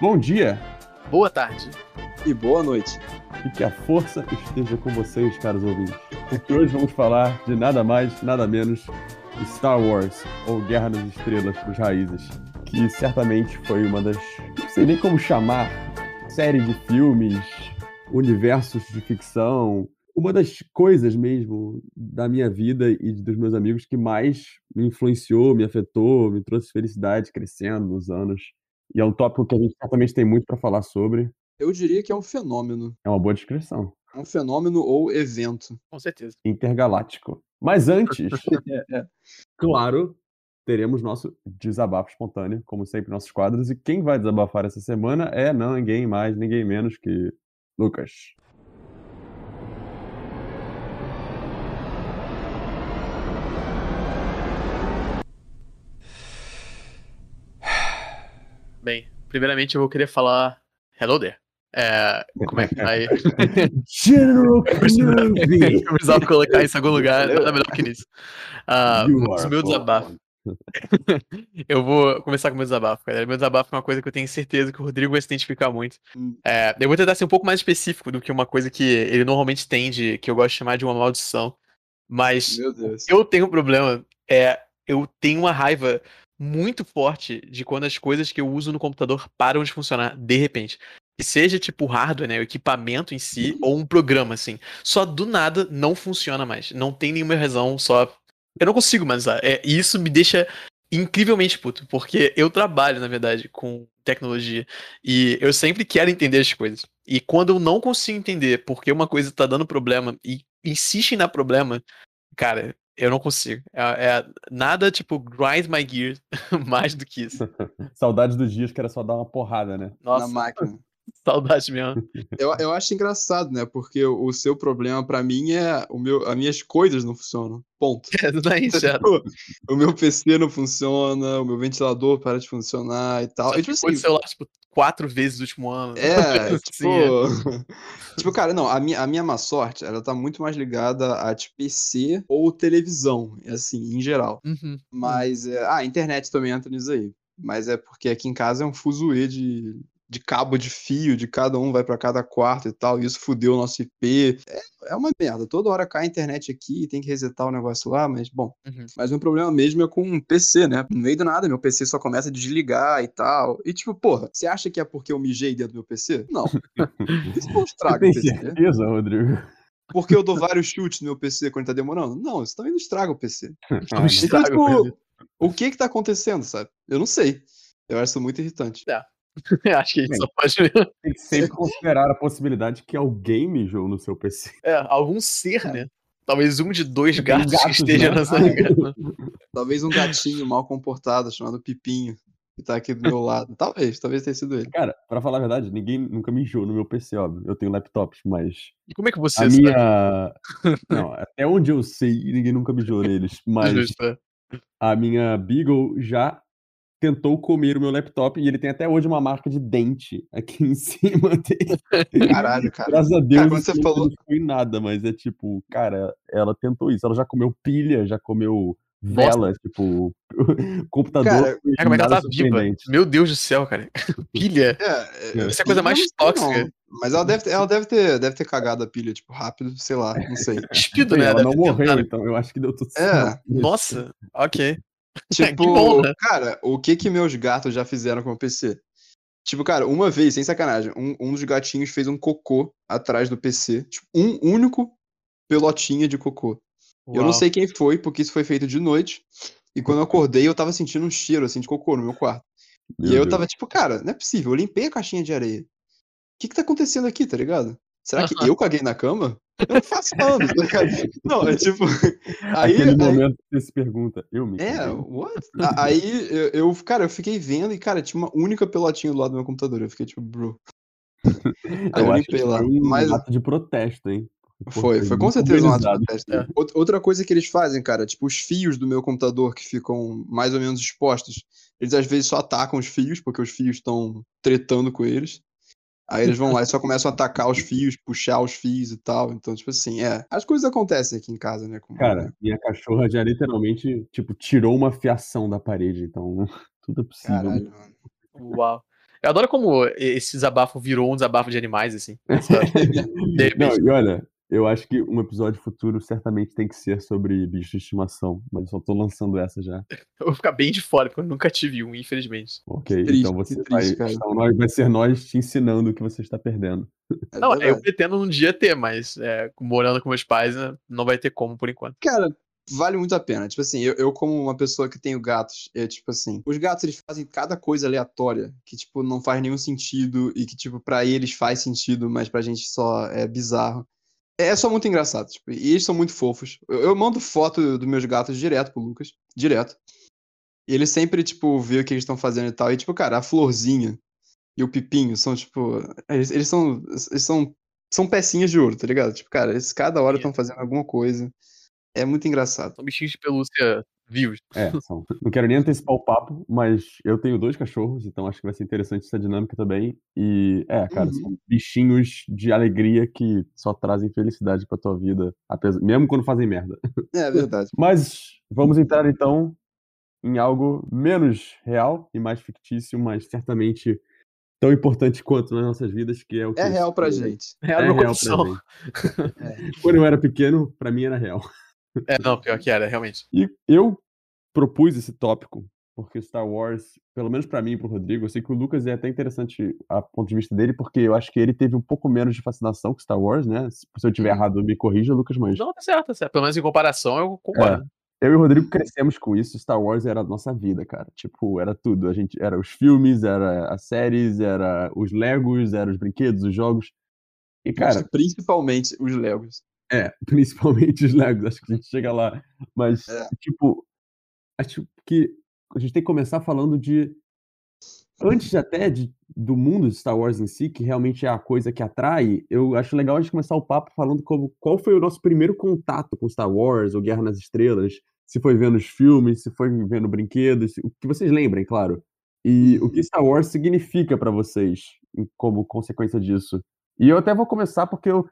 Bom dia Boa tarde. E boa noite. e que a força esteja com vocês, caros ouvintes. Porque hoje vamos falar de nada mais, nada menos que Star Wars, ou Guerra nas Estrelas para os raízes, que certamente foi uma das, não sei nem como chamar, série de filmes, universos de ficção, uma das coisas mesmo da minha vida e dos meus amigos que mais me influenciou, me afetou, me trouxe felicidade crescendo nos anos. E é um tópico que a gente certamente tem muito para falar sobre. Eu diria que é um fenômeno. É uma boa descrição. Um fenômeno ou evento. Com certeza. Intergaláctico. Mas antes, É, é. claro, teremos nosso desabafo espontâneo, como sempre, nossos quadros. E quem vai desabafar essa semana é não ninguém mais, ninguém menos que Lucas. Bem, primeiramente eu vou querer falar Hello there. É, como é que vai? General Eu precisava colocar isso em algum lugar, nada melhor que nisso. O meu a desabafo. eu vou começar com o meu desabafo, galera. Meu desabafo é uma coisa que eu tenho certeza que o Rodrigo vai se identificar muito. Hum. É, eu vou tentar ser um pouco mais específico do que uma coisa que ele normalmente tem, de, que eu gosto de chamar de uma maldição. Mas Meu Deus. eu tenho um problema. É, eu tenho uma raiva muito forte de quando as coisas que eu uso no computador param de funcionar de repente. Que seja tipo o hardware, né, o equipamento em si, ou um programa, assim. Só do nada não funciona mais. Não tem nenhuma razão, só. Eu não consigo mais usar. É, e isso me deixa incrivelmente puto, porque eu trabalho, na verdade, com tecnologia. E eu sempre quero entender as coisas. E quando eu não consigo entender porque uma coisa tá dando problema e insistem na problema, cara, eu não consigo. É, é nada tipo grind my gear mais do que isso. Saudades dos dias que era só dar uma porrada, né? Nossa, Na máquina. saudade mesmo. Eu, eu acho engraçado, né? Porque o, seu problema pra mim é o meu, as minhas coisas não funcionam. Ponto. É, não é isso, é. Tipo, o meu PC não funciona, o meu ventilador para de funcionar e tal. Só E, tipo assim, celular, tipo, quatro vezes no último ano. É, tipo. Sim, é. tipo, cara, não, a minha, a minha má sorte, ela tá muito mais ligada a tipo, PC ou televisão, assim, em geral. Uhum. Mas, é, ah, a internet também entra nisso aí. Mas é porque aqui em casa é um fuzuê de, de cabo de fio, de cada um vai pra cada quarto e tal, e isso fudeu o nosso IP. É, é uma merda. Toda hora cai a internet aqui, tem que resetar o negócio lá, mas bom. Uhum. Mas o meu problema mesmo é com o PC, né? No meio do nada, meu PC só começa a desligar e tal. E tipo, porra, você acha que é porque eu mijei dentro do meu PC? Não. Isso não estraga o PC. certeza, Rodrigo? Porque eu dou vários chutes no meu PC quando tá demorando? Não, isso também não estraga o PC. Ah, né? Então, o tipo, o que que tá acontecendo, sabe? Eu não sei. Eu acho isso muito irritante. Acho que a gente Bem. só pode. Tem que sempre considerar a possibilidade que alguém mijou no seu PC. É, algum ser, né? Talvez um de dois gatos, gatos, que esteja né? nessa Talvez um gatinho mal comportado chamado Pipinho, que tá aqui do meu lado. Talvez, talvez tenha sido ele. Cara, pra falar a verdade, ninguém nunca mijou no meu PC, óbvio. Eu tenho laptops, mas E como é que você a sabe minha. Não, até onde eu sei, ninguém nunca mijou neles. Mas disso, é? a minha Beagle já tentou comer o meu laptop e ele tem até hoje uma marca de dente aqui em cima dele. Caralho, cara. Graças a Deus, quando você falou- não foi nada, mas é tipo, cara, ela tentou isso. Ela já comeu pilha, já comeu vela, tipo, computador. Cara, Cara, como é que ela tá viva? Meu Deus do céu, cara. Pilha. É, É. Essa é a coisa mais tóxica. não. Mas ela deve, ter, ela deve ter, deve ter cagado a pilha, tipo, rápido, sei lá, não sei. Espido, né? ela Deve não morreu, tentado. então eu acho que deu tudo É, certo. Nossa, ok. Tipo, bom, né? cara, o que que meus gatos já fizeram com o PC? Tipo, cara, uma vez, sem sacanagem, um, um dos gatinhos fez um cocô atrás do PC. Tipo, um único pelotinha de cocô. Eu não Uau. sei quem foi, porque isso foi feito de noite. E quando eu acordei, eu tava sentindo um cheiro, assim, de cocô no meu quarto. Meu e aí eu tava tipo, cara, não é possível. Eu limpei a caixinha de areia. O que que tá acontecendo aqui, tá ligado? Será que eu caguei na cama? Eu não faço anos, tá ligado? Não, é tipo. Aí, Aquele aí- momento que você se pergunta, eu me é, caguei? what? Aí eu, eu, cara, eu fiquei vendo e, cara, tinha uma única pelotinha do lado do meu computador. Eu fiquei tipo, bro. Aí eu, eu acho limpei que lá. foi um Mas ato de protesto, hein? Foi, foi com certeza um ato de protesto. É. Out- Outra coisa que eles fazem, cara, tipo, os fios do meu computador que ficam mais ou menos expostos, eles às vezes só atacam os fios, porque os fios estão tretando com eles. Aí eles vão lá e só começam a atacar os fios, puxar os fios e tal. Então, tipo assim, é. As coisas acontecem aqui em casa, né? com- Cara, minha cachorra já literalmente, tipo, tirou uma fiação da parede, então tudo é possível. Caralho, mano. Uau. Eu adoro como esse desabafo virou um desabafo de animais, assim. Não, e olha, eu acho que um episódio futuro certamente tem que ser sobre bichos de estimação, mas eu só tô lançando essa já. Eu vou ficar bem de fora, porque eu nunca tive um, infelizmente. Ok? Que triste, então que você triste, vai. cara. Então nós, vai ser nós te ensinando o que você está perdendo. É não, eu pretendo um dia ter, mas é, morando com meus pais, né, não vai ter como por enquanto. Cara, vale muito a pena. Tipo assim, eu, eu como uma pessoa que tenho gatos, é tipo assim, os gatos eles fazem cada coisa aleatória que tipo não faz nenhum sentido e que tipo pra eles faz sentido, mas pra gente só é bizarro. É só muito engraçado, tipo, e eles são muito fofos. Eu, eu mando foto dos meus gatos direto pro Lucas, direto. E ele sempre tipo vê o que eles estão fazendo e tal, e tipo, cara, a florzinha e o pipinho são tipo, eles, eles são eles são são pecinhas de ouro, tá ligado? Tipo, cara, eles cada hora estão fazendo alguma coisa. É muito engraçado. São bichinhos de pelúcia vivos. É, são. Não quero nem antecipar o papo, mas eu tenho dois cachorros, então acho que vai ser interessante essa dinâmica também. E, é, cara, Uhum. são bichinhos de alegria que só trazem felicidade pra tua vida, apesar, mesmo quando fazem merda. É verdade. Mas vamos entrar então em algo menos real e mais fictício, mas certamente tão importante quanto nas nossas vidas, que é o que É real pra é gente. É, É real pra gente. Quando eu era pequeno, pra mim era real. É, não, pior que era, realmente. E eu propus esse tópico porque Star Wars, pelo menos pra mim e pro Rodrigo, eu sei que o Lucas é até interessante a ponto de vista dele, porque eu acho que ele teve um pouco menos de fascinação com Star Wars, né? Se eu tiver Uhum. errado, me corrija, Lucas, mas Não, tá certo, tá certo. Pelo menos em comparação, eu concordo. eu e o Rodrigo crescemos com isso. Star Wars era a nossa vida, cara. Tipo, era tudo. A gente era os filmes, era as séries, era os Legos, era os brinquedos, os jogos. E, cara, Principalmente os Legos. É, principalmente os Legos, acho que a gente chega lá. Mas, É. tipo, acho que a gente tem que começar falando de. Antes até de, do mundo de Star Wars em si, que realmente é a coisa que atrai, eu acho legal a gente começar o papo falando como, qual foi o nosso primeiro contato com Star Wars ou Guerra nas Estrelas. Se foi vendo os filmes, se foi vendo brinquedos, o que vocês lembrem, claro. E o que Star Wars significa pra vocês como consequência disso. E eu até vou começar porque eu,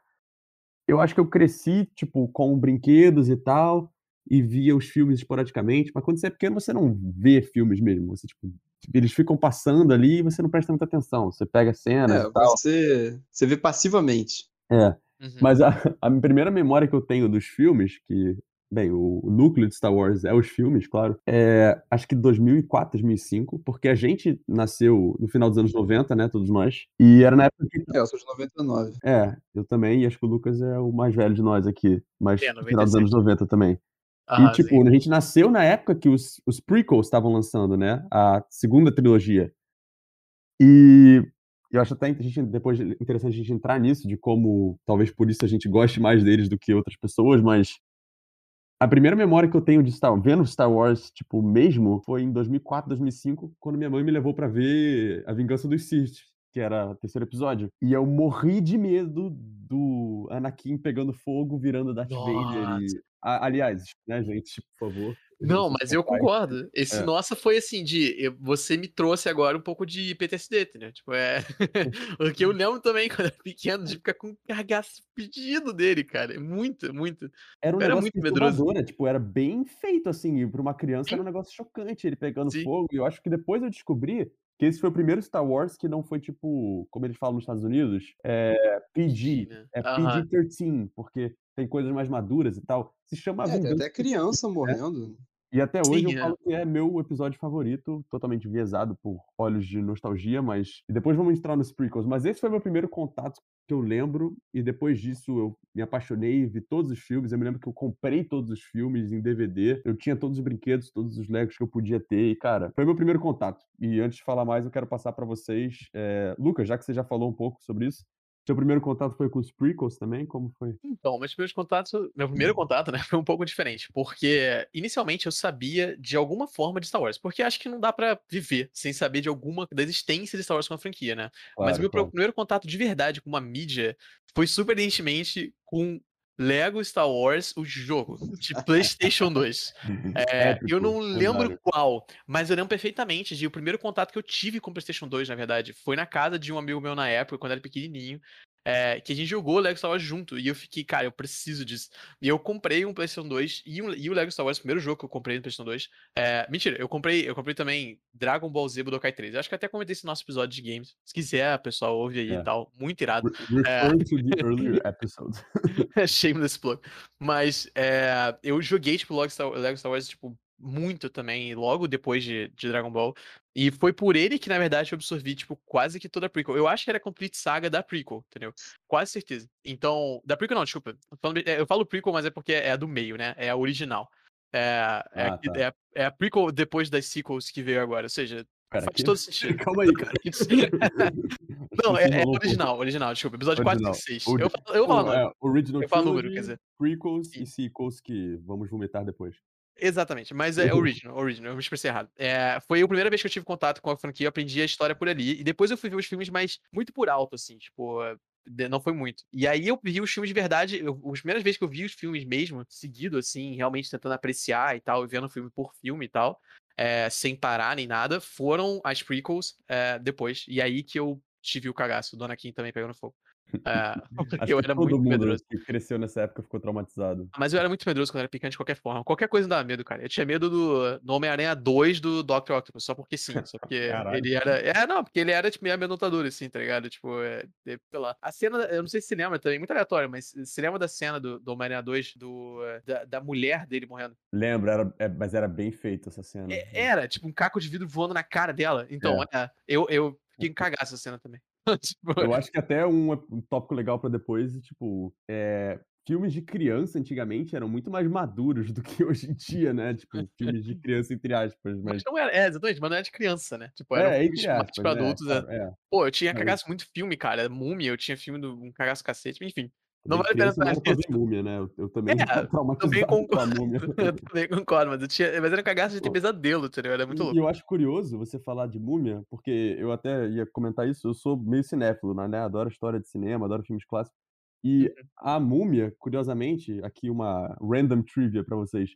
eu acho que eu cresci, tipo, com brinquedos e tal, e via os filmes esporadicamente, mas quando você é pequeno, você não vê filmes mesmo. Você, tipo, eles ficam passando ali e você não presta muita atenção. Você pega cenas É, e tal. você, você vê passivamente. É. Uhum. Mas a, a primeira memória que eu tenho dos filmes, que, bem, o, núcleo de Star Wars é os filmes, claro, é acho que 2004, 2005, porque a gente nasceu no final dos anos 90, né, todos nós, e era na época que É, eu sou de 99. É, eu também, e acho que o Lucas é o mais velho de nós aqui, mas É, no final dos 96. anos 90 também. E, Aham, tipo, sim. a gente nasceu na época que os, os prequels estavam lançando, né? A segunda trilogia. E eu acho até a gente, depois interessante a gente entrar nisso, de como talvez por isso a gente goste mais deles do que outras pessoas, mas a primeira memória que eu tenho de Star vendo Star Wars, tipo, mesmo, foi em 2004, 2005, quando minha mãe me levou pra ver A Vingança dos Sith, que era o terceiro episódio. E eu morri de medo do Anakin pegando fogo, virando Darth Vader. E... Aliás, né, gente, por favor. Não, mas eu concordo. Esse É. nossa foi assim de. Você me trouxe agora um pouco de PTSD, entendeu? Tipo, é. Porque eu lembro também, quando era pequeno, de ficar com um cagaço pedido dele, cara. É Muito, muito. Era um Era negócio muito medroso. né? Tipo, era bem feito, assim, e pra uma criança era um negócio chocante, ele pegando Sim. fogo, e eu acho que depois eu descobri que esse foi o primeiro Star Wars que não foi, tipo, como eles falam nos Estados Unidos, é PG, né? é Aham. PG-13, porque tem coisas mais maduras e tal. Se chama É, tem até criança morrendo. E até hoje Sim, eu é. falo que é meu episódio favorito, totalmente enviesado por olhos de nostalgia, mas. E depois vamos entrar nos prequels. Mas esse foi meu primeiro contato que eu lembro, e depois disso eu me apaixonei, vi todos os filmes. Eu me lembro que eu comprei todos os filmes em DVD, eu tinha todos os brinquedos, todos os Legos que eu podia ter, e cara, foi meu primeiro contato. E antes de falar mais, eu quero passar pra vocês. é, Lucas, já que você já falou um pouco sobre isso, seu primeiro contato foi com os prequels também? Como foi? Então, meus primeiros contatos, meu primeiro contato, né, foi um pouco diferente, porque inicialmente eu sabia de alguma forma de Star Wars, porque acho que não dá pra viver sem saber de alguma da existência de Star Wars como franquia, né? Mas Claro, o meu claro. primeiro contato de verdade com uma mídia foi surpreendentemente com Lego Star Wars, o jogo, de PlayStation 2. É, eu não lembro qual, mas eu lembro perfeitamente de o primeiro contato que eu tive com o PlayStation 2, na verdade, foi na casa de um amigo meu na época, quando era pequenininho. É, que a gente jogou Lego Star Wars junto. E eu fiquei, cara, eu preciso disso. E eu comprei um PlayStation 2 e, um, e o Lego Star Wars, o primeiro jogo que eu comprei no PlayStation 2. É, mentira, eu comprei, eu comprei também Dragon Ball Z Budokai 3. Eu acho que até comentei esse nosso episódio de games. Se quiser, pessoal, ouve aí É. e tal. Muito irado. Re- Refer to the earlier episode. Shameless plug. Mas é, eu joguei, tipo, Lego Star, Lego Star Wars, tipo, muito também, logo depois de, de Dragon Ball. E foi por ele que, na verdade, eu absorvi, tipo, quase que toda a prequel. Eu acho que era a complete saga da prequel, entendeu? Quase certeza. Então, da prequel não, desculpa. Eu falo- é, Eu falo prequel, mas é porque é a do meio, né? É a original. É, é, Ah, tá. é a- é a prequel depois das sequels que veio agora. Ou seja, Pera, faz que- todo sentido. Calma aí, cara. Não, é, é original, original, desculpa. Episódio 4 Original. e 6. Ori- Eu, falo- eu vou falar O- nome. é, Original Eu falo número, quer dizer. prequels e sequels que vamos vomitar depois. Exatamente, mas é original, original, eu me expressei errado. É, foi a primeira vez que eu tive contato com a franquia, eu aprendi a história por ali, e depois eu fui ver os filmes, mas muito por alto, assim, tipo, não foi muito. E aí eu vi os filmes de verdade, eu, as primeiras vezes que eu vi os filmes mesmo, seguido, assim, realmente tentando apreciar e tal, e vendo filme por filme e tal, é, sem parar nem nada, foram as prequels é, depois, e aí que eu tive o cagaço, Dona Kim também pegando fogo. É, eu era todo muito mundo medroso. que cresceu nessa época ficou traumatizado. Mas eu era muito medroso quando era picante de qualquer forma. Qualquer coisa dava medo, cara. Eu tinha medo do, do Homem-Aranha 2 do Dr. Octopus, só porque sim. Só porque Caralho. ele era. É, não, porque ele era, tipo, meio amedrontador, assim, tá ligado? Tipo, é, é, sei lá. A cena, eu não sei se lembra também, muito aleatório, mas se lembra da cena do, do Homem-Aranha 2, do, é, da, da mulher dele morrendo? Lembro, era, é, mas era bem feito essa cena. É, era, tipo, um caco de vidro voando na cara dela. Então, é, eu, eu fiquei cagado essa cena também. tipo, Eu acho que até um, um tópico legal pra depois, tipo, é, filmes de criança antigamente eram muito mais maduros do que hoje em dia, né? Tipo, filmes de criança entre aspas, mas mas não era, é, exatamente, mas não era de criança, né? Tipo, era é, filmes aspas, pra é, adultos, né? claro, é. Pô, eu tinha cagaço muito filme, cara. Múmia, eu tinha filme do um cagaço cacete, enfim. Não vale a pena nisso. ver múmia, né? Eu, eu também É, também com a concordo. múmia. Eu também concordo, mas eu tinha. Mas era um cagaço de ter pesadelo, entendeu? Era muito E louco. eu acho curioso você falar de múmia, porque eu até ia comentar isso, eu sou meio cinéfilo, né? Adoro história de cinema, adoro filmes clássicos. E Uhum. a múmia, curiosamente, aqui uma random trivia pra vocês.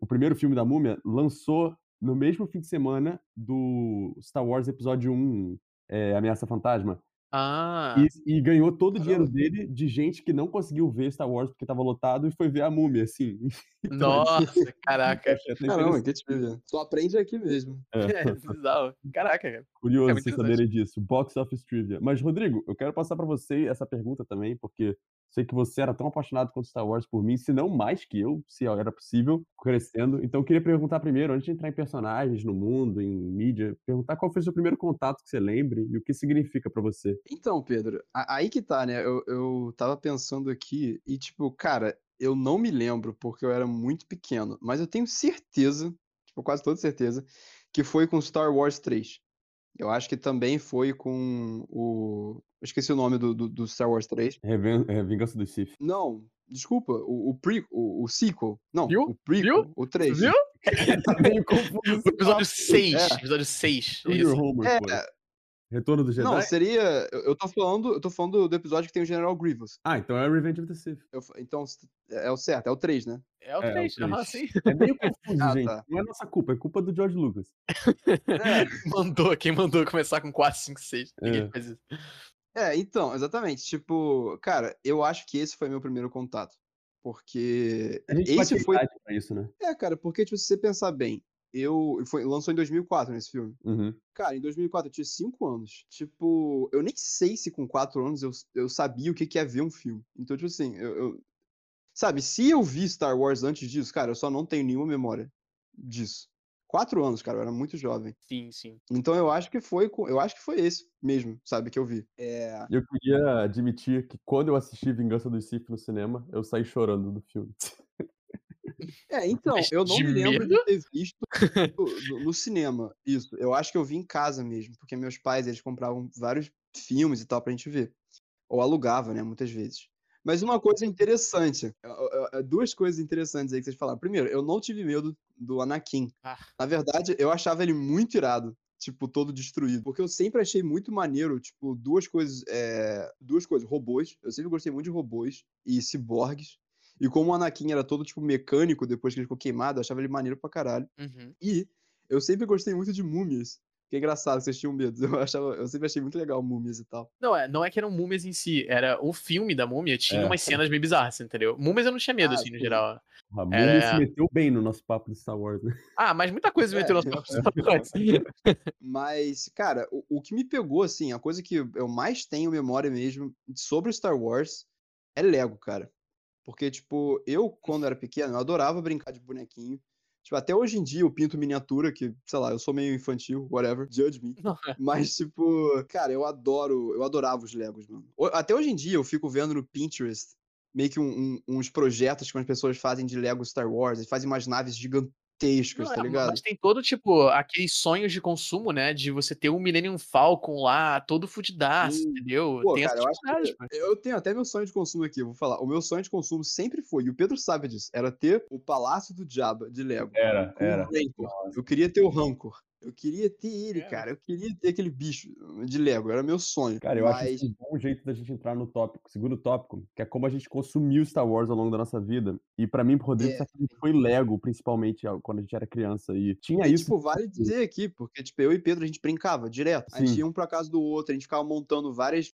O primeiro filme da múmia lançou no mesmo fim de semana do Star Wars Episódio 1, é, Ameaça Fantasma. Ah, E, e ganhou todo o dinheiro dele de gente que não conseguiu ver Star Wars porque tava lotado e foi ver a múmia, assim. Então, nossa, caraca. até Caramba, que trivia. Só aprende aqui mesmo. É. É, bizarro. Caraca, cara. Curioso É vocês saberem disso. Box Office Trivia. Mas, Rodrigo, eu quero passar pra você essa pergunta também, porque sei que você era tão apaixonado quanto Star Wars por mim, se não mais que eu, se era possível, crescendo. Então, eu queria perguntar primeiro, antes de entrar em personagens, no mundo, em mídia, perguntar qual foi o seu primeiro contato que você lembre e o que significa pra você. Então, Pedro, aí que tá, né? Eu, eu tava pensando aqui e, tipo, cara, eu não me lembro porque eu era muito pequeno, mas eu tenho certeza, tipo, quase toda certeza, que foi com Star Wars 3. Eu acho que também foi com o. Eu esqueci o nome do, do, do Star Wars 3. Reven- é, Vingança do Sith. Não, desculpa, o, o, pre, o, o sequel. Não, Viu? o prequel, Viu? o 3. Viu? tá meio confuso. O episódio 6. É. Episódio 6. Junior Homer, É. Retorno do Jedi? não, seria. Eu, eu tô falando, eu tô falando do episódio que tem o General Grievous. Ah, então é Revenge of the Sith. Eu então, é o certo, é o 3, né? É o É, o 3. três. Aham, sim. É meio confuso, Ah, gente. tá. Não é nossa culpa, é culpa do George Lucas. É, Mandou, quem mandou começar com 4, 5, 6. Ninguém É. faz isso. É, então, exatamente. Tipo, cara, eu acho que esse foi meu primeiro contato. Porque A gente esse foi. pra isso, né? É, cara, porque, tipo, se você pensar bem, eu. Foi, lançou em 2004 nesse filme. Uhum. Cara, em 2004 eu tinha 5 anos. Tipo, eu nem sei se com 4 anos eu, eu sabia o que, que ia ver um filme. Então, tipo assim, eu, eu- Sabe, se eu vi Star Wars antes disso, cara, eu só não tenho nenhuma memória disso. 4 anos, cara, eu era muito jovem. Sim, sim. Então eu acho que foi. Eu acho que foi esse mesmo, sabe, que eu vi. É. Eu queria admitir que quando eu assisti Vingança do Sith no cinema, eu saí chorando do filme. É, então, Mas eu não me lembro medo? de ter visto no, no- no cinema. Isso. Eu acho que eu vi em casa mesmo, porque meus pais, eles compravam vários filmes e tal pra gente ver. Ou alugava, né, muitas vezes. Mas uma coisa interessante, é, é, é, duas coisas interessantes aí que vocês falaram. Primeiro, eu não tive medo do Anakin. Ah. Na verdade, eu achava ele muito irado, tipo, todo destruído. Porque eu sempre achei muito maneiro, tipo, duas coisas, é, duas coisas, robôs. Eu sempre gostei muito de robôs e ciborgues. E como o Anakin era todo, tipo, mecânico depois que ele ficou queimado, eu achava ele maneiro pra caralho. Uhum. E eu sempre gostei muito de múmias. Que é engraçado vocês tinham medo. Eu, achava, eu sempre achei muito legal múmias e tal. Não, é, não é que eram múmias em si, era o filme da múmia tinha É. umas cenas meio bizarras, entendeu? Múmias eu não tinha medo, Ah, assim, no sim. geral. A múmia É. se meteu bem no nosso papo de Star Wars, né? Ah, mas muita coisa É. meteu nas próprias Mas, cara, o, o que me pegou, assim, a coisa que eu mais tenho memória mesmo sobre Star Wars é Lego, cara. Porque, tipo, eu, quando era pequeno, eu adorava brincar de bonequinho. Tipo, até hoje em dia eu pinto miniatura, que, sei lá, eu sou meio infantil, whatever, judge me. Mas, tipo, cara, eu adoro, eu adorava os Legos, mano. Até hoje em dia eu fico vendo no Pinterest meio que um- um- uns projetos que as pessoas fazem de Lego Star Wars, eles fazem umas naves gigantescas, Não, tá ligado? Mas tem todo, tipo, aqueles sonhos de consumo, né? De você ter um Millennium Falcon lá, todo fudidaço, Hum. entendeu? Pô, tem cara, eu essas acho que eu tenho até meu sonho de consumo aqui, eu vou falar. O meu sonho de consumo sempre foi, e o Pedro sabe disso, era ter o Palácio do Jabba de Lego. Era, era. Rancor. Eu queria ter o Rancor. Eu queria ter ele, É. cara. Eu queria ter aquele bicho de Lego. Era meu sonho. Cara, eu acho Mas, isso um bom jeito da gente entrar no tópico, segundo tópico, que é como a gente consumiu Star Wars ao longo da nossa vida. E pra mim, pro Rodrigo, É. foi Lego, principalmente quando a gente era criança. E tinha e, isso. tipo, vale dizer aqui, porque, tipo, eu e Pedro, a gente brincava direto. A gente Sim. ia um pra casa do outro, a gente ficava montando várias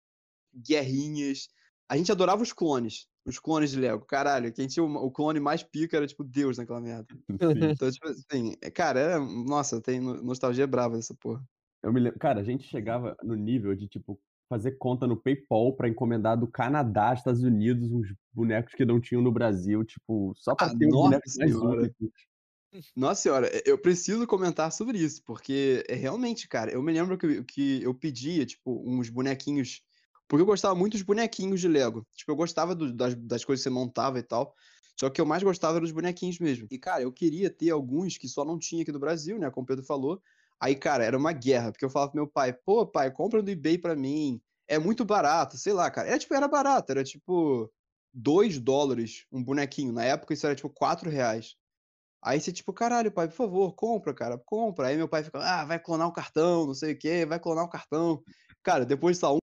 guerrinhas. A gente adorava os clones. Os clones de Lego. Caralho, quem tinha o clone mais pica era, tipo, Deus naquela merda. Sim. Então, tipo assim, é- cara, era. Nossa, tem no- nostalgia brava dessa porra. Eu me lembro, cara, a gente chegava no nível de, tipo, fazer conta no PayPal pra encomendar do Canadá, Estados Unidos, uns bonecos que não tinham no Brasil, tipo, só pra Ah, ter nossa bonecos mais. Nossa senhora, eu preciso comentar sobre isso, porque é realmente, cara, eu me lembro que, que eu pedia, tipo, uns bonequinhos. Porque eu gostava muito dos bonequinhos de Lego. Tipo, eu gostava do- das, das coisas que você montava e tal. Só que eu mais gostava dos bonequinhos mesmo. E, cara, eu queria ter alguns que só não tinha aqui do Brasil, né? Como o Pedro falou. Aí, cara, era uma guerra, porque eu falava pro meu pai, pô, pai, compra no eBay pra mim. É muito barato, sei lá, cara. Era tipo, era barato, era tipo 2 dólares um bonequinho. Na época isso era tipo 4 reais. Aí você, tipo, caralho, pai, por favor, compra, cara, compra. Aí meu pai fica, ah, vai clonar o cartão, não sei o quê, vai clonar o cartão. Cara, depois de um,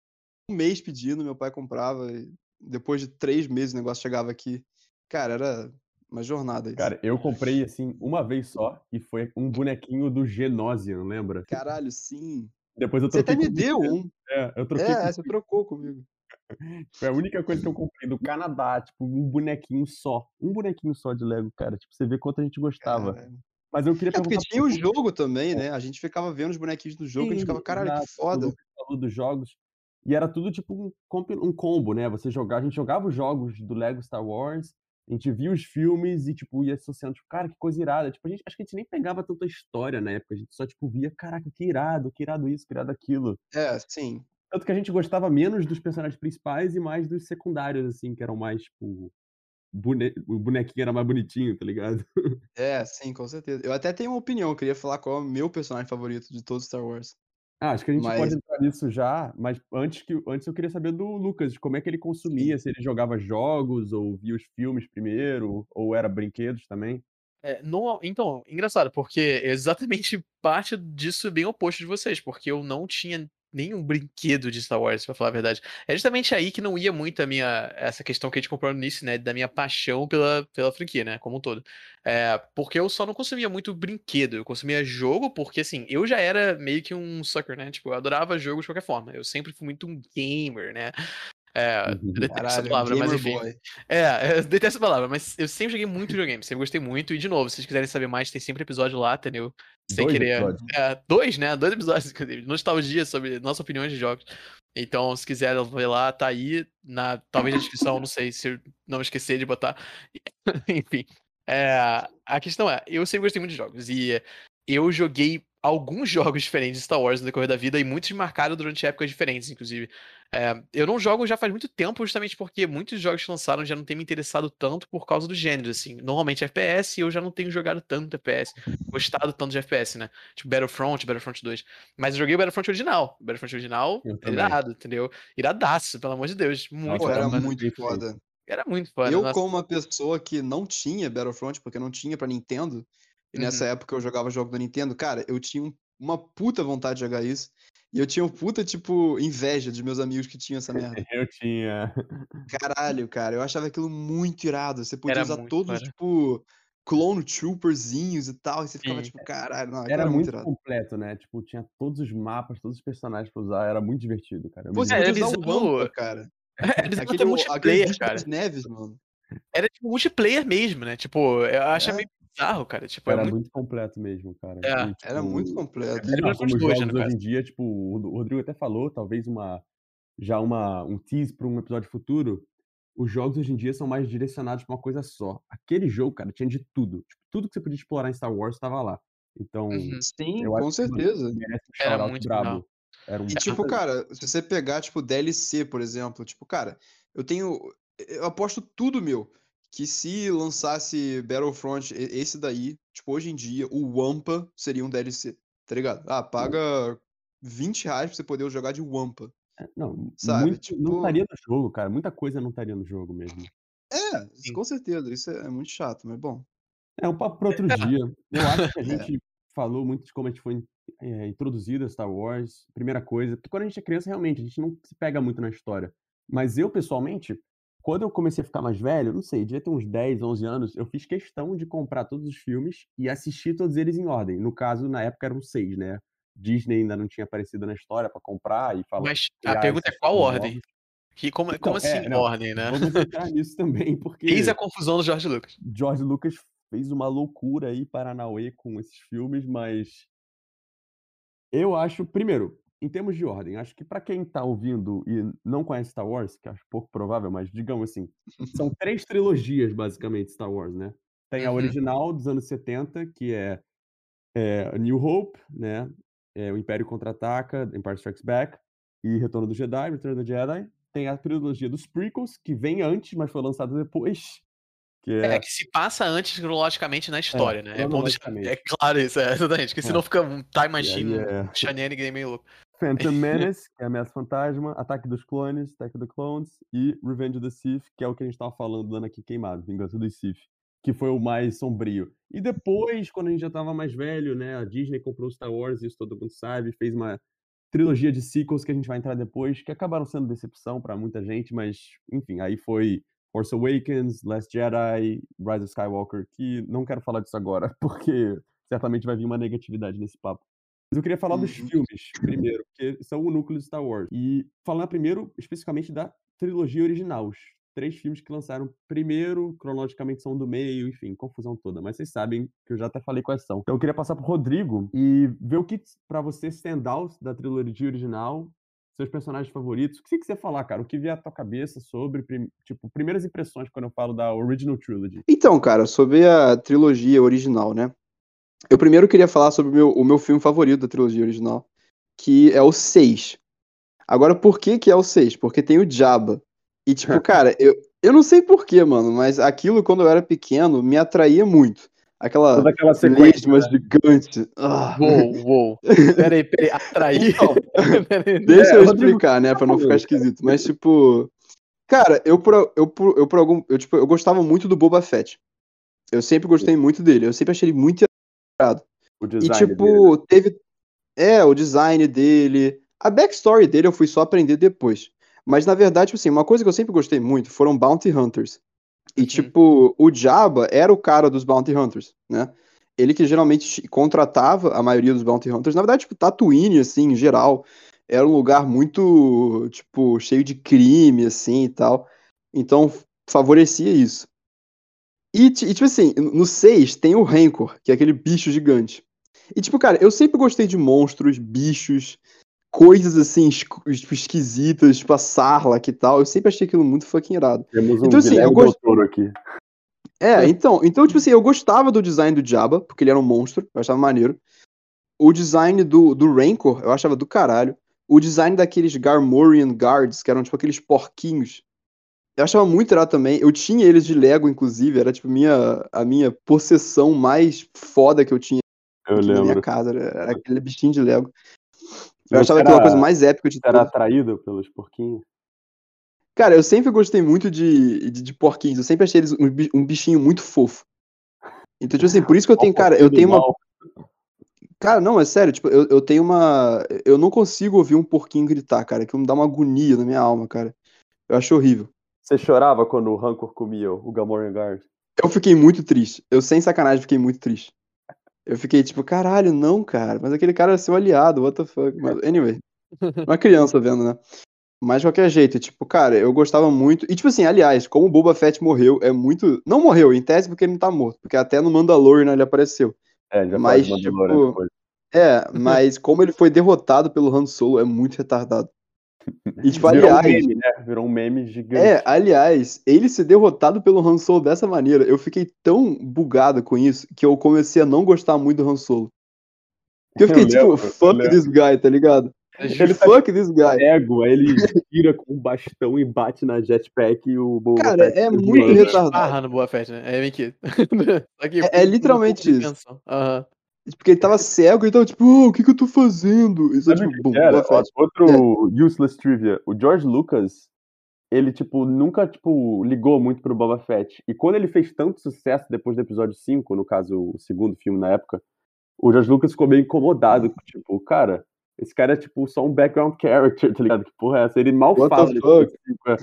um mês pedindo, meu pai comprava. e depois de três meses o negócio chegava aqui. Cara, era uma jornada isso. Cara, eu comprei, assim, uma vez só, e foi um bonequinho do Genosian, lembra? Caralho, sim. Depois eu Você até me deu um. É, eu troquei É, com você trocou comigo. Foi a única coisa que eu comprei do Canadá, tipo, um bonequinho só. Um bonequinho só de Lego, cara. Tipo, você vê quanto a gente gostava. Caralho. Mas eu queria É porque tinha o jogo também, né? A gente ficava vendo os bonequinhos do jogo e a gente ficava, caralho, que foda. O Lucas falou dos jogos. E era tudo tipo um, um combo, né? Você jogava, a gente jogava os jogos do Lego Star Wars, a gente via os filmes e, tipo, ia associando, tipo, cara, que coisa irada. Tipo, a gente, acho que a gente nem pegava tanta história na época, a gente só, tipo, via, caraca, que irado, que irado isso, que irado aquilo. É, sim. Tanto que a gente gostava menos dos personagens principais e mais dos secundários, assim, que eram mais, tipo. bone- O bonequinho era mais bonitinho, tá ligado? É, sim, com certeza. Eu até tenho uma opinião, eu queria falar qual é o meu personagem favorito de todo Star Wars. Ah, acho que a gente Mas- pode entrar nisso já, mas antes, que, antes eu queria saber do Lucas, de como é que ele consumia, se ele jogava jogos, ou via os filmes primeiro, ou era brinquedos também. É, no- então, engraçado, porque exatamente parte disso é bem oposto de vocês, porque eu não tinha nenhum brinquedo de Star Wars, pra falar a verdade. É justamente aí que não ia muito a minha, essa questão que a gente comprou no início, né, da minha paixão pela, pela franquia, né, como um todo. É, porque eu só não consumia muito brinquedo, eu consumia jogo, porque assim, eu já era meio que um sucker, né, tipo, eu adorava jogos de qualquer forma, eu sempre fui muito um gamer, né. É, Uhum. eu detesto essa Caralho, palavra, mas enfim. Boy. É, eu detesto essa palavra, mas eu sempre joguei muito videogame, sempre gostei muito. E, de novo, se vocês quiserem saber mais, tem sempre episódio lá, entendeu? Sem Dois querer. É, dois, né? Dois episódios, inclusive. Nostalgia sobre nossas opiniões de jogos. Então, se quiser ver lá, tá aí. Na, talvez na descrição, não sei se eu não esquecer de botar. Enfim. É, a questão é, eu sempre gostei muito de jogos. E eu joguei alguns jogos diferentes de Star Wars no decorrer da vida, e muitos marcaram durante épocas diferentes, inclusive. É, eu não jogo já faz muito tempo, justamente porque muitos jogos que lançaram já não têm me interessado tanto por causa do gênero, assim. Normalmente FPS, eu já não tenho jogado tanto FPS, gostado tanto de FPS, né? Tipo Battlefront, Battlefront 2. Mas eu joguei o Battlefront original. O Battlefront original, também. irado, entendeu? Iradaço, pelo amor de Deus. Muito Pô, era mano. muito foda. Era muito foda. Eu, nossa. como uma pessoa que não tinha Battlefront, porque não tinha pra Nintendo, e nessa Uhum. época eu jogava jogo da Nintendo, cara, eu tinha um- uma puta vontade de jogar isso. E eu tinha um puta, tipo, inveja dos meus amigos que tinham essa merda. Eu tinha. Caralho, cara, eu achava aquilo muito irado. Você podia Era usar muito todos, foda. tipo, clone trooperzinhos e tal, e você ficava Sim. tipo, caralho, não, aquilo Era muito irado. completo, né? Tipo, tinha todos os mapas, todos os personagens pra usar. Era muito divertido, cara. Pô, você É, podia usar o Wampa, cara. Era ter Aquele, multiplayer, cara. neves, mano. Era tipo multiplayer mesmo, né? Tipo, eu acho É. meio bizarro, cara. Tipo, é Era muito... muito completo mesmo, cara. É, E, Era tipo, muito completo. Era Não, pra como os os jogos no hoje caso. em dia, tipo, o Ro- o Rodrigo até falou, talvez uma já uma um tease para um episódio futuro. Os jogos hoje em dia são mais direcionados pra uma coisa só. Aquele jogo, cara, tinha de tudo. Tipo, tudo que você podia explorar em Star Wars estava lá. Então, Uhum. Sim, eu com que certeza. um Era muito brabo. Era um E tipo, puta- cara, se você pegar, tipo, DLC, por exemplo, tipo, cara, eu tenho. Eu aposto tudo meu. Que se lançasse Battlefront, e- esse daí, tipo, hoje em dia, o Wampa seria um DLC, tá ligado? Ah, paga 20 reais pra você poder jogar de Wampa. não, sabe, muito, tipo- não estaria no jogo, cara. Muita coisa não estaria no jogo mesmo. É, Sim. com certeza. Isso é muito chato, mas bom. É um papo para outro dia. Eu acho que a É. gente falou muito de como a gente foi é, introduzido a Star Wars. Primeira coisa, porque quando a gente é criança, realmente, a gente não se pega muito na história. Mas eu, pessoalmente, quando eu comecei a ficar mais velho, não sei, devia ter uns 10, 11 anos, eu fiz questão de comprar todos os filmes e assistir todos eles em ordem. No caso, na época eram seis, né? Disney ainda não tinha aparecido na história para comprar e falar. Mas a pergunta é qual ordem? Que, como, Então, como é, assim não, ordem, né? Vamos entrar nisso também, porque. Eis a confusão do George Lucas. George Lucas fez uma loucura aí Paranauê com esses filmes, mas eu acho, primeiro, em termos de ordem, acho que pra quem tá ouvindo e não conhece Star Wars, que acho pouco provável, mas digamos assim, são três trilogias basicamente Star Wars, né? Tem a original dos anos 70, que é, é New Hope, né? É, o Império Contra-Ataca, Empire Strikes Back e Retorno do Jedi, Return of the Jedi. Tem a trilogia dos prequels, que vem antes, mas foi lançada depois, que É, é que se passa antes cronologicamente na história, né? É bom deixar. É claro isso, é, exatamente. Porque É. senão fica um time machine, aí é um shenanigan meio louco. Phantom Menace, que é Ameaça Fantasma, Ataque dos Clones, Attack of the Clones, e Revenge of the Sith, que é o que a gente tava falando dando aqui queimado, Vingança dos Sith, que foi o mais sombrio. E depois, quando a gente já tava mais velho, né, a Disney comprou Star Wars, isso todo mundo sabe, fez uma trilogia de sequels que a gente vai entrar depois, que acabaram sendo decepção pra muita gente, mas, enfim, aí foi Force Awakens, Last Jedi, Rise of Skywalker, que não quero falar disso agora, porque certamente vai vir uma negatividade nesse papo. Mas eu queria falar dos Uhum. filmes primeiro, porque são o núcleo de Star Wars. E falar primeiro, especificamente, da trilogia original. Os três filmes que lançaram primeiro, cronologicamente são do meio, enfim, confusão toda. Mas vocês sabem que eu já até falei quais são. Então eu queria passar pro Rodrigo e ver o que, pra você, stand out da trilogia original, seus personagens favoritos. O que você quiser falar, cara? O que vier à tua cabeça sobre, tipo, primeiras impressões quando eu falo da Original Trilogy. Então, cara, sobre a trilogia original, né? Eu primeiro queria falar sobre o meu, o meu filme favorito da trilogia original, que é o 6. Agora, por que que é o 6? Porque tem o Jabba. E, tipo, cara, eu, eu não sei porquê, mano, mas aquilo, quando eu era pequeno, me atraía muito. Aquela Toda aquela sequência. lesma gigante. Ah. Uou, uou. Peraí, peraí. Atrair? Então, Peraí. Deixa É, eu Rodrigo, explicar, né, pra não ficar esquisito. Mas, tipo, cara, eu por, eu por, eu por algum. Eu, tipo, eu gostava muito do Boba Fett. Eu sempre gostei muito dele. Eu sempre achei ele muito E, tipo, dele. teve. É, o design dele. A backstory dele eu fui só aprender depois. Mas, na verdade, tipo assim, uma coisa que eu sempre gostei muito foram Bounty Hunters. E, Uhum. tipo, o Jabba era o cara dos Bounty Hunters, né? Ele que geralmente contratava a maioria dos Bounty Hunters. Na verdade, tipo, Tatooine, assim, em geral, era um lugar muito, tipo, cheio de crime, assim, e tal. Então, favorecia isso. E, e, tipo assim, no 6 tem o Rancor, que é aquele bicho gigante. E, tipo, cara, eu sempre gostei de monstros, bichos, coisas assim, esqu- tipo, esquisitas, tipo a Sarlacc e tal. Eu sempre achei aquilo muito fucking irado. Temos um então, assim, eu Toro aqui. É, então, então, tipo assim, eu gostava do design do Jabba, porque ele era um monstro, eu achava maneiro. O design do, do Rancor, eu achava do caralho. O design daqueles Garmorian Guards, que eram tipo aqueles porquinhos. Eu achava muito irado também. Eu tinha eles de Lego, inclusive, era tipo minha, a minha possessão mais foda que eu tinha Eu na minha casa. Era, aquele bichinho de Lego. Eu achava era- aquela coisa mais épica de Você era tudo. atraído pelos porquinhos? Cara, eu sempre gostei muito de, de, de porquinhos. Eu sempre achei eles um, um bichinho muito fofo. Então, tipo assim, por isso que eu tenho, cara, eu tenho uma. Cara, não, é sério, tipo, eu, eu tenho uma. Eu não consigo ouvir um porquinho gritar, cara, que me dá uma agonia na minha alma, cara. Eu acho horrível. Você chorava quando o Rancor comia o Gamorrean Guard? Eu fiquei muito triste. Eu, sem sacanagem, fiquei muito triste. Eu fiquei tipo, caralho, não, cara. Mas aquele cara é seu aliado, what the fuck. Mas, anyway. Uma criança vendo, né? Mas de qualquer jeito, tipo, cara, eu gostava muito. E, tipo assim, aliás, como o Boba Fett morreu, é muito. Não morreu, em tese, porque ele não tá morto. Porque até no Mandalorian ele apareceu. É, já Mas, tipo. É, mas como ele foi derrotado pelo Han Solo, é muito retardado. E, tipo, Virou um aliás. meme, né? Virou um meme gigante. É, aliás, ele ser derrotado pelo Han Solo dessa maneira, eu fiquei tão bugado com isso que eu comecei a não gostar muito do Han Solo. Porque eu fiquei Eu tipo, lembro, fuck this guy, tá ligado? Ele tá fuck this guy. ego, aí ele tira com um bastão e bate na jetpack e o Boba Cara, Fett é muito retardado. Barra no Boa Fett, né? É. Só que É- é um literalmente de isso. tensão. Porque ele tava cego e tava tipo, oh, o que que eu tô fazendo? E só Sabe tipo, que era? Ó, Outro useless trivia. O George Lucas, ele, tipo, nunca, tipo, ligou muito pro Boba Fett. E quando ele fez tanto sucesso depois do episódio 5, no caso, o segundo filme na época, o George Lucas ficou meio incomodado. Tipo, cara, esse cara é, tipo, só um background character, tá ligado? Que porra é essa? Ele mal What fala. é.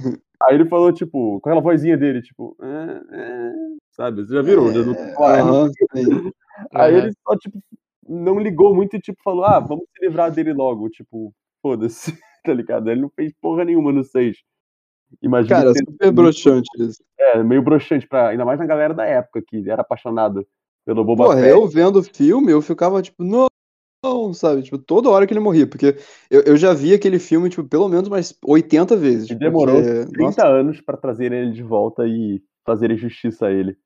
Aí ele falou, tipo, com aquela vozinha dele, tipo, "É, é", sabe? Vocês já viram? o George Lucas falar? Aham, sim. Aí ele só, tipo, não ligou muito e, tipo, falou, ah, vamos se livrar dele logo. Tipo, foda-se, tá ligado? Ele não fez porra nenhuma no 6. Imagina Cara, super broxante isso. é meio broxante, pra, ainda mais na galera da época, que era apaixonado pelo Boba Porra, Fett. eu vendo o filme, eu ficava tipo, não, não, sabe? Tipo, toda hora que ele morria. Porque eu, eu já vi aquele filme, tipo, pelo menos umas 80 vezes. E demorou porque, 30 nossa, anos pra trazerem ele de volta e fazerem justiça a ele.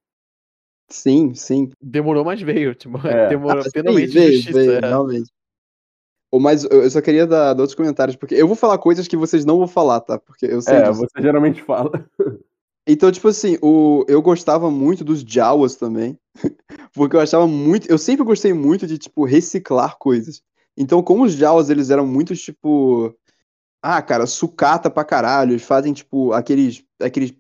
Sim, sim. Demorou, mas veio. Tipo, É. demorou Ah, sim, finalmente veio, justiça. veio, é. realmente. Mas eu eu só queria dar, dar outros comentários, porque eu vou falar coisas que vocês não vão falar, tá? Porque eu sei É, disso. você geralmente fala. Então, tipo assim, o, eu gostava muito dos Jawas também. Porque eu achava muito. Eu sempre gostei muito de, tipo, reciclar coisas. Então, como os Jawas, eles eram muito, tipo. Ah, cara, sucata pra caralho. Eles fazem, tipo, aqueles. aqueles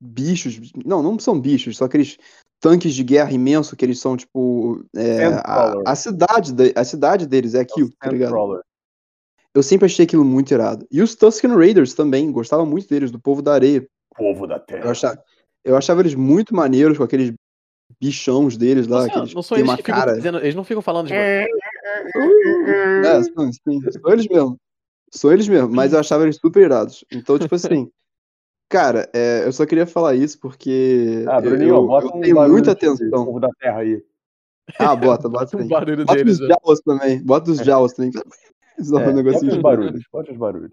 bichos. Não, não são bichos, são aqueles tanques de guerra imenso que eles são, tipo. é, a, a cidade, de- a cidade deles é aquilo, tá ligado? Eu sempre achei aquilo muito irado. E os Tusken Raiders também, gostava muito deles, do povo da areia. Povo da Eu Terra. achava, eu achava eles muito maneiros com aqueles bichões deles lá, Não, aqueles são- não são eles uma que ficam cara. dizendo, eles não ficam falando de É, são, sim, são eles mesmo. São eles mesmo, mas eu achava eles super irados. Então, tipo assim, cara, é, eu só queria falar isso porque Ah, Bruninho, eu- bota eu um tenho muita atenção. Povo da Terra aí. Ah, bota, bota o sim. barulho Bota deles. os né? Jawas também, bota os Jawas também. Só É, um bota os barulhos, bota os barulhos.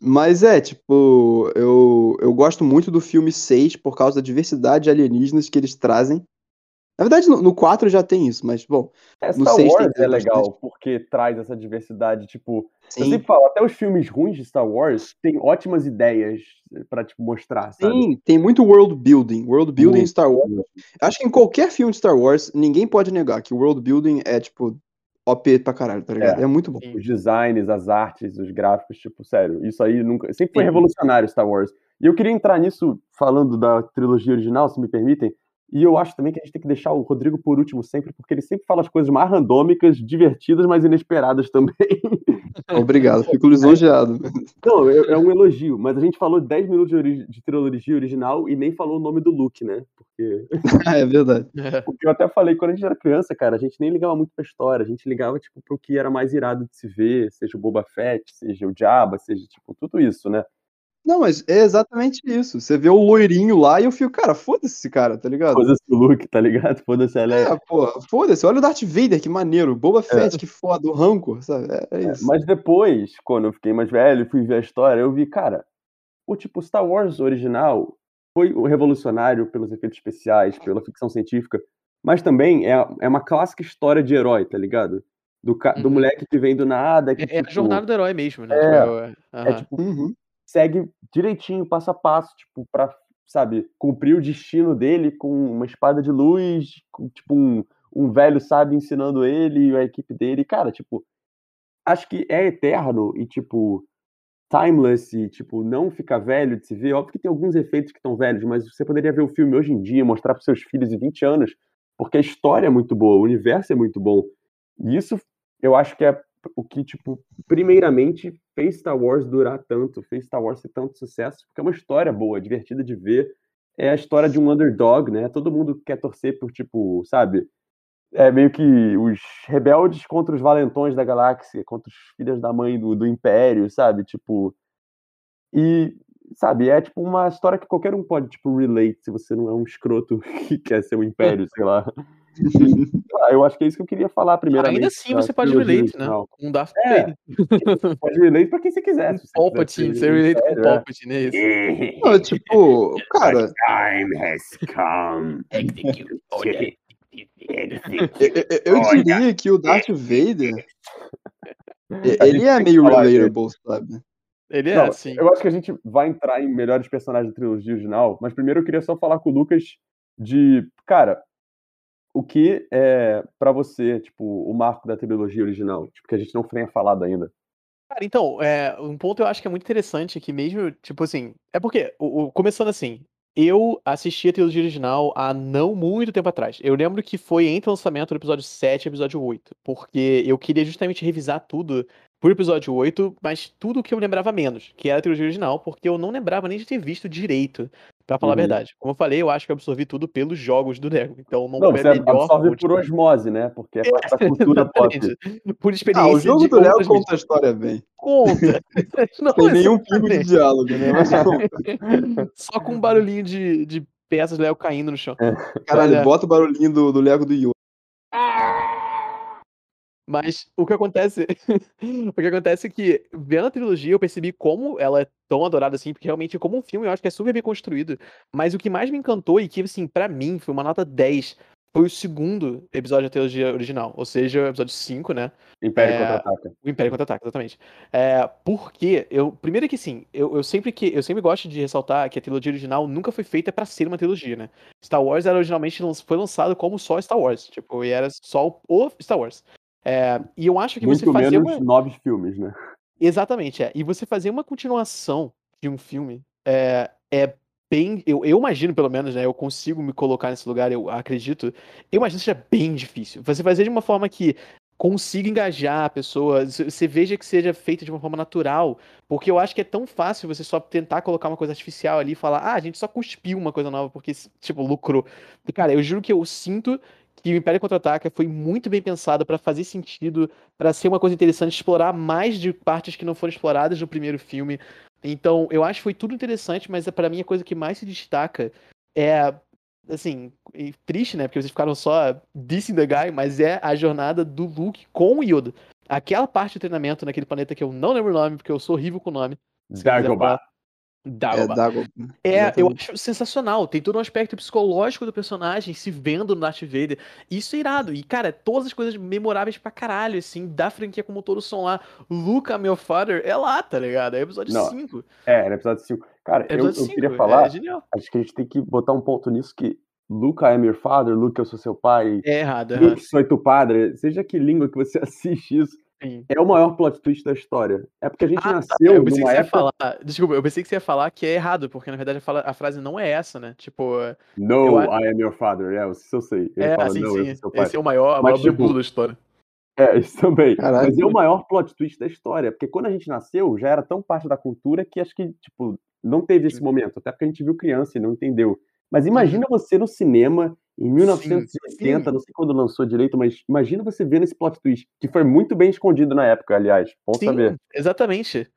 Mas é, tipo, eu, eu gosto muito do filme 6 por causa da diversidade de alienígenas que eles trazem. Na verdade, no, no 4 já tem isso, mas, bom, É, No Star seis tem Wars é bastante. legal, porque traz essa diversidade, tipo, eu sim. sempre falo, até os filmes ruins de Star Wars têm ótimas ideias pra, tipo, mostrar, sabe? Sim, tem muito world building. World building em Star Wars. Acho que em qualquer filme de Star Wars, ninguém pode negar que o world building é, tipo, OP pra caralho, tá ligado? É, É. muito bom. Sim. Os designs, as artes, os gráficos, tipo, sério, isso aí nunca, sempre foi Sim. revolucionário Star Wars. E eu queria entrar nisso falando da trilogia original, se me permitem, e eu acho também que a gente tem que deixar o Rodrigo por último sempre, porque ele sempre fala as coisas mais randômicas, divertidas, mas inesperadas também. Obrigado, fico lisonjeado. Não, é, é um elogio, mas a gente falou 10 minutos de, ori- de trilogia original e nem falou o nome do Luke, né? Porque, é verdade. É. porque eu até falei, quando a gente era criança, cara, a gente nem ligava muito pra história, a gente ligava, tipo, pro que era mais irado de se ver, seja o Boba Fett, seja o Jabba, seja, tipo, tudo isso, né? Não, mas é exatamente isso. Você vê o loirinho lá e eu fico, cara, foda-se esse cara, tá ligado? Foda-se o Luke, tá ligado? Foda-se ela é... É, pô, foda-se. Olha o Darth Vader, que maneiro. Boba Fett, que foda. O Rancor, sabe? É, é isso. Mas depois, quando eu fiquei mais velho e fui ver a história, eu vi, cara, o tipo Star Wars original foi o revolucionário pelos efeitos especiais, pela ficção científica, mas também é, é uma clássica história de herói, tá ligado? Do, ca- do Uhum. moleque que vem do nada, que É, é a tipo, jornada do herói mesmo, né? É. Tipo, é, é, tipo, Uhum. Segue direitinho, passo a passo, tipo, pra, sabe, cumprir o destino dele com uma espada de luz, com, tipo, um, um velho sábio ensinando ele e a equipe dele. Cara, tipo, acho que é eterno e, tipo, timeless e, tipo, não fica velho de se ver. Óbvio que tem alguns efeitos que estão velhos, mas você poderia ver o filme hoje em dia, mostrar para seus filhos de 20 anos, porque a história é muito boa, o universo é muito bom. E isso eu acho que é o que, tipo, primeiramente fez Star Wars durar tanto, fez Star Wars ter tanto sucesso, porque é uma história boa, divertida de ver. É a história de um underdog, né? Todo mundo quer torcer por, tipo, sabe? É meio que os rebeldes contra os valentões da galáxia, contra os filhos da mãe do, do Império, sabe? Tipo. E, sabe, é tipo uma história que qualquer um pode, tipo, relate, se você não é um escroto que quer ser o Império, sei lá. Ah, eu acho que é isso que eu queria falar primeiramente. Ainda assim você pode relate, né? Com Darth É. Vader. Você pode relate pra quem você quiser. quiser Palpatine, você relate com é. Palpatine, é isso. Não, tipo, cara, time has come. eu, eu- eu diria que o Darth Vader, ele é meio relatable, sabe? Ele é Não, assim. Eu acho que a gente vai entrar em melhores personagens da trilogia original, mas primeiro eu queria só falar com o Lucas de, cara, o que é pra você, tipo, o marco da trilogia original, tipo, que a gente não tenha falado ainda. Cara, então, é, um ponto eu acho que é muito interessante que mesmo, tipo assim, é porque, o, o- começando assim, eu assisti a trilogia original há não muito tempo atrás. Eu lembro que foi entre o lançamento do episódio 7 e episódio 8, porque eu queria justamente revisar tudo por episódio 8, mas tudo que eu lembrava menos, que era a trilogia original, porque eu não lembrava nem de ter visto direito, pra falar Uhum. a verdade. Como eu falei, eu acho que eu absorvi tudo pelos jogos do Lego, então não, Não, foi você melhor absorve por pra- osmose, né? Porque é parte da cultura pop. Por experiência Ah, o jogo do outras conta a história bem. Conta. Não, Tem nenhum pingo de diálogo, né? Mas conta. Só com um barulhinho de, de peças Léo caindo no chão. Caralho, Olha. bota o barulhinho do, do Lego do Yoda. Mas o que acontece. o que acontece é que, vendo a trilogia, eu percebi como ela é tão adorada assim, porque realmente, como um filme, eu acho que é super bem construído. Mas o que mais me encantou e que, assim, pra mim, foi uma nota 10, foi o segundo episódio da trilogia original. Ou seja, o episódio 5, né? Império É, contra-ataca. O Império Contra-Ataca, exatamente. É, porque eu. Primeiro que sim, eu, eu sempre que eu sempre gosto de ressaltar que a trilogia original nunca foi feita pra ser uma trilogia, né? Star Wars era originalmente foi lançado como só Star Wars, tipo, e era só o Star Wars. É, e eu acho que você Muito fazer menos uma. nove filmes, né? Exatamente, é. E você fazer uma continuação de um filme é, é bem. Eu, eu imagino, pelo menos, né? Eu consigo me colocar nesse lugar, eu acredito. Eu imagino que seja bem difícil. Você fazer de uma forma que consiga engajar a pessoa, você veja que seja feita de uma forma natural. Porque eu acho que é tão fácil você só tentar colocar uma coisa artificial ali e falar, ah, a gente só cuspiu uma coisa nova porque, tipo, lucrou. Cara, eu juro que eu sinto que o Império Contra-Ataca foi muito bem pensado pra fazer sentido, pra ser uma coisa interessante, explorar mais de partes que não foram exploradas no primeiro filme. Então, eu acho que foi tudo interessante, mas pra mim a coisa que mais se destaca é assim, triste, né? Porque vocês ficaram só dissing the guy, mas é a jornada do Luke com o Yoda. Aquela parte do treinamento naquele planeta que eu não lembro o nome, porque eu sou horrível com o nome. Dagobah. Falar. É. É, eu acho sensacional. Tem todo um aspecto psicológico do personagem se vendo no Darth Vader. Isso é irado. E, cara, todas as coisas memoráveis pra caralho, assim, da franquia como todos são lá. I'm your father, é lá, tá ligado? É episódio Não, 5. É, era episódio 5. Cara, É eu, episódio eu 5. queria falar, É genial. acho que a gente tem que botar um ponto nisso que I am your father, Luke, eu sou seu pai, É errado, é errado. Luke, sou tu padre, seja que língua que você assiste isso, Sim. é o maior plot twist da história. É porque a gente Ah, tá. nasceu Eu pensei que numa você ia época... falar. Desculpa, eu pensei que você ia falar que é errado, porque na verdade a, fala- a frase não é essa, né? Tipo, No, Eu I am your father. É, isso eu sei. Ele é fala, assim, não, eu sim. Esse é o maior, Mas, maior tipo, da história. É, isso também. Caralho. Mas é o maior plot twist da história, porque quando a gente nasceu, já era tão parte da cultura que acho que, tipo, não teve esse Sim. momento, até porque a gente viu criança e não entendeu. Mas imagina você no cinema em 1980, sim. não sei quando lançou direito, mas imagina você vendo esse plot twist, que foi muito bem escondido na época, aliás. Bom Sim, saber. exatamente.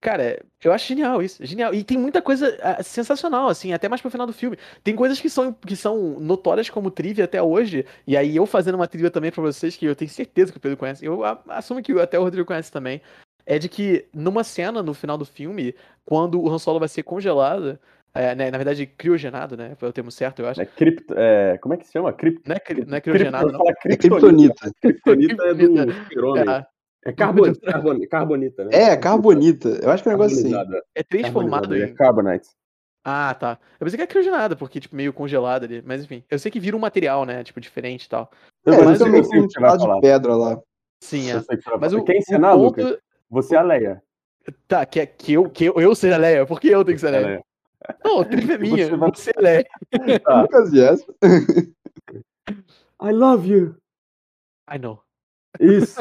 Cara, eu acho genial isso, genial. E tem muita coisa ah, sensacional, assim, até mais pro final do filme. Tem coisas que são, que são notórias como trivia até hoje, e aí eu fazendo uma trivia também pra vocês, que eu tenho certeza que o Pedro conhece, eu a- assumo que até o Rodrigo conhece também, é de que numa cena no final do filme, quando o Han Solo vai ser congelado, é, né, na verdade criogenado, né, foi o termo certo, eu acho. É cripto, é, como é que se chama? Cripto, Não é, cri- não é cripto, criogenado, eu não. É criptonita. Criptonita é do super-homem. É, É carbon, carbon, carbonita, né? É, carbonita. Eu acho que é um negócio assim. É transformado em. É carbonite. Ah, tá. Eu pensei que era criogenada, porque, tipo, meio congelada ali. Mas enfim, eu sei que vira um material, né? Tipo, diferente e tal. Eu, É, mas eles eu também sei tem o um que vai falar. de pedra lá. Sim, é. o Mas o, Quer o ensinar, ponto... Lucas? Você é a Leia. Tá, que, é- que, eu, que eu, eu seja a Leia. Por que eu tenho que ser É a Leia? Não, a trilha é minha. Você Você Lucas Yes. I love you. I know. Isso,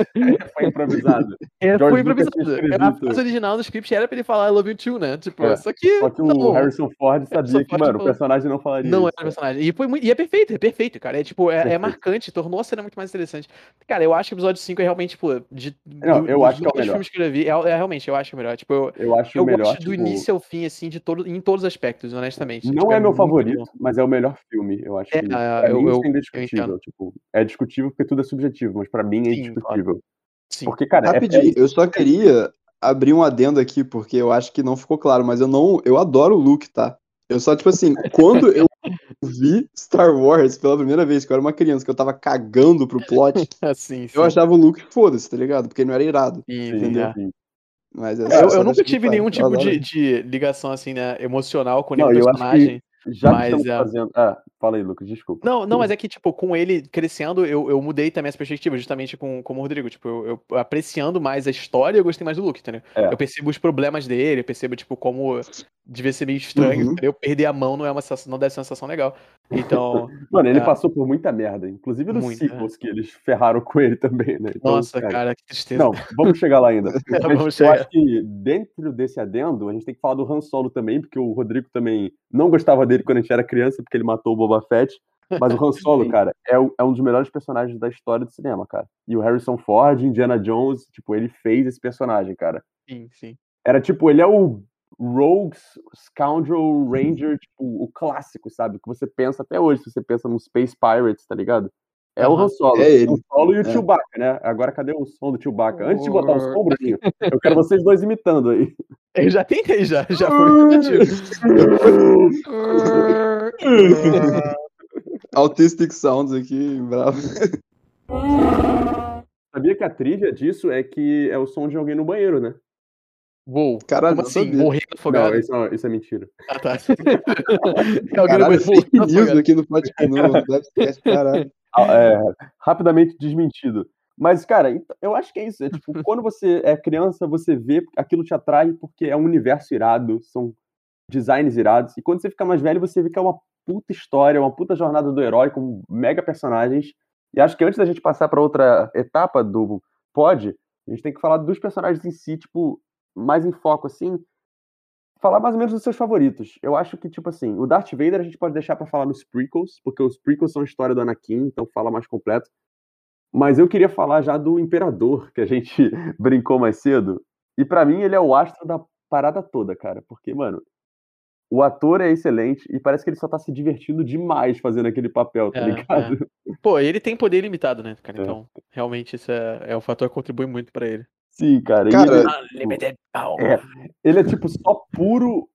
foi improvisado. É, foi improvisado. tinha A frase original do script era pra ele falar I love you too, né? Tipo, É, só que. Só que o não, Harrison Ford sabia Harrison que, Ford mano, o falou- personagem não falaria Não isso. era personagem. E, foi muito, e é perfeito, é perfeito, cara. É tipo, é, é marcante, tornou a cena muito mais interessante. Cara, eu acho que o episódio 5 é realmente, tipo, de, Não, eu acho que é o melhor. filmes que eu já vi, é, é realmente, eu acho é o melhor. Tipo, eu, Eu acho eu o melhor, gosto do tipo, início ao fim, assim, de todo, em todos os aspectos, honestamente. Não Tipo, é meu muito favorito, bom. mas é o melhor filme, eu acho. É, que, pra eu- mim eu- isso é indiscutível. Tipo, é discutível porque tudo é subjetivo, mas pra mim é Sim. Sim. Porque, cara, é, Rapidinho, eu só queria abrir um adendo aqui, porque eu acho que não ficou claro, mas eu não. Eu adoro o Luke, tá? Eu só, tipo assim, quando eu vi Star Wars pela primeira vez, que eu era uma criança, que eu tava cagando pro plot, Assim, sim. eu achava o Luke foda-se, tá ligado? Porque ele não era irado. Sim, entendeu? é. sim. Mas é Eu, eu nunca tive nenhum tipo de, de ligação, assim, né, emocional com Não, nenhum eu acho personagem. Já mas que estamos é- fazendo. Ah, fala aí, Lucas, desculpa. Não, não, mas é que, tipo, com ele crescendo, eu, eu mudei também essa perspectiva, justamente com, como o Rodrigo. Tipo, eu, eu apreciando mais a história, eu gostei mais do Luke, entendeu? É. Eu percebo os problemas dele, eu percebo, tipo, como devia ser meio estranho, Uhum. entendeu? Perder a mão não é uma sensação, não deve ser uma sensação legal. Então, Mano, ele É. passou por muita merda, inclusive nos Muita, é. sequels que eles ferraram com ele também, né? Então, nossa, cara, que tristeza. Não, vamos chegar lá ainda. Vamos eu chegar. acho que dentro desse adendo, a gente tem que falar do Han Solo também, porque o Rodrigo também não gostava dele quando a gente era criança, porque ele matou o Boba Fett. Mas o Han Solo, cara, é, o- é um dos melhores personagens da história do cinema, cara. E o Harrison Ford, Indiana Jones, tipo, ele fez esse personagem, cara. Sim, sim. Era tipo, ele é o Rogue Scoundrel Ranger, tipo, o clássico, sabe? Que você pensa até hoje, se você pensa no Space Pirates, tá ligado? É o. Han Solo. É ele. O Han Solo e o É. Chewbacca, né? Agora cadê o som do Chewbacca? Antes de botar o som, Bruninho, eu quero vocês dois imitando aí. Eu já tentei, já, já foi. Autistic Sounds aqui, bravo. Sabia que a trilha disso é que é o som de alguém no banheiro, né? Uou, Caralho, como assim? sabia. Morrendo afogado? Não, isso, é- isso é mentira. Ah, tá. É alguém Caralho, no banheiro news afogado. aqui no podcast, caralho. Ah, é, rapidamente desmentido. Mas, cara, ent- eu acho que é isso. É tipo, quando você é criança, você vê aquilo te atrai porque é um universo irado, são designs irados. E quando você fica mais velho, você vê que é uma puta história, uma puta jornada do herói com mega personagens. E acho que antes da gente passar para outra etapa do pod, a gente tem que falar dos personagens em si, tipo, mais em foco, assim. Falar mais ou menos dos seus favoritos. Eu acho que, tipo assim, o Darth Vader a gente pode deixar pra falar nos prequels, porque os prequels são a história do Anakin, então fala mais completo. Mas eu queria falar já do Imperador, que a gente brincou mais cedo. E pra mim ele é o astro da parada toda, cara. Porque, mano, o ator é excelente e parece que ele só tá se divertindo demais fazendo aquele papel, tá É, ligado? Pô, ele tem poder ilimitado, né, cara? É. Então, realmente, isso é, é um fator que contribui muito pra ele. Sim, cara. Cara, ele- power. É, ele é tipo só puro,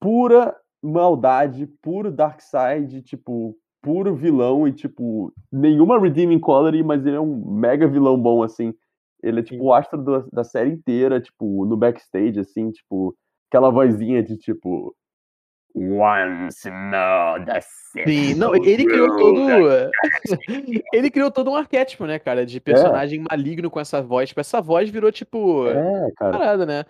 pura maldade, puro dark side, tipo, puro vilão e tipo, nenhuma redeeming quality, mas ele é um mega vilão bom, assim. Ele é tipo Sim. o astro do- da série inteira, tipo, no backstage, assim, tipo, aquela vozinha de tipo. Once know the Sim, não, ele criou todo. the-" ele criou todo um arquétipo, né, cara? De personagem maligno com essa voz. Tipo, essa voz virou, tipo. É, cara. Parada, né?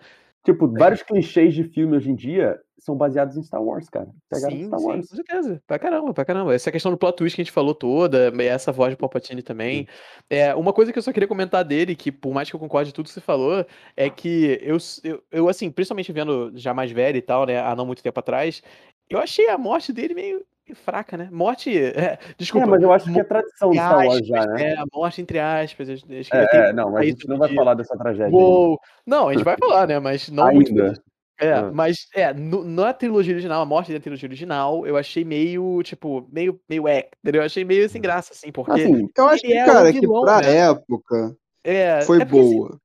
Tipo, vários clichês de filme hoje em dia são baseados em Star Wars, cara. Pegaram Sim, Star sim, Wars. com certeza. Pra caramba, pra caramba. Essa questão do plot twist que a gente falou toda, essa voz de Palpatine também. É, uma coisa que eu só queria comentar dele, que por mais que eu concorde tudo que você falou, é que eu, eu, eu, assim, principalmente vendo já mais velho e tal, né, há não muito tempo atrás, eu achei a morte dele meio fraca, né? Morte. é, desculpa. É, mas eu acho que é tradição entre Star Wars já, né? É, a morte entre aspas. que É, é, não, mas a gente não vai falar dessa tragédia. ainda. Uou! Não, a gente vai falar, né? Mas não. Ainda. É, Ah. mas é, no- na trilogia original, a morte da trilogia original, eu achei meio, tipo, meio, meio é, entendeu? Eu achei meio sem graça, assim, porque Assim, Eu acho que, é cara, que vilão, pra né? época é, foi é assim, boa.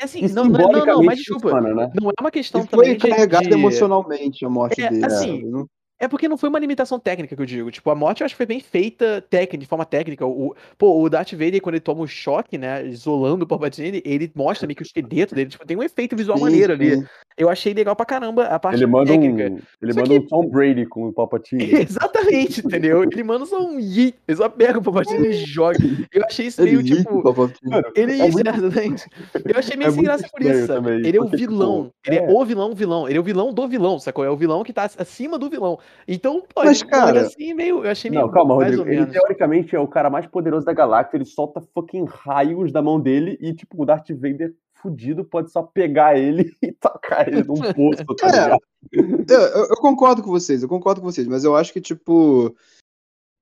é assim, não, não, não, mas desculpa, funciona, né? não é uma questão E foi também de, carregada de- emocionalmente a morte É, dele. assim, É porque não foi uma limitação técnica que eu digo. Tipo, a morte eu acho que foi bem feita técnica, de forma técnica. O, pô, o Darth Vader, quando ele toma o choque, né, isolando o Palpatine, ele mostra meio que o esqueleto dele. Tipo, tem um efeito visual Sim, maneiro ali. sim. eu achei legal pra caramba a parte Ele manda técnica. um, ele Só manda que- um Tom Brady com o Palpatine. Exatamente, entendeu? Ele manda só um yi, ele só pega o Palpatine e joga. Eu achei isso meio tipo. Mano, Ele É é isso, muito- exatamente. Eu achei meio é sem graça por isso, também, ele é o tipo, vilão. ele é. é. o vilão vilão. Ele é o vilão do vilão, sacou? É o vilão que tá acima do vilão. Então, pô, Mas, cara- assim, meio. Eu achei meio. Não, calma, Rodrigo. Ele teoricamente é o cara mais poderoso da galáxia. Ele solta fucking raios da mão dele e, tipo, o Darth Vader fudido pode só pegar ele e tacar ele num poço, tá É. ligado? Eu, eu- eu concordo com vocês, eu concordo com vocês, mas eu acho que, tipo.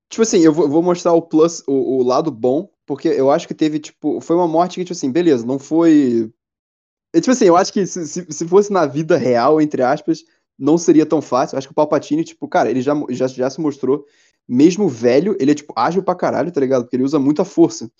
Tipo assim, eu vou, vou mostrar o plus, o, o lado bom, porque eu acho que teve, tipo. Foi uma morte que, tipo assim, beleza, não foi. É, tipo assim, eu acho que se, se, se fosse na vida real, entre aspas, não seria tão fácil. Acho que o Palpatine, tipo, cara, ele já, já, já se mostrou, mesmo velho, ele é, tipo, ágil pra caralho, tá ligado? Porque ele usa muita força.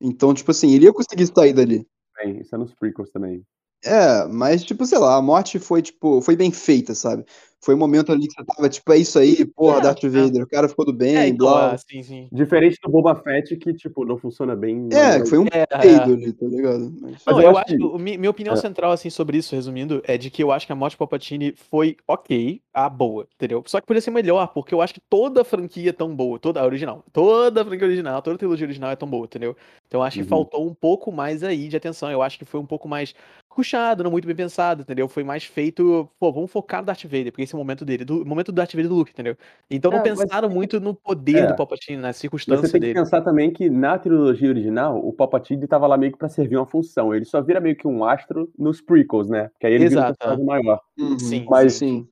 Então, tipo assim, ele ia conseguir sair dali. Bem, isso é nos prequels também. É, mas, tipo, sei lá, a morte foi, tipo, foi bem feita, sabe? Foi um momento ali que você tava, tipo, é isso aí, porra, É, Darth é. Vader, o cara ficou do bem, É, então, blá. ah, sim, sim. Diferente do Boba Fett, que, tipo, não funciona bem. É, que foi um É, peido ali, tá ligado? Mas- Mas Não, eu eu acho acho, que- o- mi- minha opinião É. central, assim, sobre isso, resumindo, é de que eu acho que a morte de Palpatine foi ok, a boa, entendeu? Só que podia ser melhor, porque eu acho que toda a franquia é tão boa, toda a original, toda a franquia original, toda a trilogia original é tão boa, entendeu? Então eu acho que Uhum. faltou um pouco mais aí de atenção, eu acho que foi um pouco mais rushado, não muito bem pensado, entendeu? Foi mais feito, pô, vamos focar no Darth Vader, porque esse é o momento dele, do o momento do Darth Vader e do Luke, entendeu? Então não É, mas- pensaram muito no poder É. do Palpatine, na circunstância você tem que dele. pensar também que na trilogia original, o Palpatine tava lá meio que pra servir uma função. Ele só vira meio que um astro nos prequels, né? Porque aí ele vira um Exato, personagem maior. Uhum, Sim, Mas- sim.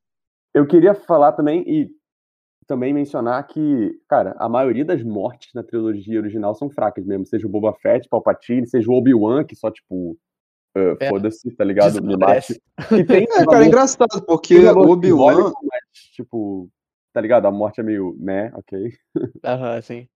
Eu queria falar também e também mencionar que, cara, a maioria das mortes na trilogia original são fracas mesmo. Seja o Boba Fett, Palpatine, seja o Obi-Wan, que só, tipo, ah, É. foda-se, tá ligado? Me mate. E tem É, cara, é engraçado, porque o Obi-Wan. tipo, tá ligado? A morte é meio, né, ok. Aham, sim.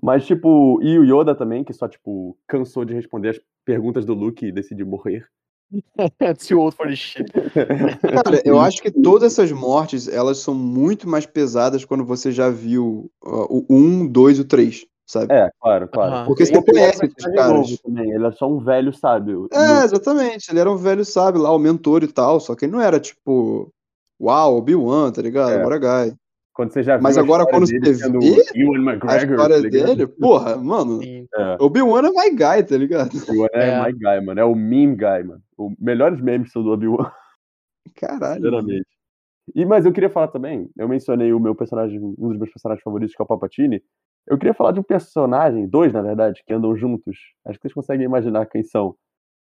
Mas, tipo, e o Yoda também, que só, tipo, cansou de responder as perguntas do Luke e decidiu morrer. Too old for this shit. Cara, eu acho que todas essas mortes, elas são muito mais pesadas quando você já viu uh, o 1, 2 e o 3, sabe? É, claro, claro. Aham. Porque você o Obi-Wan conhece é um esses caras. novo também, Ele é só um velho sábio. É, exatamente. Ele era um velho sábio lá, o mentor e tal, só que ele não era tipo, uau, Obi-Wan, tá ligado? É. Bora guy. Quando você já viu Mas agora, quando você vê Ewan A história tá dele, porra, mano. É, Obi-Wan é my guy, tá ligado? o Ewan é, É. my guy, mano. É o meme guy, mano. Os melhores memes são do Obi-Wan, Caralho. sinceramente. E, mas eu queria falar também, eu mencionei o meu personagem, um dos meus personagens favoritos, que é o Palpatine. Eu queria falar de um personagem, dois, na verdade, que andam juntos. Acho que vocês conseguem imaginar quem são.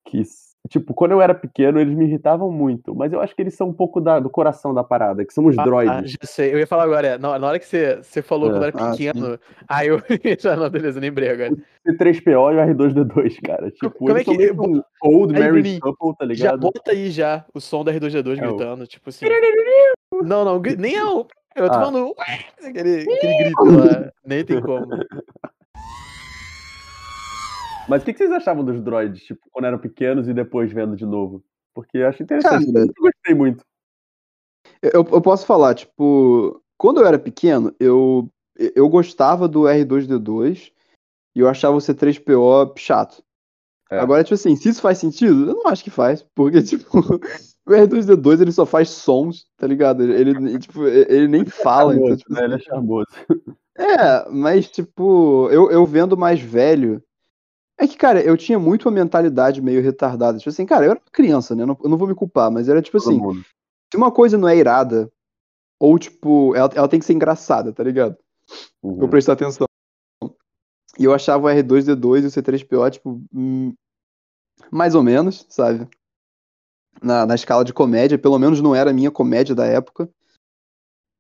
Que, tipo, quando eu era pequeno, eles me irritavam muito. Mas eu acho que eles são um pouco da- do coração da parada, que são os Ah, droids. já sei. Eu ia falar agora, é, na, na hora que você, você falou É. quando era Ah, pequeno, aí eu já não, beleza, lembrei agora. C3PO e o R2D2, cara. Tipo, como é eles são que- meio que um old Aí, married Bruninho, couple, tá Já ligado? bota aí já o som da R2D2 É o- gritando, tipo assim. Não, não, nem é o. Eu tô Ah. falando. "Ué", Aquele, aquele grito lá. Nem tem como. Mas o que que vocês achavam dos droids, tipo, quando eram pequenos e depois vendo de novo? Porque eu acho interessante. Cara, eu gostei muito. Eu, eu posso falar, tipo, quando eu era pequeno, eu, eu gostava do R2D2 e eu achava o C3PO chato. É. Agora, tipo assim, se isso faz sentido, eu não acho que faz, porque, tipo, o R2D2 ele só faz sons, tá ligado? Ele, ele, tipo, ele nem fala, então, Charmoso, tipo, né? Ele é charmoso. É, mas, tipo, eu, eu vendo mais velho. É que, cara, eu tinha muito uma mentalidade meio retardada. Tipo assim, cara, eu era uma criança, né? Eu não, eu não vou me culpar, mas era tipo Todo assim: mundo. se uma coisa não é irada, ou tipo, ela, ela tem que ser engraçada, tá ligado? Uhum. Pra eu prestar atenção. E eu achava o R2D2 e o C3PO, tipo, hum, mais ou menos, sabe? Na, na escala de comédia, pelo menos não era a minha comédia da época.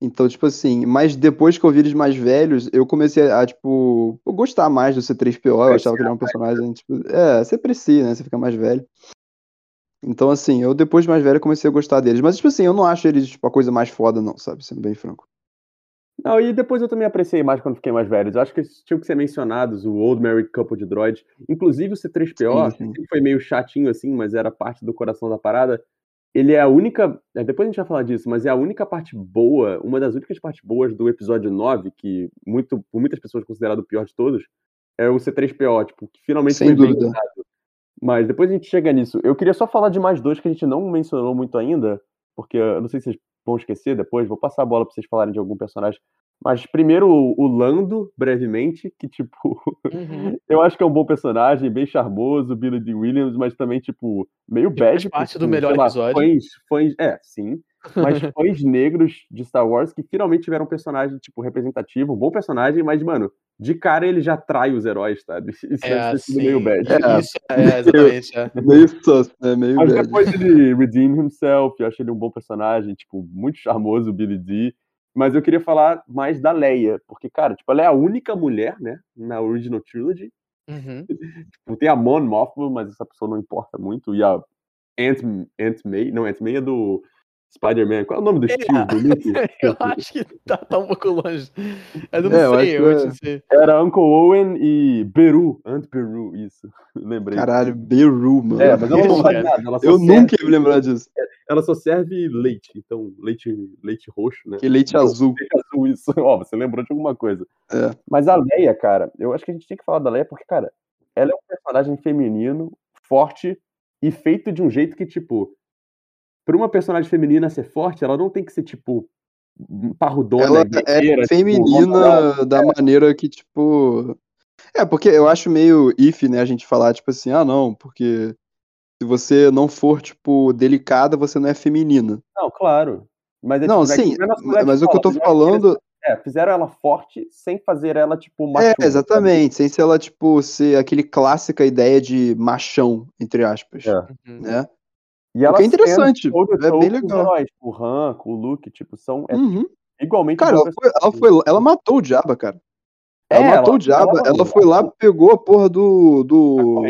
Então, tipo assim, mas depois que eu vi eles mais velhos, eu comecei a, tipo, gostar mais do C3PO. Eu achava que ele era um personagem, tipo, é, você precisa, né? Você fica mais velho. Então, assim, eu depois de mais velho comecei a gostar deles. Mas, tipo assim, eu não acho eles, tipo, a coisa mais foda, não, sabe? Sendo bem franco. Não, e depois eu também apreciei mais quando fiquei mais velho. Eu acho que tinham que ser mencionados, o Old Married Couple de droids. Inclusive o C3PO, Sim, sim. que foi meio chatinho assim, mas era parte do coração da parada. Ele é a única. é, Depois a gente vai falar disso, mas é a única parte boa, uma das únicas partes boas do episódio 9, que muito, por muitas pessoas considerado o pior de todos, é o C3PO, tipo, que finalmente Sem foi dúvida. usado. Mas depois a gente chega nisso. Eu queria só falar de mais dois que a gente não mencionou muito ainda, porque eu não sei se vocês vão esquecer depois, vou passar a bola pra vocês falarem de algum personagem. Mas primeiro o Lando, brevemente, que tipo, Uhum. eu acho que é um bom personagem, bem charmoso, Billy D. Williams, mas também, tipo, meio Que faz bad. parte porque, do melhor sei lá, episódio. Fãs, fãs, é, sim. Mas fãs negros de Star Wars que finalmente tiveram um personagem, tipo, representativo, um bom personagem, mas, mano, de cara ele já trai os heróis, sabe? Isso É, deve ter sido meio bad. É. Isso, é, exatamente. é. Meio sus, né? Meio Mas bad. depois ele redeem himself, eu acho ele um bom personagem, tipo, muito charmoso, o Billy D. Mas eu queria falar mais da Leia, porque, cara, tipo, ela é a única mulher, né, na Original Trilogy. Uhum. Tipo, tem a Mon Mothma, mas essa pessoa não importa muito. E a Aunt, Aunt May, não, Aunt May é do Spider-Man. Qual é o nome do É. tio do Nick? Eu acho que tá, tá um pouco longe. Eu não É, sei, eu acho é- que sei. Era Uncle Owen e Beru, Aunt Beru, isso. Lembrei. Caralho, Beru, mano. É, mas ela não faz Cara, nada. Ela só, Eu serve, nunca ia me lembrar disso. ela só serve leite. Então, leite, leite roxo, né? Que leite Não, azul. Leite azul, isso. Ó, você lembrou de alguma coisa. É. Mas a Leia, cara, eu acho que a gente tem que falar da Leia porque, cara, ela é um personagem feminino, forte e feito de um jeito que, tipo, pra uma personagem feminina ser forte, ela não tem que ser, tipo, parrudona, Ela guerreira, é tipo, feminina da maneira que, tipo. É, porque eu acho meio if, né, a gente falar, tipo assim, ah, não, porque se você não for, tipo, delicada, você não é feminina. Não, claro. Mas é, Não, tipo, é que sim, não é lugar de mas o que eu tô ela- falando. É, fizeram ela forte sem fazer ela, tipo, É, machona, sabe? exatamente, sem ser ela, tipo, ser aquele clássica ideia de machão, entre aspas. É. Uhum. Né? E ela que é interessante, é bem legal. heróis, o Han, o Luke, tipo, são é, Uhum. igualmente Cara, ela foi, ela foi. Ela matou o Diaba, cara. Ela É, matou o Diaba, ela, foi lá, pegou a porra do. do,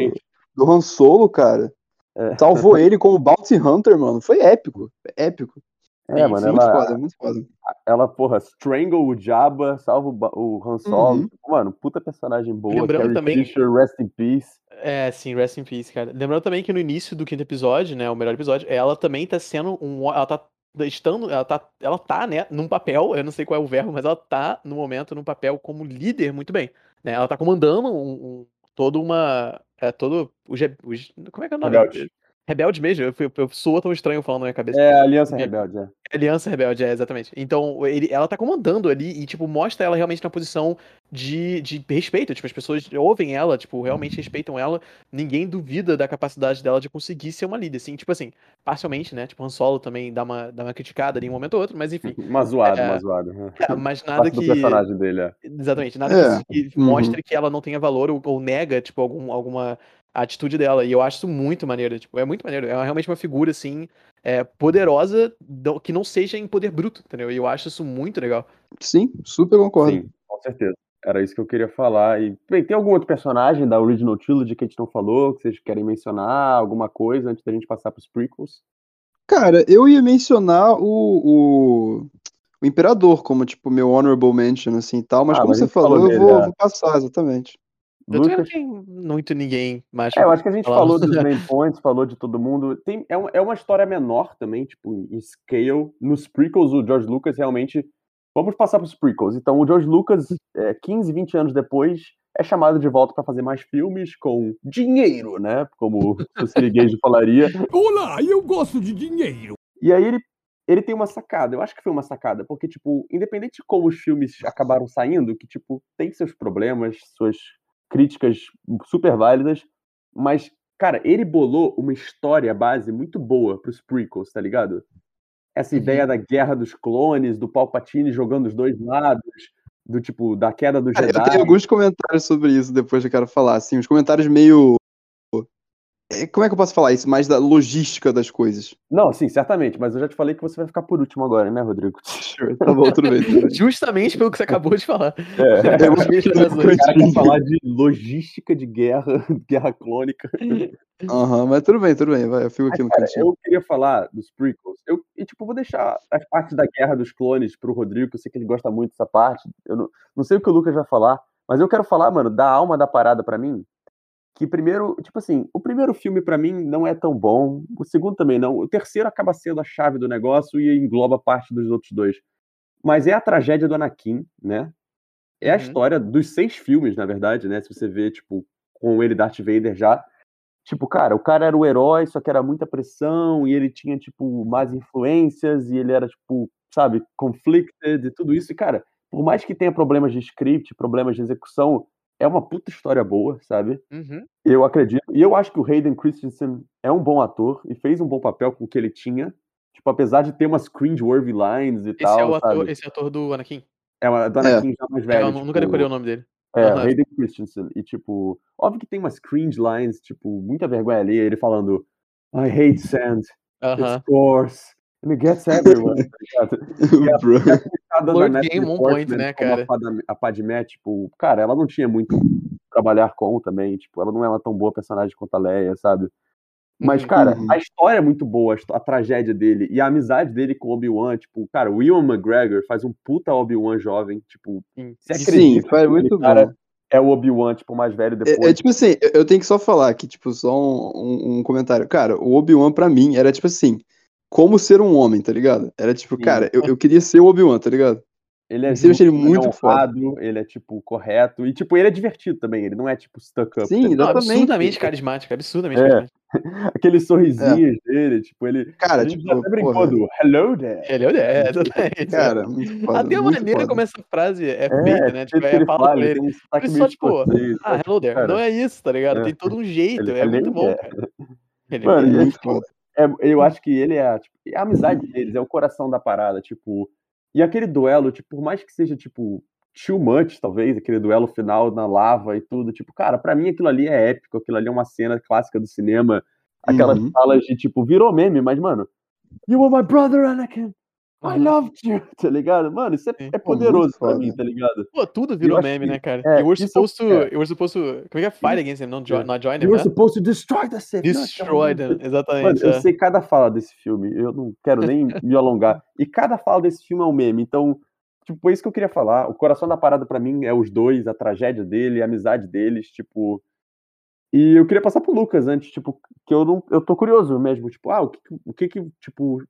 do Han Solo, cara. É. Salvou ele como Bounty Hunter, mano. Foi épico. Épico. É, mano, muito ela, foda, muito foda. ela, porra, strangle o Jabba, salva o o Han Solo. Uhum. Mano, puta personagem boa. Lembrando Carrie também- Fisher, rest in peace. É, sim, rest in peace, cara. Lembrando também que no início do quinto episódio, né, o melhor episódio, ela também tá sendo um, ela tá estando, ela tá, ela tá, né, num papel, eu não sei qual é o verbo, mas ela tá no momento num papel como líder muito bem, né? Ela tá comandando um, um todo uma, é todo re- os- como é que é o nome? Rebelde. Rebelde mesmo, eu, eu, eu sou tão estranho falando na minha cabeça. É, Aliança É. Rebelde, é. Aliança Rebelde, é, exatamente. Então, ele, ela tá comandando ali e, tipo, mostra ela realmente na posição de, de respeito. Tipo, as pessoas ouvem ela, tipo, realmente respeitam ela. Ninguém duvida da capacidade dela de conseguir ser uma líder, assim. Tipo assim, parcialmente, né? Tipo, Han Solo também dá uma, dá uma criticada ali em um momento ou outro, mas enfim. Uma zoada, É. uma zoada. né? É, mas nada que... personagem dele, é. Exatamente, nada É, que, que uhum. mostre que ela não tenha valor ou, ou nega, tipo, algum, alguma atitude dela. E eu acho isso muito maneiro, tipo, é muito maneiro. É realmente uma figura, assim, é, poderosa, do- que não seja em poder bruto, entendeu? E eu acho isso muito legal. Sim, super concordo. Sim, com certeza. Era isso que eu queria falar. E, bem, tem algum outro personagem da Original Trilogy que a gente não falou, que vocês querem mencionar? Alguma coisa antes da gente passar pros prequels? Cara, eu ia mencionar o, o, o Imperador como, tipo, meu honorable mention, assim e tal, mas Ah, como mas a você falou falou, eu dele, vou, é. vou passar, exatamente. Eu não tenho muito ninguém mais. É, eu acho que a gente falou dos main points, falou de todo mundo. Tem, é, uma, é uma história menor também, tipo, em scale. Nos prequels, o George Lucas realmente. Vamos passar pros prequels. Então, o George Lucas, é, 15, 20 anos depois, é chamado de volta para fazer mais filmes com dinheiro, né? Como o Sirigueijo falaria. Olá, eu gosto de dinheiro. E aí ele, ele tem uma sacada, eu acho que foi uma sacada, porque, tipo, independente de como os filmes acabaram saindo, que, tipo, tem seus problemas, suas críticas super válidas, mas, cara, ele bolou uma história base muito boa pros prequels, tá ligado? Essa Uhum. ideia da guerra dos clones, do Palpatine jogando os dois lados, do tipo, da queda do Jedi. eu tenho alguns comentários sobre isso depois que eu quero falar, assim, uns comentários meio. É, Como é que eu posso falar isso? Mais da logística das coisas. Não, sim, certamente, mas eu já te falei que você vai ficar por último agora, né, Rodrigo? Sure, tá bom, tudo bem. Tudo bem. Justamente pelo que você acabou de falar. É. Eu- O cara quer falar de logística de guerra, guerra clônica. Aham, mas tudo bem, tudo bem, vai, eu fico aqui no Cara, cantinho. eu queria falar dos prequels. Eu, e, tipo, vou deixar as partes da Guerra dos Clones pro Rodrigo, que eu sei que ele gosta muito dessa parte. Eu não, não sei o que o Lucas vai falar, mas eu quero falar, mano, da alma da parada pra mim. Que primeiro, tipo assim, o primeiro filme pra mim não é tão bom, o segundo também não. O terceiro acaba sendo a chave do negócio e engloba parte dos outros dois. Mas é a tragédia do Anakin, né? É a Uhum. história dos seis filmes, na verdade, né? Se você vê, tipo, com ele Darth Vader já. Tipo, cara, o cara era o herói, só que era muita pressão, e ele tinha, tipo, más influências, e ele era, tipo, sabe, conflicted e tudo isso. E, cara, por mais que tenha problemas de script, problemas de execução, é uma puta história boa, sabe? Uhum. Eu acredito. E eu acho que o Hayden Christensen é um bom ator e fez um bom papel com o que ele tinha. Tipo, apesar de ter umas cringe-worthy lines e Esse, tal, é o ator, sabe? esse é o ator do Anakin. É uma Dona É. King já mais É, velha. eu nunca tipo, decorei o nome dele. É, Aham. Hayden Christensen. E, tipo, óbvio que tem umas cringe lines, tipo, muita vergonha ali, ele falando I hate sand, Aham. it's coarse, and it gets everywhere. tá da Lord Natalie Game on point, né, como cara? A, Padmé, tipo, cara, ela não tinha muito trabalhar com também, tipo, ela não era tão boa personagem quanto a Leia, sabe? Mas, Uhum. cara, Uhum. a história é muito boa, a tragédia dele e a amizade dele com o Obi-Wan, tipo, cara, o Ewan McGregor faz um puta Obi-Wan jovem, tipo, Sim. você acredita Sim, faz muito cara bom. é o Obi-Wan, tipo, mais velho depois. É, é tipo assim, eu- eu tenho que só falar aqui, tipo, só um, um- um comentário. Cara, o Obi-Wan pra mim era tipo assim, como ser um homem, tá ligado? Era tipo, Sim. cara, eu, eu queria ser o Obi-Wan, tá ligado? Ele é achei ele justo, muito é honrado, ele é, tipo, correto. E, tipo, ele é divertido também, ele não é, tipo, stuck up. Sim, tá? Não, Exatamente. absurdamente carismático, absurdamente É. carismático. Aqueles sorrisinhos dele, tipo, ele. Cara, gente tipo, até brincou porra. do Hello there. Ele é, é, exatamente. Cara, muito foda, Até a maneira foda. como essa frase é, É, feita, né? do Tipo, é ele fala por ele ele. um Ele só, tipo, Ah, hello there. Cara, Não é isso, tá ligado? É. Tem todo um jeito, Ele- é hello muito bom, there. cara. Ele Mano, é muito tipo, foda. É- eu acho que ele é, tipo, a amizade deles, é o coração da parada, tipo. E aquele duelo, tipo, por mais que seja, tipo, too much, talvez, aquele duelo final na lava e tudo, tipo, cara, pra mim aquilo ali é épico, aquilo ali é uma cena clássica do cinema. Aquelas Uhum. falas de, tipo, virou meme, mas, mano, You were my brother, Anakin! I loved you! Tá ligado? Mano, isso é, é Pô, poderoso pra mim, tá ligado? Pô, tudo virou meme, que- né, cara? é, you were supposed to. é. You were supposed to. Como é que é? Fight against him, não jo É. not join him, You were né? supposed to destroy the not Destroy join them, them. exatamente. Mano, eu é. sei cada fala desse filme, eu não quero nem me alongar. E cada fala desse filme é um meme, então, tipo, é isso que eu queria falar. O coração da parada pra mim é os dois, a tragédia dele, a amizade deles, tipo. E eu queria passar pro Lucas antes, tipo, que eu não. Eu tô curioso mesmo, tipo, ah, o que, que- o que, que tipo.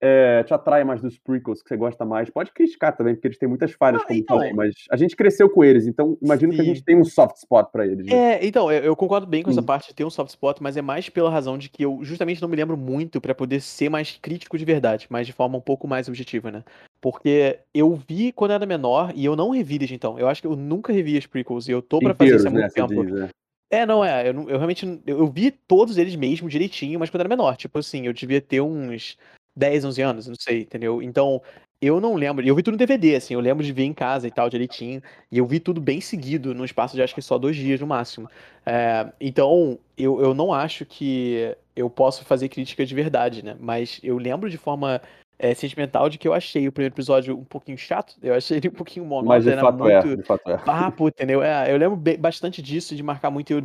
É, te atrai mais dos prequels que você gosta mais? Pode criticar também, porque eles têm muitas falhas, Ah, como então. mas a gente cresceu com eles, então imagino que a Sim. gente tem um soft spot pra eles. né? É, então, eu, concordo bem com essa Sim. parte de ter um soft spot, mas é mais pela razão de que eu justamente não me lembro muito pra poder ser mais crítico de verdade, mas de forma um pouco mais objetiva, né? Porque eu vi quando era menor e eu não revi desde então. Eu acho que eu nunca revi as prequels e eu tô pra fazer isso há muito né? Você tempo. diz, né? É, não, é. Eu, eu realmente. Eu, eu vi todos eles mesmo direitinho, mas quando era menor. Tipo assim, eu devia ter uns 10, 11 anos, não sei, entendeu? Então, eu não lembro. Eu vi tudo no DVD, assim. Eu lembro de ver em casa e tal, direitinho. E eu vi tudo bem seguido, num espaço de acho que só dois dias no máximo. É, então, eu, eu não acho que eu posso fazer crítica de verdade, né? Mas eu lembro de forma. é, sentimental de que eu achei o primeiro episódio um pouquinho chato. Eu achei ele um pouquinho monótono. Mas de era fato é, muito- de fato é. puta, entendeu? É, eu lembro bastante disso, de marcar muito eu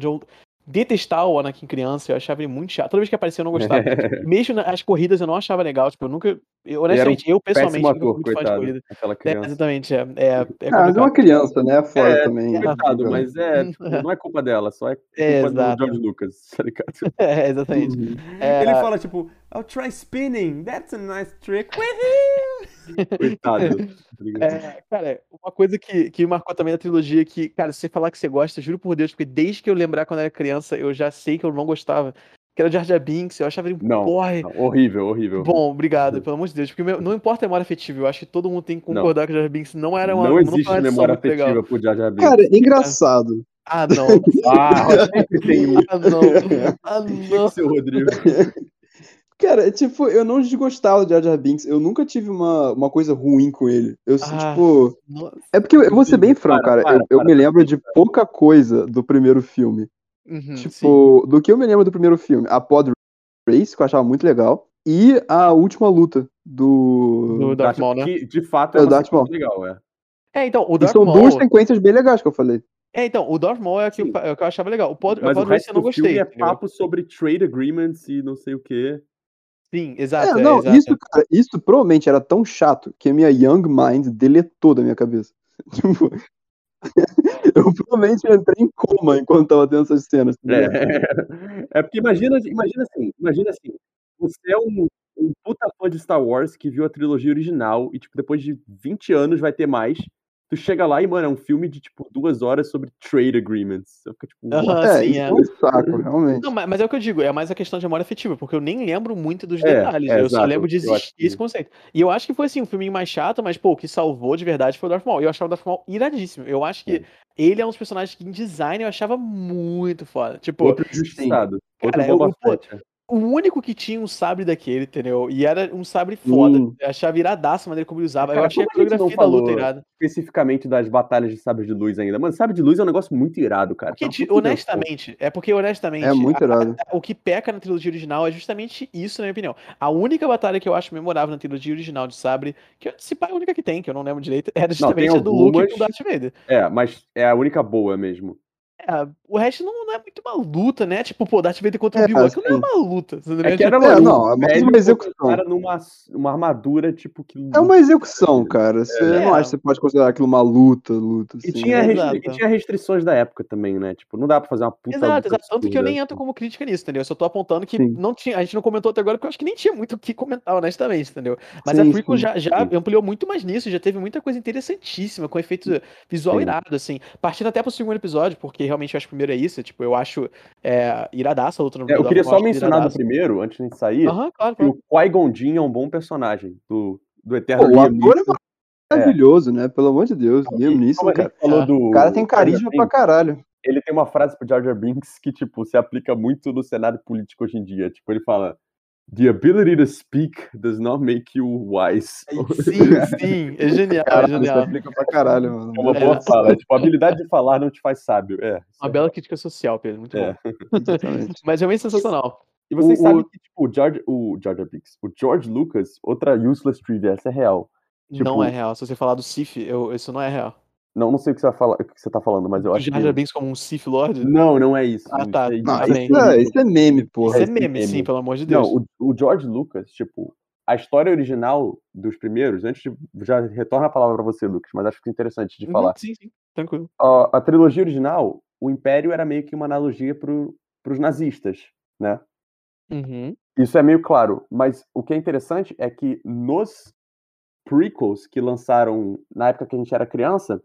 detestar o Anakin criança, eu achava ele muito chato. Toda vez que aparecia eu não gostava. Mesmo nas corridas eu não achava legal, tipo, eu nunca. Eu, era um honestamente, eu pessoalmente Péssimo nunca ator, fui muito fã de corrida. Aquela É, criança. exatamente, é. É, é Ah, mas é uma criança, né? Foda É, também. Coitado, Fica- mas é, tipo, não é culpa dela, só é culpa É, do. George Lucas, tá ligado? É, exatamente. Uhum. É, Ele fala, tipo, I'll try spinning, that's a nice trick. Coitado. É, cara, uma coisa que, que marcou também a trilogia que, cara, se você falar que você gosta, juro por Deus, porque desde que eu lembrar quando eu era criança, eu já sei que eu não gostava. Que era o Jar Jar Binks, eu achava ele Não, porre. Não, horrível, horrível. Bom, obrigado, pelo amor de Deus. Porque meu- não importa a memória afetiva, eu acho que todo mundo tem que Não. concordar que o Jar Jar Binks não era uma não existe memória muito legal. afetiva por Jar Jar Binks. Cara, engraçado. Ah, não. Ah, sempre tem um. Ah, não. Ah, não. Seu Rodrigo. Cara, tipo, eu não desgostava do Jar Jar Binks. Eu nunca tive uma, uma coisa ruim com ele. Eu, Ah. tipo... Nossa. É porque eu vou ser bem franco, Para, cara. para, eu, eu para, me lembro de pouca coisa do primeiro filme. Uhum, sim. Tipo, do que eu me lembro do primeiro filme? A Pod Race, que eu achava muito legal. E a última luta do. Do Darth Maul, né? Que, de fato, É, é o uma Darth sequência legal, é. É, então, o Darth são Maul. duas sequências bem legais que eu falei. É, então, o Darth Maul é o que, eu, Sim. é o que eu achava legal. O Pod, o Mas o Pod Race resto eu não do filme gostei. é entendeu? papo sobre trade agreements e não sei o quê. Sim, exato. é, é, não, exato. isso, cara, isso provavelmente era tão chato que a minha Young Mind deletou da minha cabeça. Tipo, eu provavelmente entrei em coma enquanto tava tendo essas cenas. tá? É, é porque imagina, imagina assim, imagina assim, você é um, um puta fã de Star Wars que viu a trilogia original e, tipo, depois de 20 anos vai ter mais. Tu chega lá e, mano, é um filme de, tipo, duas horas sobre trade agreements. Você fica, tipo, Aham. what? É, sim, é. é um saco, realmente. Não, mas, mas é o que eu digo, é mais a questão de memória afetiva, porque eu nem lembro muito dos É, detalhes. é, eu só exato, lembro de eu existir esse conceito. E eu acho que foi assim, um filminho mais chato, mas, pô, o que salvou de verdade foi o Darth Maul. Eu achava o Darth Maul iradíssimo. Eu acho que É. ele é um dos personagens que em design eu achava muito foda. Tipo, Outro injustiçado. Outro Cara, eu- Boba Fett. É. o único que tinha um sabre daquele, entendeu? E era um sabre foda. Hum. Eu achava iradaço a maneira como ele usava. eu Cara, achei a a não coreografia da luta irada. Especificamente das batalhas de sabres de luz ainda. Mano, sabre de luz é um negócio muito irado, cara. Porque, Tá honestamente, é porque, honestamente, É muito a- irado. a- o que peca na trilogia original é justamente isso, na minha opinião. A única batalha que eu acho memorável na trilogia original de Sabre, que se pá é a única que tem, que eu não lembro direito, era justamente a do Luke com o Darth Vader. É, mas é a única boa mesmo. É, o resto não, não é muito uma luta, né? Tipo, pô, Darth Vader contra o É, Obi-Wan, aquilo não é sim. uma luta. entendeu? É que era, Tipo, É, não, é uma contra execução. um cara numa uma armadura, tipo, que... É uma execução, cara. Você É. não acha que você pode considerar aquilo uma luta, luta, E assim. tinha, restri- Exato. e tinha restrições da época também, né? Tipo, não dá pra fazer uma puta Exato, luta exato. Tanto que eu nem entro como crítica nisso, entendeu? Eu só tô apontando que Sim. não tinha, a gente não comentou até agora, porque eu acho que nem tinha muito o que comentar, honestamente, entendeu? Mas Sim, a prequel já, já sim. ampliou muito mais nisso, já teve muita coisa interessantíssima, com efeito visual Sim. irado, assim. Partindo até pro segundo episódio, porque realmente eu acho que o primeiro é isso, tipo, eu acho é, iradaça a luta no É, eu queria só mencionar do primeiro, antes de sair, Aham, claro, que claro. o Qui-Gon Jinn é um bom personagem do, do Eterno Pô, o ator é Neeson. maravilhoso, né? Pelo amor de Deus. E Liam Neeson, cara. falou É. do O cara tem carisma pra caralho. Ele tem uma frase pro Jar Jar Binks que, tipo, se aplica muito no cenário político hoje em dia. Tipo, ele fala The ability to speak does not make you wise. Sim, sim, é genial, é Caralho, isso genial. aplica pra caralho, mano. É uma É. boa fala. Tipo, a habilidade de falar não te faz sábio. É. isso Uma é. bela crítica social, Pedro, muito É. bom. Exatamente. Mas realmente sensacional. E vocês O- sabem que, tipo, o George, o Binks, o George Lucas, outra useless trivia, essa é real. não Tipo- é real. Se você falar do Sif, eu, isso não é real. Não, não sei o que você, vai falar, o que você tá falando, mas eu acho Jar que... Jar Binks como um Sith Lord? Não, não é isso. Ah, tá. é- Não, isso bem. isso é, isso é meme, porra. Isso é esse meme, meme. sim, pelo amor de Deus. Não, o, o George Lucas, tipo, a história original dos primeiros, antes de. Já retorna a palavra pra você, Lucas, mas acho que é interessante de Uhum, falar. Sim, sim, tranquilo. A, a trilogia original, o Império era meio que uma analogia pro, pros nazistas, né? Uhum. Isso é meio claro, mas o que é interessante é que nos prequels que lançaram na época que a gente era criança,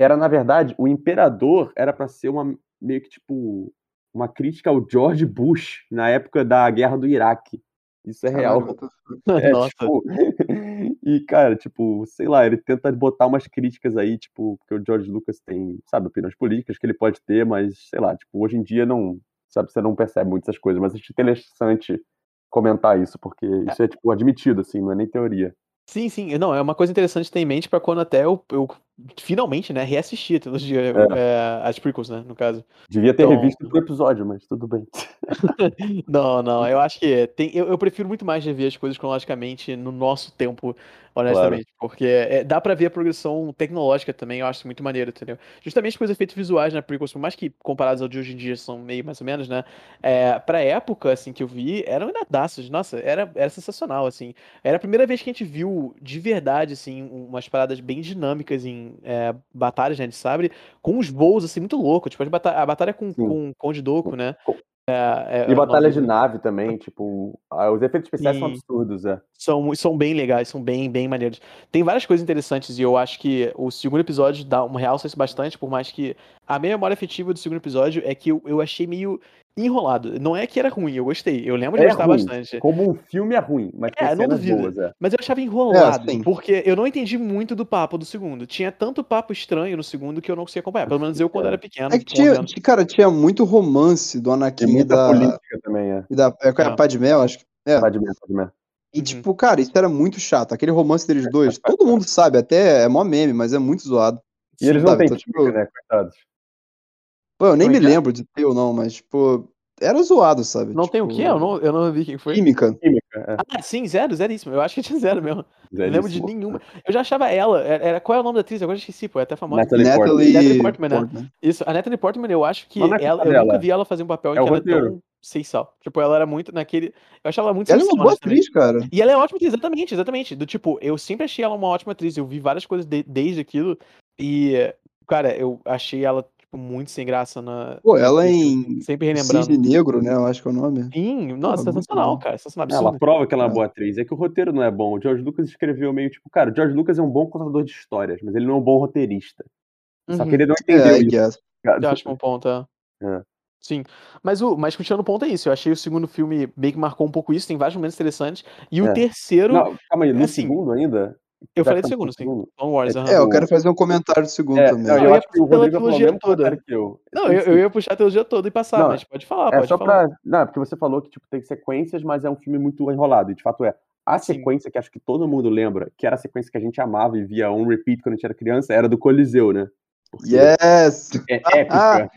era na verdade o imperador era para ser uma meio que tipo uma crítica ao George Bush na época da guerra do Iraque. Isso é real. Fuck. É, Nossa. tipo, e, cara, tipo, sei lá, ele tenta botar umas críticas aí, tipo, porque o George Lucas tem, sabe, opiniões políticas que ele pode ter, mas, sei lá, tipo, hoje em dia não, sabe, você não percebe muito essas coisas, mas acho interessante comentar isso, porque isso é, tipo, admitido, assim, não é nem teoria. Sim, sim. Não, é uma coisa interessante ter em mente pra quando até eu, eu finalmente, né, reassistir a trilogia, é, as prequels, né, no caso. Devia ter Então- revisto pro episódio, mas tudo bem. Não, não, eu acho que tem, eu, eu prefiro muito mais rever as coisas cronologicamente no nosso tempo, honestamente, porque é, dá pra ver a progressão tecnológica também, eu acho muito maneiro, entendeu? Justamente com os efeitos visuais na prequels, por mais que comparados ao de hoje em dia são meio mais ou menos, né? É, pra época, assim, que eu vi, eram iradaços, nossa, era, era sensacional, assim. Era a primeira vez que a gente viu de verdade, assim, umas paradas bem dinâmicas em é, batalhas, né, de sabre, com uns voos, assim, muito loucos, tipo, a batalha com, Sim. com Conde Doku, né? É, é, E é, batalha de nave também, tipo, ah, os efeitos especiais são Sim. absurdos, é. são, são bem legais, são bem, bem maneiros. Tem várias coisas interessantes e eu acho que o segundo episódio dá uma realça isso bastante, por mais que a minha memória afetiva do segundo episódio é que eu, eu achei meio enrolado. Não é que era ruim, eu gostei. Eu lembro de É gostar ruim. bastante. Como um filme é ruim, mas tem É, não duvido. boas, é. Mas eu achava enrolado, sim. porque eu não entendi muito do papo do segundo. Tinha tanto papo estranho no segundo que eu não conseguia acompanhar. Pelo menos eu quando era pequeno. É que tinha, 11 anos. cara, tinha muito romance do Anakin e muita da, política também, é. e da é, é a. Padmé, acho que. É. De menos. E, Uhum. tipo, cara, isso era muito chato. Aquele romance deles dois, todo mundo sabe, até é mó meme, mas é muito zoado. E eles não têm então, tipo- né, coitados. Pô, eu nem Como é me é? lembro de ter ou não, mas, tipo, era zoado, sabe? Não tem o Tipo, quê? Eu não, eu não vi quem foi. Química. Química, é. Ah, sim, zero, zeríssimo. Eu acho que tinha zero mesmo. Não lembro de nenhuma. Eu já achava ela. Era, qual é o nome da atriz? Agora eu esqueci, pô. É até famosa. Natalie Portman. Natalie, Natalie Portman, né? Portman. Isso, a Natalie Portman, eu acho que é ela, eu nunca dela. vi ela fazer um papel em É o que ela é tão sem sal. Tipo, ela era muito naquele. Eu achava ela muito Ela é uma boa atriz, cara. E ela é ótima atriz, exatamente, exatamente. Do tipo, eu sempre achei ela uma ótima atriz. Eu vi várias coisas de- desde aquilo. E, cara, eu achei ela tipo, muito sem graça na. Pô, ela em Sempre relembrando. Cisne Negro, né? Eu acho que é o nome. Sim, nossa, muito sensacional, bom. cara. Sensacional, Ela absurdo. prova que ela é uma É. boa atriz. É que o roteiro não é bom. O George Lucas escreveu meio tipo, cara, o George Lucas é um bom contador de histórias, mas ele não é um bom roteirista. Só que Uhum. ele não É, entendeu I isso. guess. Eu acho que é um ponto, é. É. Sim. Mas, o, mas continuando o ponto é isso. Eu achei o segundo filme meio que marcou um pouco isso, tem vários momentos interessantes. E o É. terceiro, Não, calma aí, no assim, segundo ainda? Eu falei do segundo, sim. Clone Wars, É. É, eu quero fazer um comentário do segundo É, também. não, Eu eu ia acho que o Rodrigo falou mesmo toda. que eu. Não, eu, sim. eu ia puxar a teologia toda e passar, Não, mas pode falar, É pode só falar. pra. Não, porque você falou que tipo, tem sequências, mas é um filme muito enrolado. E de fato é. A Sim. sequência que acho que todo mundo lembra, que era a sequência que a gente amava e via um repeat quando a gente era criança, era do Coliseu, né? Porque Yes! é épica.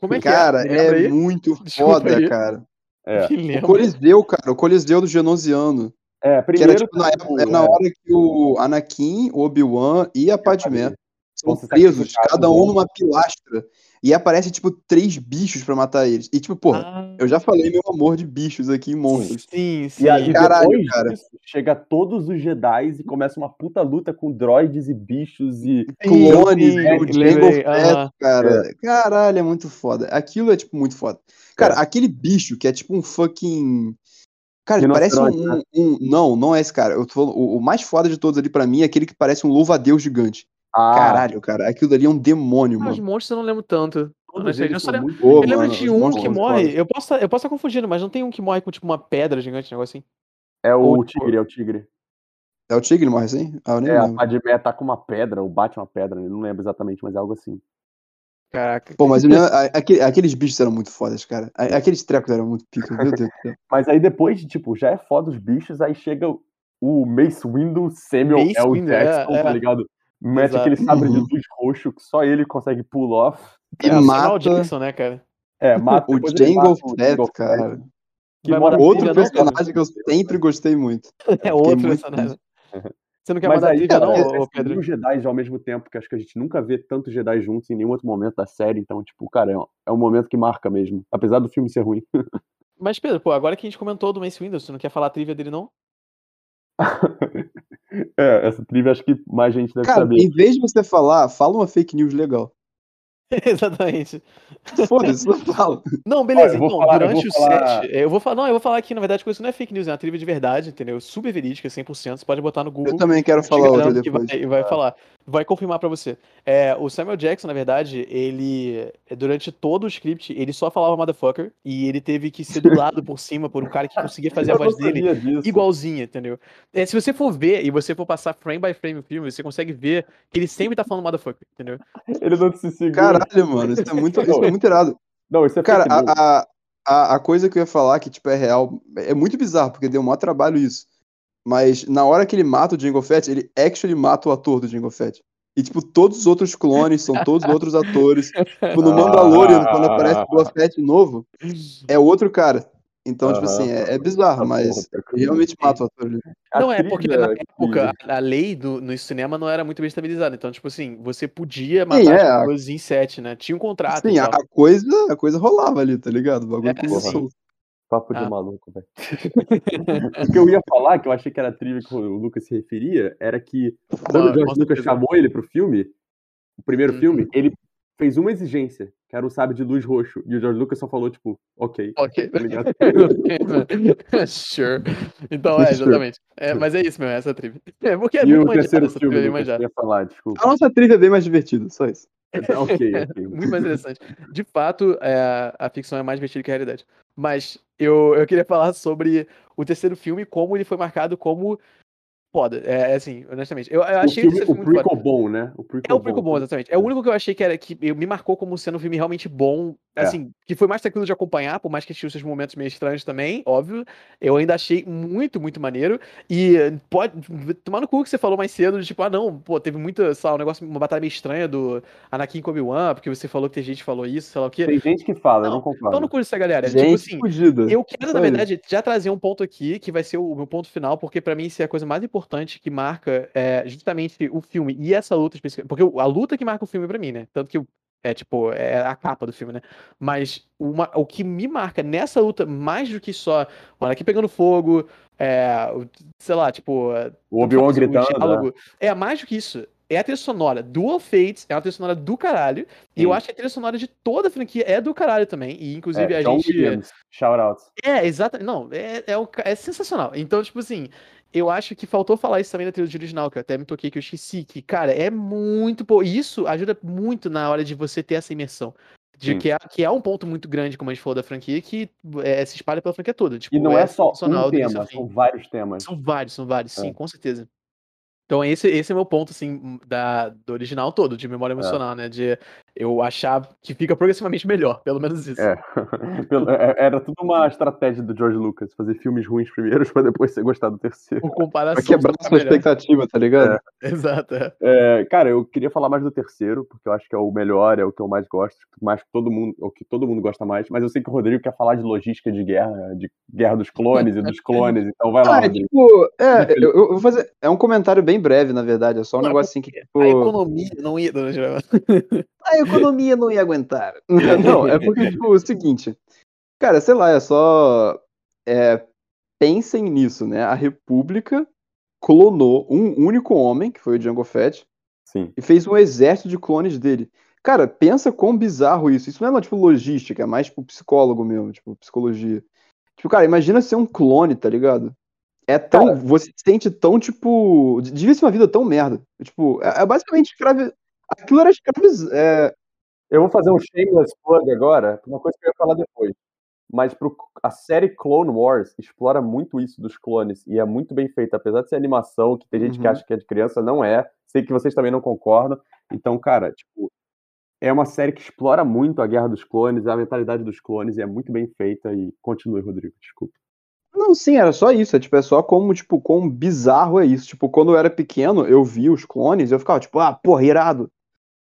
Como é que Cara, é? Lembra é aí? muito Desculpa foda, aí. cara. É. O. Coliseu, cara, o Coliseu do Genosiano. É, Que primeiro. era tipo na, época, é na é, hora que o Anakin, o Obi-Wan e a Padmé são presos, cada um né? numa pilastra. E aparece, tipo, três bichos pra matar eles. E, tipo, porra, Ah, eu já falei meu amor de bichos aqui em monstros. sim, sim. E aí, Caralho, depois cara. disso, chega todos os Jedi e começa uma puta luta com droids e bichos e. Clones, sim, o lembrei, Jango Fett, cara. Caralho, é muito foda. Aquilo é, tipo, muito foda. Cara, É. aquele bicho que é tipo um fucking. Cara, ele parece Rinoceronte, um, né? um- Não, não é esse cara. Eu tô falando, o, o mais foda de todos ali pra mim é aquele que parece um louva-a-Deus gigante. Ah, Caralho, cara. Aquilo dali é um demônio, Ah, os mano. monstros eu não lembro tanto. todos eu só lembro- Pô, Eu lembro de os um que morre. foda. Eu posso estar eu posso tá confundindo, mas não tem um que morre com tipo uma pedra gigante, um negócio assim. É o Ou, tipo, tigre, é o tigre. É o Tigre, morre assim? Ah, eu nem É, a lembro. Padmé tá com uma pedra, ou bate uma pedra, eu não lembro exatamente, mas é algo assim. Caraca. Pô, mas lembro- aquele- aqueles bichos eram muito fodas, cara. Aqueles trecos eram muito pica, meu Deus do céu. Mas aí depois, tipo, já é foda os bichos, aí chega o- o Mace Windu, Samuel Mace L. Windu, é, Jackson, tá é. ligado? Mete Exato. aquele sabre de Uhum. luz roxo que só ele consegue pull off. E é, o Samuel mata Jackson, né, cara? É, mata o depois ele Jango mata o Fett, cara. Que mora Outro personagem que eu sempre gostei muito. É outro muito personagem. Você não quer Mas mandar aí, cara, não, é, ô, Pedro? mil Jedi ao mesmo tempo, que acho que a gente nunca vê tantos Jedi juntos em nenhum outro momento da série, então, tipo, cara, é um, é um momento que marca mesmo, apesar do filme ser ruim. Mas, Pedro, pô, agora que a gente comentou do Mace Windu, você não quer falar a trivia dele, não? é, essa trilha acho que mais gente deve Cara, saber. em vez de você falar, fala uma fake news legal. Exatamente. Foda-se, não fala. Não, beleza, vou então, falar- durante o falar- set, eu vou falar, não, eu vou falar aqui, na verdade, que isso não é fake news, é uma trilha de verdade, entendeu? Super verídica, 100%, você pode botar no Google. Eu também quero falar outra depois. vai, vai falar, vai confirmar pra você. É, o Samuel Jackson, na verdade, ele, durante todo o script, ele só falava motherfucker, e ele teve que ser dublado por cima por um cara que conseguia fazer a voz dele disso. igualzinha, entendeu? É, se você for ver e você for passar frame by frame o filme, você consegue ver que ele sempre tá falando motherfucker, entendeu? Ele não se segura. Caralho, mano, isso é muito, isso é muito irado. Não, isso é Cara, a, a, a, coisa que eu ia falar que, tipo, é real, é muito bizarro, porque deu um maior trabalho isso. Mas na hora que ele mata o Jango Fett, ele actually mata o ator do Jango Fett. E, tipo, todos os outros clones são todos outros atores. Tipo, no Mandalorian, Ah. quando aparece o Boba Fett novo, é outro cara. Então, tipo Aham. assim, é, é bizarro, mas realmente mata o ator não, é porque na que- época a lei do, no cinema não era muito bem estabilizada. Então, tipo assim, você podia Sim, matar é, as a- pessoas em set, né? Tinha um contrato Sim, e a, tal. a coisa, a coisa rolava ali, tá ligado? O bagulho É, sim. solto. Papo de Ah. maluco, velho. o que eu ia falar, que eu achei que era a trilha que o Lucas se referia, era que quando Não, o George Lucas chamou ele pro filme, o primeiro Uhum. filme, ele fez uma exigência, que era o sabre de luz roxo. E o George Lucas só falou, tipo, ok. Ok. Tá ligado? sure. Então, é, exatamente. É, mas é isso mesmo, essa trivia. É porque é e muito o terceiro essa filme, trilha, é eu ia falar, desculpa. A nossa trilha é bem mais divertida, só isso. ok, ok. Muito mais interessante. De fato, é, a ficção é mais divertida que a realidade. Mas eu, eu queria falar sobre o terceiro filme, como ele foi marcado como foda. É, é assim, honestamente. Eu, eu O, achei filme, o o filme muito foda. bom, né? O prequel É o prequel bom, exatamente. É o único que eu achei que era que me marcou como sendo um filme realmente bom. É. Assim, que foi mais tranquilo de acompanhar, por mais que tinha os seus momentos meio estranhos também, óbvio. Eu ainda achei muito, muito maneiro. E pode tomar no cu que você falou mais cedo, de tipo, ah, não, pô, teve muita, sei lá, um negócio, uma batalha meio estranha do Anakin com Obi-Wan, porque você falou que tem gente que falou isso, sei lá o quê. Tem gente que fala, eu Não, não concordo. Então no cu dessa galera. Gente tipo assim, fugida. eu quero, na verdade, já trazer um ponto aqui, que vai ser o meu ponto final, porque pra mim isso é a coisa mais importante que marca é, justamente o filme e essa luta específica. Porque a luta que marca o filme pra mim, né? Tanto que é tipo, é a capa do filme, né? Mas uma- o que me marca nessa luta, mais do que só o Anakin pegando fogo, é, sei lá, tipo, O Obi-Wan o gritando. né? diálogo, é mais do que isso. é a trilha sonora do All Fates, é uma trilha sonora do caralho. E eu Sim. acho que a trilha sonora de toda a franquia é do caralho também. E inclusive É, a John gente. Williams, shout out. É, exato. Não, é, é, é sensacional. Então, tipo assim, eu acho que faltou falar isso também da trilogia original, que eu até me toquei que eu esqueci, que, cara, é muito isso ajuda muito na hora de você ter essa imersão. De Sim. que, é, que é um ponto muito grande, como a gente falou da franquia, que é, se espalha pela franquia toda. Tipo, E não é só sensacional um tema, são vários temas. São vários, são vários, sim, É. com certeza. Então esse, esse é o meu ponto, assim, da, do original todo, de É. memória emocional, né? De eu achar que fica progressivamente melhor, pelo menos isso. É. Pelo- é- Era tudo uma estratégia do George Lucas, fazer filmes ruins primeiros pra depois você gostar do terceiro. Por comparação. Pra quebrar fica sua melhor. expectativa, tá ligado? Exato, é. É, cara, eu queria falar mais do terceiro, porque eu acho que é o melhor, é o que eu mais gosto, mais que todo mundo, o que todo mundo gosta mais, mas eu sei que o Rodrigo quer falar de logística de guerra, de guerra dos clones e dos clones, então vai lá, Ah, é tipo, é, eu, eu vou fazer. É um comentário bem breve, na verdade. É só um Não, negócio assim que, tipo. A economia não ia. A economia não ia aguentar. Não, é porque, tipo, o seguinte. Cara, sei lá, é só. É, pensem nisso, né? A República clonou um único homem, que foi o Django Fett, Sim. e fez um exército de clones dele. Cara, pensa quão bizarro isso. Isso não é, tipo, logística, é mais, tipo, psicólogo mesmo, tipo, psicologia. Tipo, cara, imagina ser um clone, tá ligado? É tão. Cara- Você se sente tão, tipo. Devia ser uma vida tão merda. Tipo, é, é basicamente escravo. Aquilo era escraviz... É, Eu vou fazer um shameless plug agora, uma coisa que eu ia falar depois. Mas pro, a série Clone Wars explora muito isso dos clones e é muito bem feita, apesar de ser animação, que tem gente que Uhum. acha que é de criança, não é. Sei que vocês também não concordam. Então, cara, tipo, é uma série que explora muito a guerra dos clones, a mentalidade dos clones e é muito bem feita. E continue, Rodrigo, desculpa. Não, sim, era só isso. É, tipo, é só como, tipo, quão bizarro é isso. Tipo, quando eu era pequeno, eu via os clones e eu ficava, tipo, ah, porra, irado.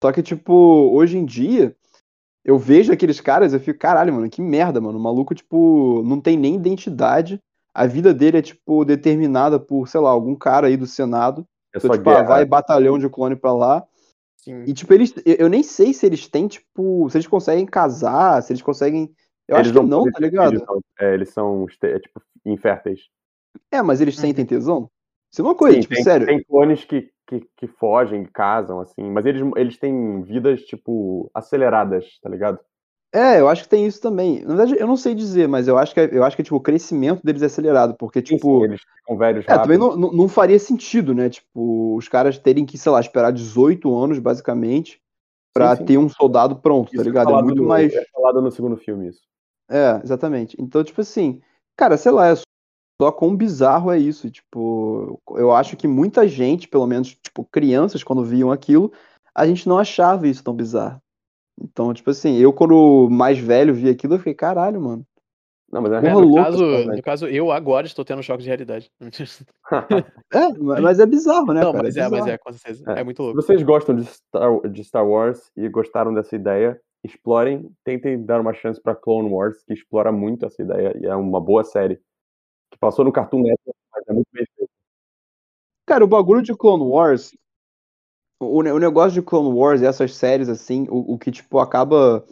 Só que, tipo, hoje em dia, eu vejo aqueles caras e eu fico, caralho, mano, que merda, mano. O maluco, tipo, não tem nem identidade. A vida dele é, tipo, determinada por, sei lá, algum cara aí do Senado. É Então, só tipo, ah, vai batalhão de clone pra lá. Sim. E, tipo, eles. Eu nem sei se eles têm, tipo. Se eles conseguem casar, se eles conseguem. Eu Eles acho que não, tá ligado? filhos, não. É, eles são, é, tipo, inférteis. É, mas eles Uhum. sentem tesão? Isso é uma coisa, Sim, tipo, tem, sério. tem clones que, que, que fogem, casam, assim, mas eles, eles têm vidas, tipo, aceleradas, tá ligado? É, eu acho que tem isso também. Na verdade, eu não sei dizer, mas eu acho que, é- eu acho que tipo, o crescimento deles é acelerado, porque, tipo. sim, eles ficam velhos É, também rápido. não, não, não faria sentido, né? Tipo, os caras terem que, sei lá, esperar 18 anos, basicamente, sim. ter um soldado pronto, tá Isso é ligado? É falado muito no- mais. É falado no segundo filme, isso. É, exatamente. Então, tipo assim, cara, sei lá, é só quão bizarro é isso. Tipo, eu acho que muita gente, pelo menos, tipo, crianças, quando viam aquilo, a gente não achava isso tão bizarro. Então, tipo assim, eu, quando mais velho vi aquilo, eu fiquei, caralho, mano. Não, mas é Porra, É, no, louco, caso, no caso, eu agora estou tendo um choque de realidade. É, ma- mas é bizarro, né, não, cara? mas é, mas bizarro. é, com certeza. É. É, muito Se louco. vocês gostam de Star, de Star Wars e gostaram dessa ideia, explorem, tentem dar uma chance pra Clone Wars, que explora muito essa ideia e é uma boa série. Que passou no Cartoon Network, mas é muito bem feito. Cara, o bagulho de Clone Wars, o, o negócio de Clone Wars e essas séries, assim, o, o que, tipo, acaba.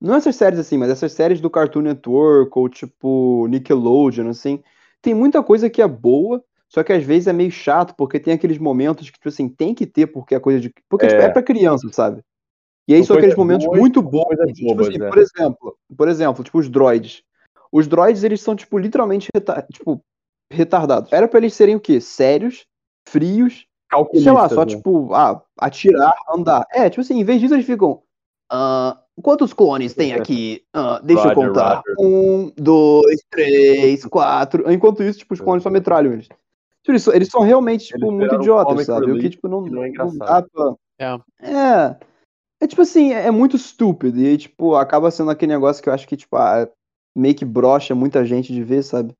Não essas séries assim, mas essas séries do Cartoon Network ou, tipo, Nickelodeon, assim, tem muita coisa que é boa, só que às vezes é meio chato, porque tem aqueles momentos que, tipo assim, tem que ter porque é coisa de. Porque, tipo, É. é pra criança, sabe? E aí São aqueles momentos boas, muito bons. tipo bobas, assim, é. por exemplo, por exemplo, tipo, os droids. Os droids, eles são, tipo, literalmente reta- tipo, retardados. Era pra eles serem o quê? Sérios, frios, sei lá, só né? tipo, ah, atirar, andar. É, tipo assim, em vez disso eles ficam. "Ah, quantos clones tem aqui? Ah, deixa eu Roger, contar. Roger. Um, dois, três, quatro. Enquanto isso, tipo, os clones só metralham eles. Tipo, eles, são- eles são realmente, tipo, Eles muito idiotas, sabe? O que, tipo, não, não é não dá engraçado. pra. É. É. É tipo assim, é muito estúpido. E, tipo, acaba sendo aquele negócio que eu acho que, tipo, ah, meio que brocha muita gente de ver, sabe?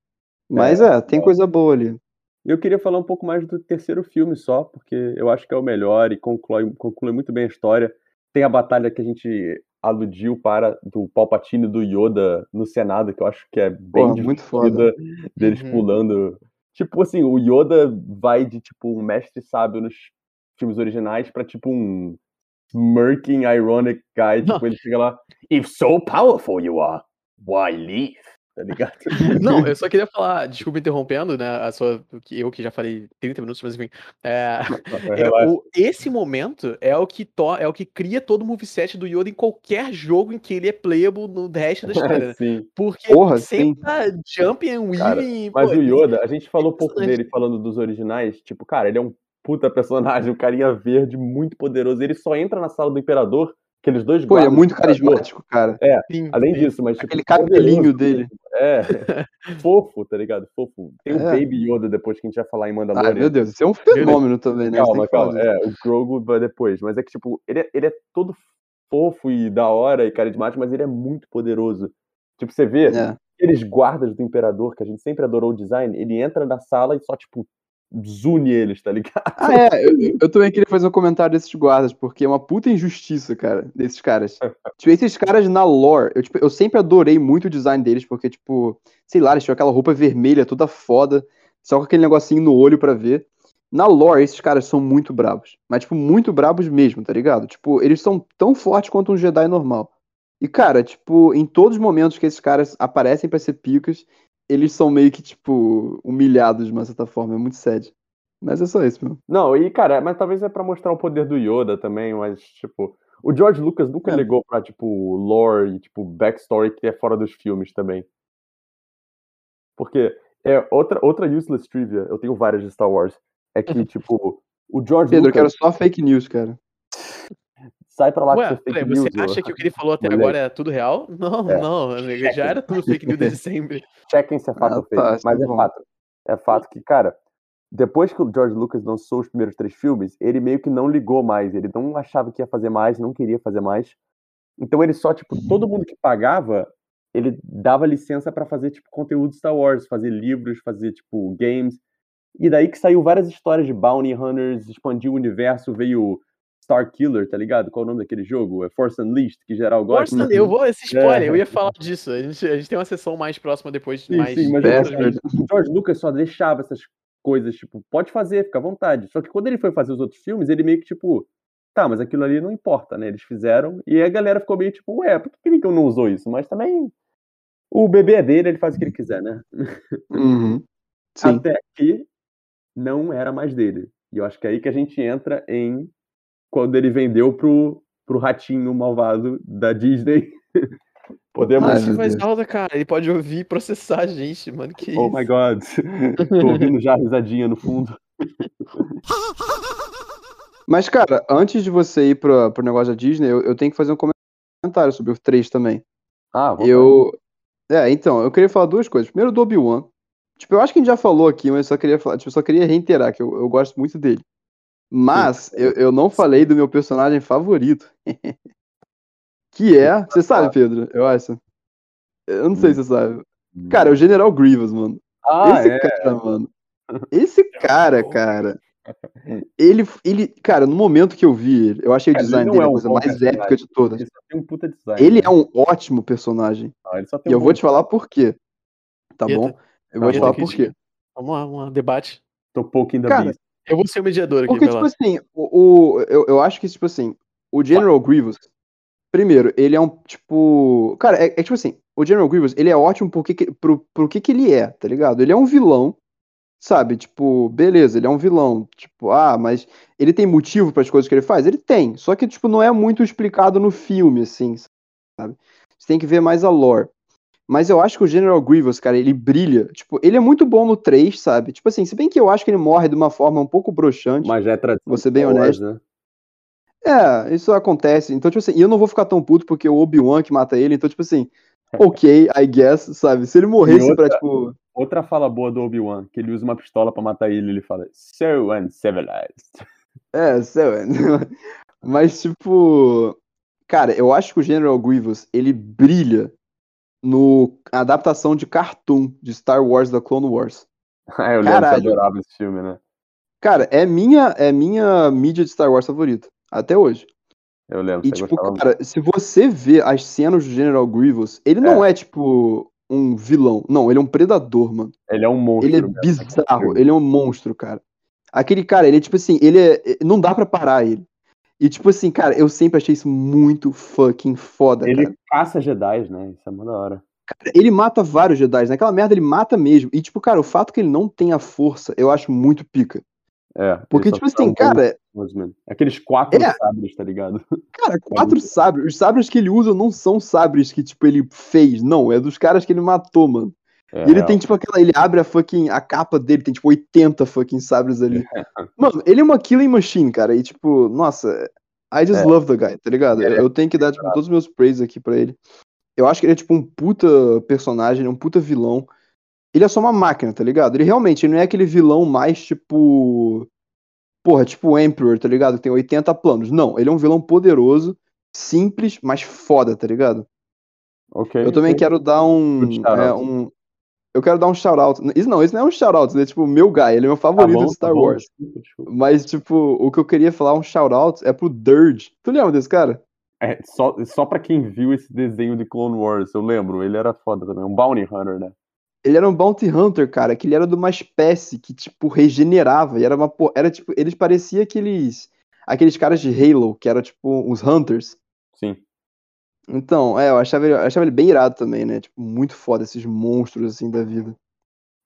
Mas é, tem é. coisa boa ali. Eu queria falar um pouco mais do terceiro filme só, porque eu acho que é o melhor e conclui, conclui muito bem a história. Tem a batalha que a gente aludiu para do Palpatine e do Yoda no Senado, que eu acho que é bem Pô, muito foda. deles Uhum. pulando. Tipo assim, o Yoda vai de tipo um mestre sábio nos filmes originais pra tipo um smirking, ironic guy. Tipo, ele chega lá, If so powerful you are, why leave? tá ligado? Não, eu só queria falar, desculpa interrompendo, né? A sua, eu que já falei 30 minutos, mas enfim. É, é, o, esse momento é o que to, é o que cria todo o moveset do Yoda em qualquer jogo em que ele é playable no resto da história. Né? sim. Porque Porra, sempre sim. tá jumping and Cara, weaving. Mas pô, o Yoda, a gente falou pouco dele falando dos originais. Tipo, cara, ele é um puta personagem, um carinha verde muito poderoso. Ele só entra na sala do Imperador, aqueles dois Pô, é muito carismático, cara. sim, Além sim. disso, mas tipo, Aquele cabelinho dele. É. Fofo, tá ligado? Fofo. Tem o É. Baby Yoda depois que a gente vai falar em Ah, Mandalorian. meu Deus, isso é um fenômeno também, né? Calma, calma. É, o Grogu vai depois. Mas é que, tipo, ele é, ele é todo fofo e da hora e carismático, mas ele é muito poderoso. Tipo, você vê É. aqueles guardas do Imperador, que a gente sempre adorou o design, ele entra na sala e só, tipo, zune eles, tá ligado? Ah, é, eu, eu também queria fazer um comentário desses guardas, porque é uma puta injustiça, cara, desses caras. tipo, esses caras na lore, eu, tipo, eu sempre adorei muito o design deles, porque, tipo, sei lá, eles tinham aquela roupa vermelha toda foda, só com aquele negocinho no olho pra ver. Na lore, esses caras são muito brabos. Mas, tipo, muito brabos mesmo, tá ligado? Tipo, eles são tão fortes quanto um Jedi normal. E, cara, tipo, em todos os momentos que esses caras aparecem pra ser picas, eles são meio que, tipo, humilhados de uma certa forma. É muito sad. Mas é só isso, meu. Não, e, cara, mas talvez é pra mostrar o poder do Yoda também, mas, tipo, o George Lucas nunca É. ligou pra, tipo, lore e, tipo, backstory que é fora dos filmes também. Porque é outra, outra useless trivia, eu tenho várias de Star Wars, é que, tipo, o George Pedro, eu quero Lucas só fake news, cara. Sai pra lá com Ué, seu fake peraí, news, você acha que o que ele falou até Moleque. agora é tudo real? Não, É. não, amigo, já era tudo fake news desde sempre. chequem se é fato Ah, ou fake. tá, mas é bom. fato. É fato que, cara, depois que o George Lucas lançou os primeiros três filmes, ele meio que não ligou mais. Ele não achava que ia fazer mais, não queria fazer mais. Então ele só, tipo, todo mundo que pagava, ele dava licença pra fazer, tipo, conteúdo Star Wars, fazer livros, fazer, tipo, games. E daí que saiu várias histórias de Bounty Hunters, expandiu o universo, veio Star Killer, tá ligado? Qual é o nome daquele jogo? É Force Unleashed, que geral gosta. Força, eu vou, esse spoiler, É. eu ia falar disso. A gente, a gente tem uma sessão mais próxima depois, Sim, mais. sim, mas Bastard. o George Lucas só deixava essas coisas, tipo, pode fazer, fica à vontade. Só que quando ele foi fazer os outros filmes, ele meio que, tipo, tá, mas aquilo ali não importa, né? Eles fizeram, e a galera ficou meio tipo, ué, por que ele não usou isso? Mas também, o bebê é dele, ele faz o que ele quiser, né? Uhum. Sim. Até que não era mais dele. E eu acho que é aí que a gente entra em quando ele vendeu pro, pro ratinho malvado da Disney. Podemos. Ai, Deus. alta, cara. Ele pode ouvir e processar a gente, mano. Que Oh isso? my god. Tô ouvindo já a risadinha no fundo. Mas, cara, antes de você ir pro, pro negócio da Disney, eu, eu tenho que fazer um comentário sobre o 3 também. Ah, vamos Eu. É, então, eu queria falar duas coisas. Primeiro do Obi-Wan. Tipo, eu acho que a gente já falou aqui, mas eu só queria falar, tipo, eu só queria reiterar que eu, eu gosto muito dele. Mas eu, eu não falei do meu personagem favorito. que é. Você sabe, Pedro, eu acho. Eu não sei se você sabe. Cara, é o General Grievous, mano. Ah, Esse é. cara, mano. Esse cara, cara. Ele, ele, cara, no momento que eu vi ele, eu achei o Cara, ele design não dele é a um coisa bom mais personagem. épica de todas. Ele só tem um puta design. Ele né? é um ótimo personagem. Não, ele só tem E um eu bom vou te falar por quê. Tá Eita. bom? Eu vou te Tá falar por quê. Vamos lá, vamos lá, debate. Tô pouquinho da Cara. Eu vou ser o mediador aqui, Porque, tipo lá. assim, o, o- eu, eu acho que, tipo assim, o General Grievous, primeiro, ele é um, tipo... Cara, é, é tipo assim, o General Grievous, ele é ótimo porque, que- pro, pro que que ele é, tá ligado? Ele é um vilão, sabe? Tipo, beleza, ele é um vilão. Tipo, ah, mas ele tem motivo para as coisas que ele faz? Ele tem, só que, tipo, não é muito explicado no filme, assim, sabe? Você tem que ver mais a lore. Mas eu acho que o General Grievous, cara, ele brilha. Tipo, ele é muito bom no 3, sabe? Tipo assim, se bem que eu acho que ele morre de uma forma um pouco broxante. Mas já é tradição. Vou ser bem honesto. Né? É, isso acontece. Então, tipo assim, e eu não vou ficar tão puto porque o Obi-Wan que mata ele. Então, tipo assim, ok, I guess, sabe? Se ele morresse outra- pra, tipo. Outra fala boa do Obi-Wan, que ele usa uma pistola pra matar ele, ele fala, so uncivilized. É, lá. Mas, tipo. Cara, eu acho que o General Grievous, ele brilha no adaptação de cartoon de Star Wars da Clone Wars. Ah, eu lembro que Caralho. adorava esse filme, né? Cara, é minha, é minha mídia de Star Wars favorita. Até hoje. Eu lembro, E, tipo, cara, se você vê as cenas do General Grievous, ele não é, tipo, um vilão. Não, ele é um predador, mano. Ele é um monstro. Ele é mesmo, bizarro, ele é um monstro, cara. Aquele cara, ele é tipo assim, ele é. Não dá pra parar ele. E tipo assim, cara, eu sempre achei isso muito fucking foda, Ele cara. caça Jedi, né? Isso é muito da hora. Cara, ele mata vários Jedi. Naquela merda ele mata mesmo. E, tipo, cara, o fato que ele não tenha força, eu acho muito pica. É. Porque, tipo assim, cara. Aqueles quatro É. sabres, tá ligado? cara, quatro sabres. Os sabres que ele usa não são sabres que, tipo, ele fez. Não, é dos caras que ele matou, mano. É, E ele tem, tipo, aquela. Ele abre a fucking. A capa dele tem, tipo, 80 fucking sabres ali. Mano, ele é uma killing machine, cara. E, tipo, nossa, I just É. love the guy, tá ligado? Eu, É. eu tenho que dar, tipo, todos os meus praise aqui pra ele. Eu acho que ele é, tipo, um puta personagem, é um puta vilão. Ele é só uma máquina, tá ligado? Ele realmente ele não é aquele vilão mais, tipo. Porra, tipo o Emperor, tá ligado? Que tem 80 planos. Não, ele é um vilão poderoso, simples, mas foda, tá ligado? Ok. Eu também ok. quero dar um. É, um eu quero dar um shout-out. Isso não, isso não é um shout-out, ele é tipo meu guy, ele é meu Tá favorito bom, de Star tá bom, Wars. desculpa, desculpa. Mas, tipo, o que eu queria falar, um shout-out, é pro Dirge. Tu lembra desse cara? É, só, só pra quem viu esse desenho de Clone Wars, eu lembro, ele era foda também, um Bounty Hunter, né? Ele era um Bounty Hunter, cara, que ele era de uma espécie que, tipo, regenerava. E era uma. Era, tipo, eles pareciam aqueles. Aqueles caras de Halo, que eram, tipo, os Hunters. Sim. Então, é, eu achava, ele, eu achava ele bem irado também, né? Tipo, muito foda, esses monstros, assim, da vida.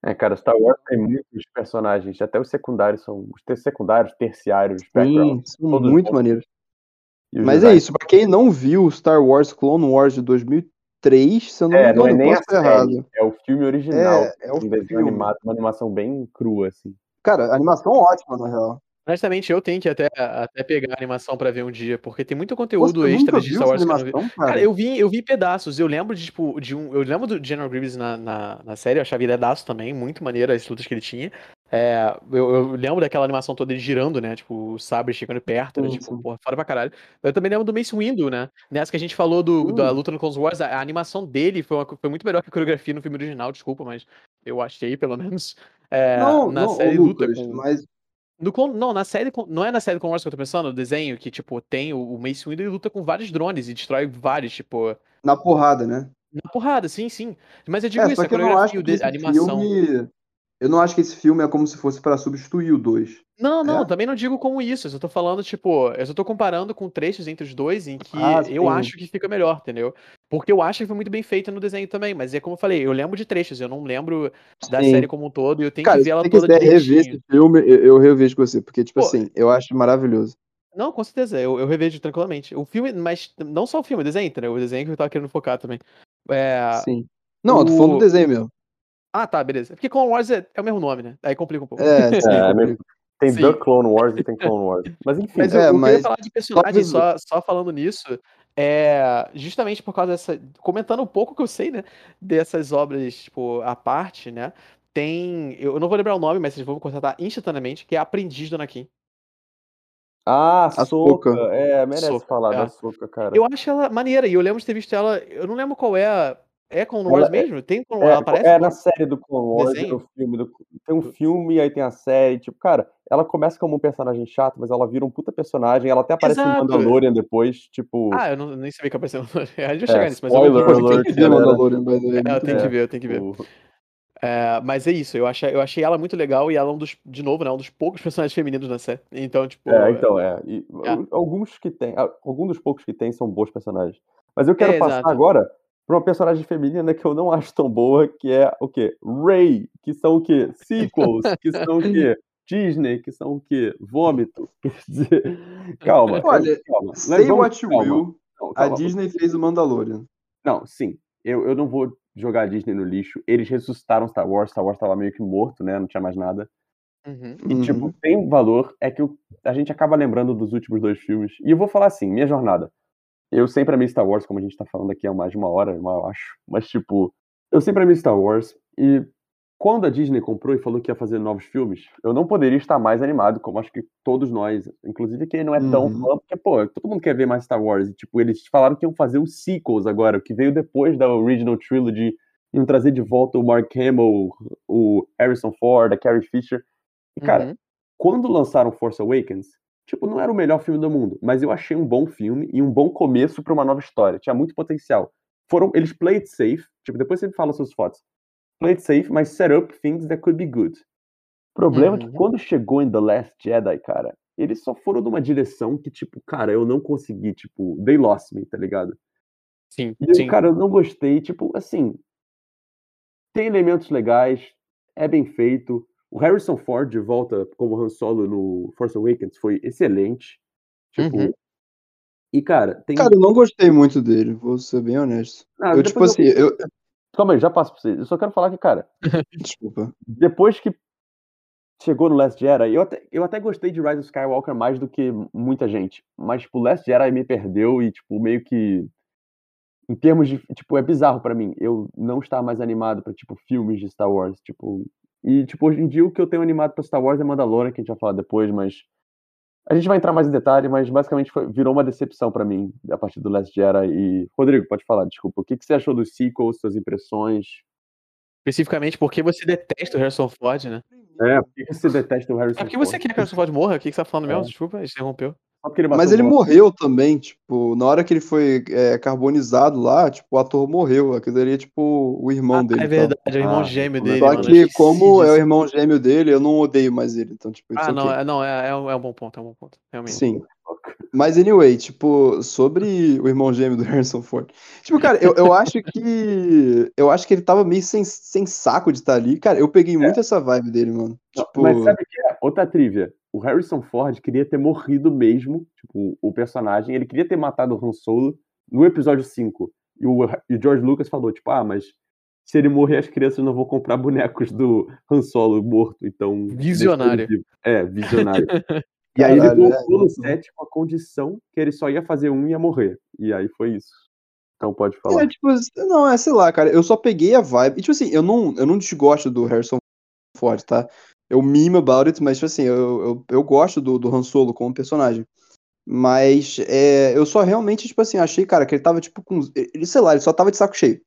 É, cara, Star Wars tem muitos personagens, até os secundários são. Os ter- secundários, terciários, Sim, são muito maneiros. os Mas é isso, pra quem não viu Star Wars Clone Wars de 2003, se eu não me É, não engano, é nem a posso estar errado. é o filme original. É, é o um desenho filme. animado, uma animação bem crua, assim. Cara, animação ótima, na real. Honestamente, eu tenho que até, até pegar a animação pra ver um dia, porque tem muito conteúdo extra de Star Wars que eu não vi. animação, cara? Cara, eu vi, eu vi pedaços. Eu lembro de, tipo, de um. Eu lembro do General Grievous na, na, na série, eu achava ele daço também, muito maneiro as lutas que ele tinha. É, eu, eu lembro daquela animação toda ele girando, né? Tipo, o sabre chegando perto, Sim, tipo, porra, foda pra caralho. Eu também lembro do Mace Windu, né? Nessa que a gente falou do, da Hum. luta no Clone Wars, a, a animação dele foi, uma foi muito melhor que a coreografia no filme original, desculpa, mas eu achei, pelo menos. É, não, na não, série luta Lucas, com. mas No Clone- não, na série. Não é na série Clone Wars que eu tô pensando, o desenho que, tipo, tem o, o Mace Windu e luta com vários drones e destrói vários, tipo. na porrada, né? Na porrada, sim, sim. Mas eu digo É, isso, a que eu não acho coreografia, a animação. filme... Eu não acho que esse filme é como se fosse pra substituir o 2. Não, não, É? também não digo como isso. Eu só tô falando, tipo, eu só tô comparando com trechos entre os dois em que Ah, eu acho que fica melhor, entendeu? Porque eu acho que foi muito bem feito no desenho também. Mas é como eu falei, eu lembro de trechos, eu não lembro da Sim. série como um todo e eu tenho Cara, que se ver ela você toda quiser rever esse filme, eu, eu revejo com você, porque, tipo Pô, assim, eu acho maravilhoso. Não, com certeza, eu, eu revejo tranquilamente. O filme, mas não só o filme, o desenho, entendeu? O desenho que eu tava querendo focar também. É... Sim. Não, eu tô falando do desenho mesmo. Ah, tá, beleza. É Porque Clone Wars é, é o mesmo nome, né? Aí complica um pouco. É, sim, É, complica. Tem Sim. The Clone Wars e tem Clone Wars. Mas enfim, Mas É, eu, que eu mas falar de personagem, só, só falando nisso, é justamente por causa dessa. Comentando um pouco que eu sei, né? Dessas obras, tipo, à parte, né? Tem. Eu não vou lembrar o nome, mas vocês vão constatar instantaneamente, que é Aprendiz do Anakin. Ah, A Soca. É, merece Soca, falar é. da Soca, cara. Eu acho ela maneira, e eu lembro de ter visto ela. Eu não lembro qual é a. É Clone Ela Wars é- mesmo? Tem Clone É, Wars? Ela aparece? é no- na série do Clone Wars, no filme do... tem um filme, aí tem a série, tipo, cara, ela começa como um personagem chato, mas ela vira um puta personagem, ela até aparece Exato. no Mandalorian depois, tipo, Ah, eu não, nem sabia que apareceu. A gente vai chegar É, nisso, mas eu spoiler lembro alert, Tem galera. Mandalorian, way, É, eu tenho bom. que ver, eu tenho que ver. o- É, mas é isso, eu achei, eu achei ela muito legal e ela é um dos, de novo, né, um dos poucos personagens femininos na série. Então, tipo, É, então, é. E É. al- alguns que tem, alguns dos poucos que tem são bons personagens. Mas eu quero É, passar exato. agora pra uma personagem feminina que eu não acho tão boa, que é o quê? Ray, que são o quê? Sequels, que são o quê? Disney, que são o quê? Vômito. Quer dizer, calma. Olha, calma. Say vamos- what you calma, will, não, a. Disney fez o Mandalorian. Não, sim. Eu, eu não vou jogar a Disney no lixo. Eles ressuscitaram Star Wars. Star Wars tava meio que morto, né? Não tinha mais nada. uhum. E, tipo, tem um valor. É que eu- a gente acaba lembrando dos últimos dois filmes. E eu vou falar assim, minha jornada. Eu sempre amei Star Wars, como a gente tá falando aqui há mais de uma hora, eu acho. Mas, tipo, eu sempre amei Star Wars. E quando a Disney comprou e falou que ia fazer novos filmes, eu não poderia estar mais animado, como acho que todos nós. Inclusive quem não é tão Uhum. fã, porque, pô, todo mundo quer ver mais Star Wars. E, tipo, eles falaram que iam fazer os sequels agora, o que veio depois da Original Trilogy. Iam trazer de volta o Mark Hamill, o Harrison Ford, a Carrie Fisher. E, cara, Uhum. quando lançaram Force Awakens, tipo, não era o melhor filme do mundo, mas eu achei um bom filme e um bom começo pra uma nova história. Tinha muito potencial. Foram, eles play it safe, tipo, depois você fala suas fotos. Play it safe, mas set up things that could be good. O problema é que Uhum. quando chegou em The Last Jedi, cara, eles só foram numa direção que, tipo, cara, eu não consegui, tipo, they lost me, tá ligado? Sim, E sim. cara, eu não gostei, tipo, assim, tem elementos legais, é bem feito. O Harrison Ford de volta como Han Solo no Force Awakens foi excelente. Tipo, Uhum. e cara, tem Cara, eu não gostei muito dele, vou ser bem honesto. Ah, eu, tipo depois assim, eu. Calma aí, já passo pra vocês. Eu só quero falar que, cara, Desculpa. depois que chegou no Last Jedi, eu até, eu até gostei de Rise of Skywalker mais do que muita gente. Mas, tipo, Last Jedi me perdeu e, tipo, meio que. Em termos de. Tipo, é bizarro pra mim. Eu não estar mais animado pra, tipo, filmes de Star Wars. Tipo. E, tipo, hoje em dia o que eu tenho animado pra Star Wars é Mandalorian, que a gente vai falar depois, mas. A gente vai entrar mais em detalhe, mas basicamente foi- virou uma decepção pra mim a partir do Last Jedi. E. Rodrigo, pode falar, desculpa. O que, que você achou dos sequels, suas impressões? Especificamente porque você detesta o Harrison Ford, né? É, por que você detesta o Harrison É porque você Ford? quer que o Harrison Ford morra? O que que você tá falando mesmo? É. Desculpa, interrompeu. Só porque ele Mas ele morreu também, tipo, na hora que ele foi é, carbonizado lá, tipo, o ator morreu. Aquilo ali é tipo o irmão Ah, dele. é e tal. verdade, é o irmão Ah, gêmeo dele. Só mano, que, como é o irmão gêmeo dele, eu não odeio mais ele. Então, tipo, Ah, não, okay. é, não é, é, é um bom ponto, é um bom ponto. Realmente. Sim. Mas, anyway, tipo, sobre o irmão gêmeo do Harrison Ford. Tipo, cara, eu, eu acho que. Eu acho que ele tava meio sem, sem saco de estar ali. Cara, eu peguei muito essa vibe dele, mano. Não, Tipo. Mas sabe o que é? Outra trivia. O Harrison Ford queria ter morrido mesmo, tipo, o personagem, ele queria ter matado o Han Solo no episódio 5. E o, e o George Lucas falou, tipo, ah, mas se ele morrer, as crianças não vão comprar bonecos do Han Solo morto, então... Visionário. É, visionário. e aí ele é, voltou no set com a condição que ele só ia fazer um e ia morrer. E aí foi isso. Então pode É, falar. tipo, não, é, sei lá, cara, eu só peguei a vibe. E, tipo assim, eu não, eu não desgosto do Harrison Ford, tá? Eu meme about it, mas, tipo assim, eu, eu, eu gosto do, do Han Solo como personagem. Mas é, eu só realmente, tipo assim, achei, cara, que ele tava, tipo, com. Ele, sei lá, ele só tava de saco cheio.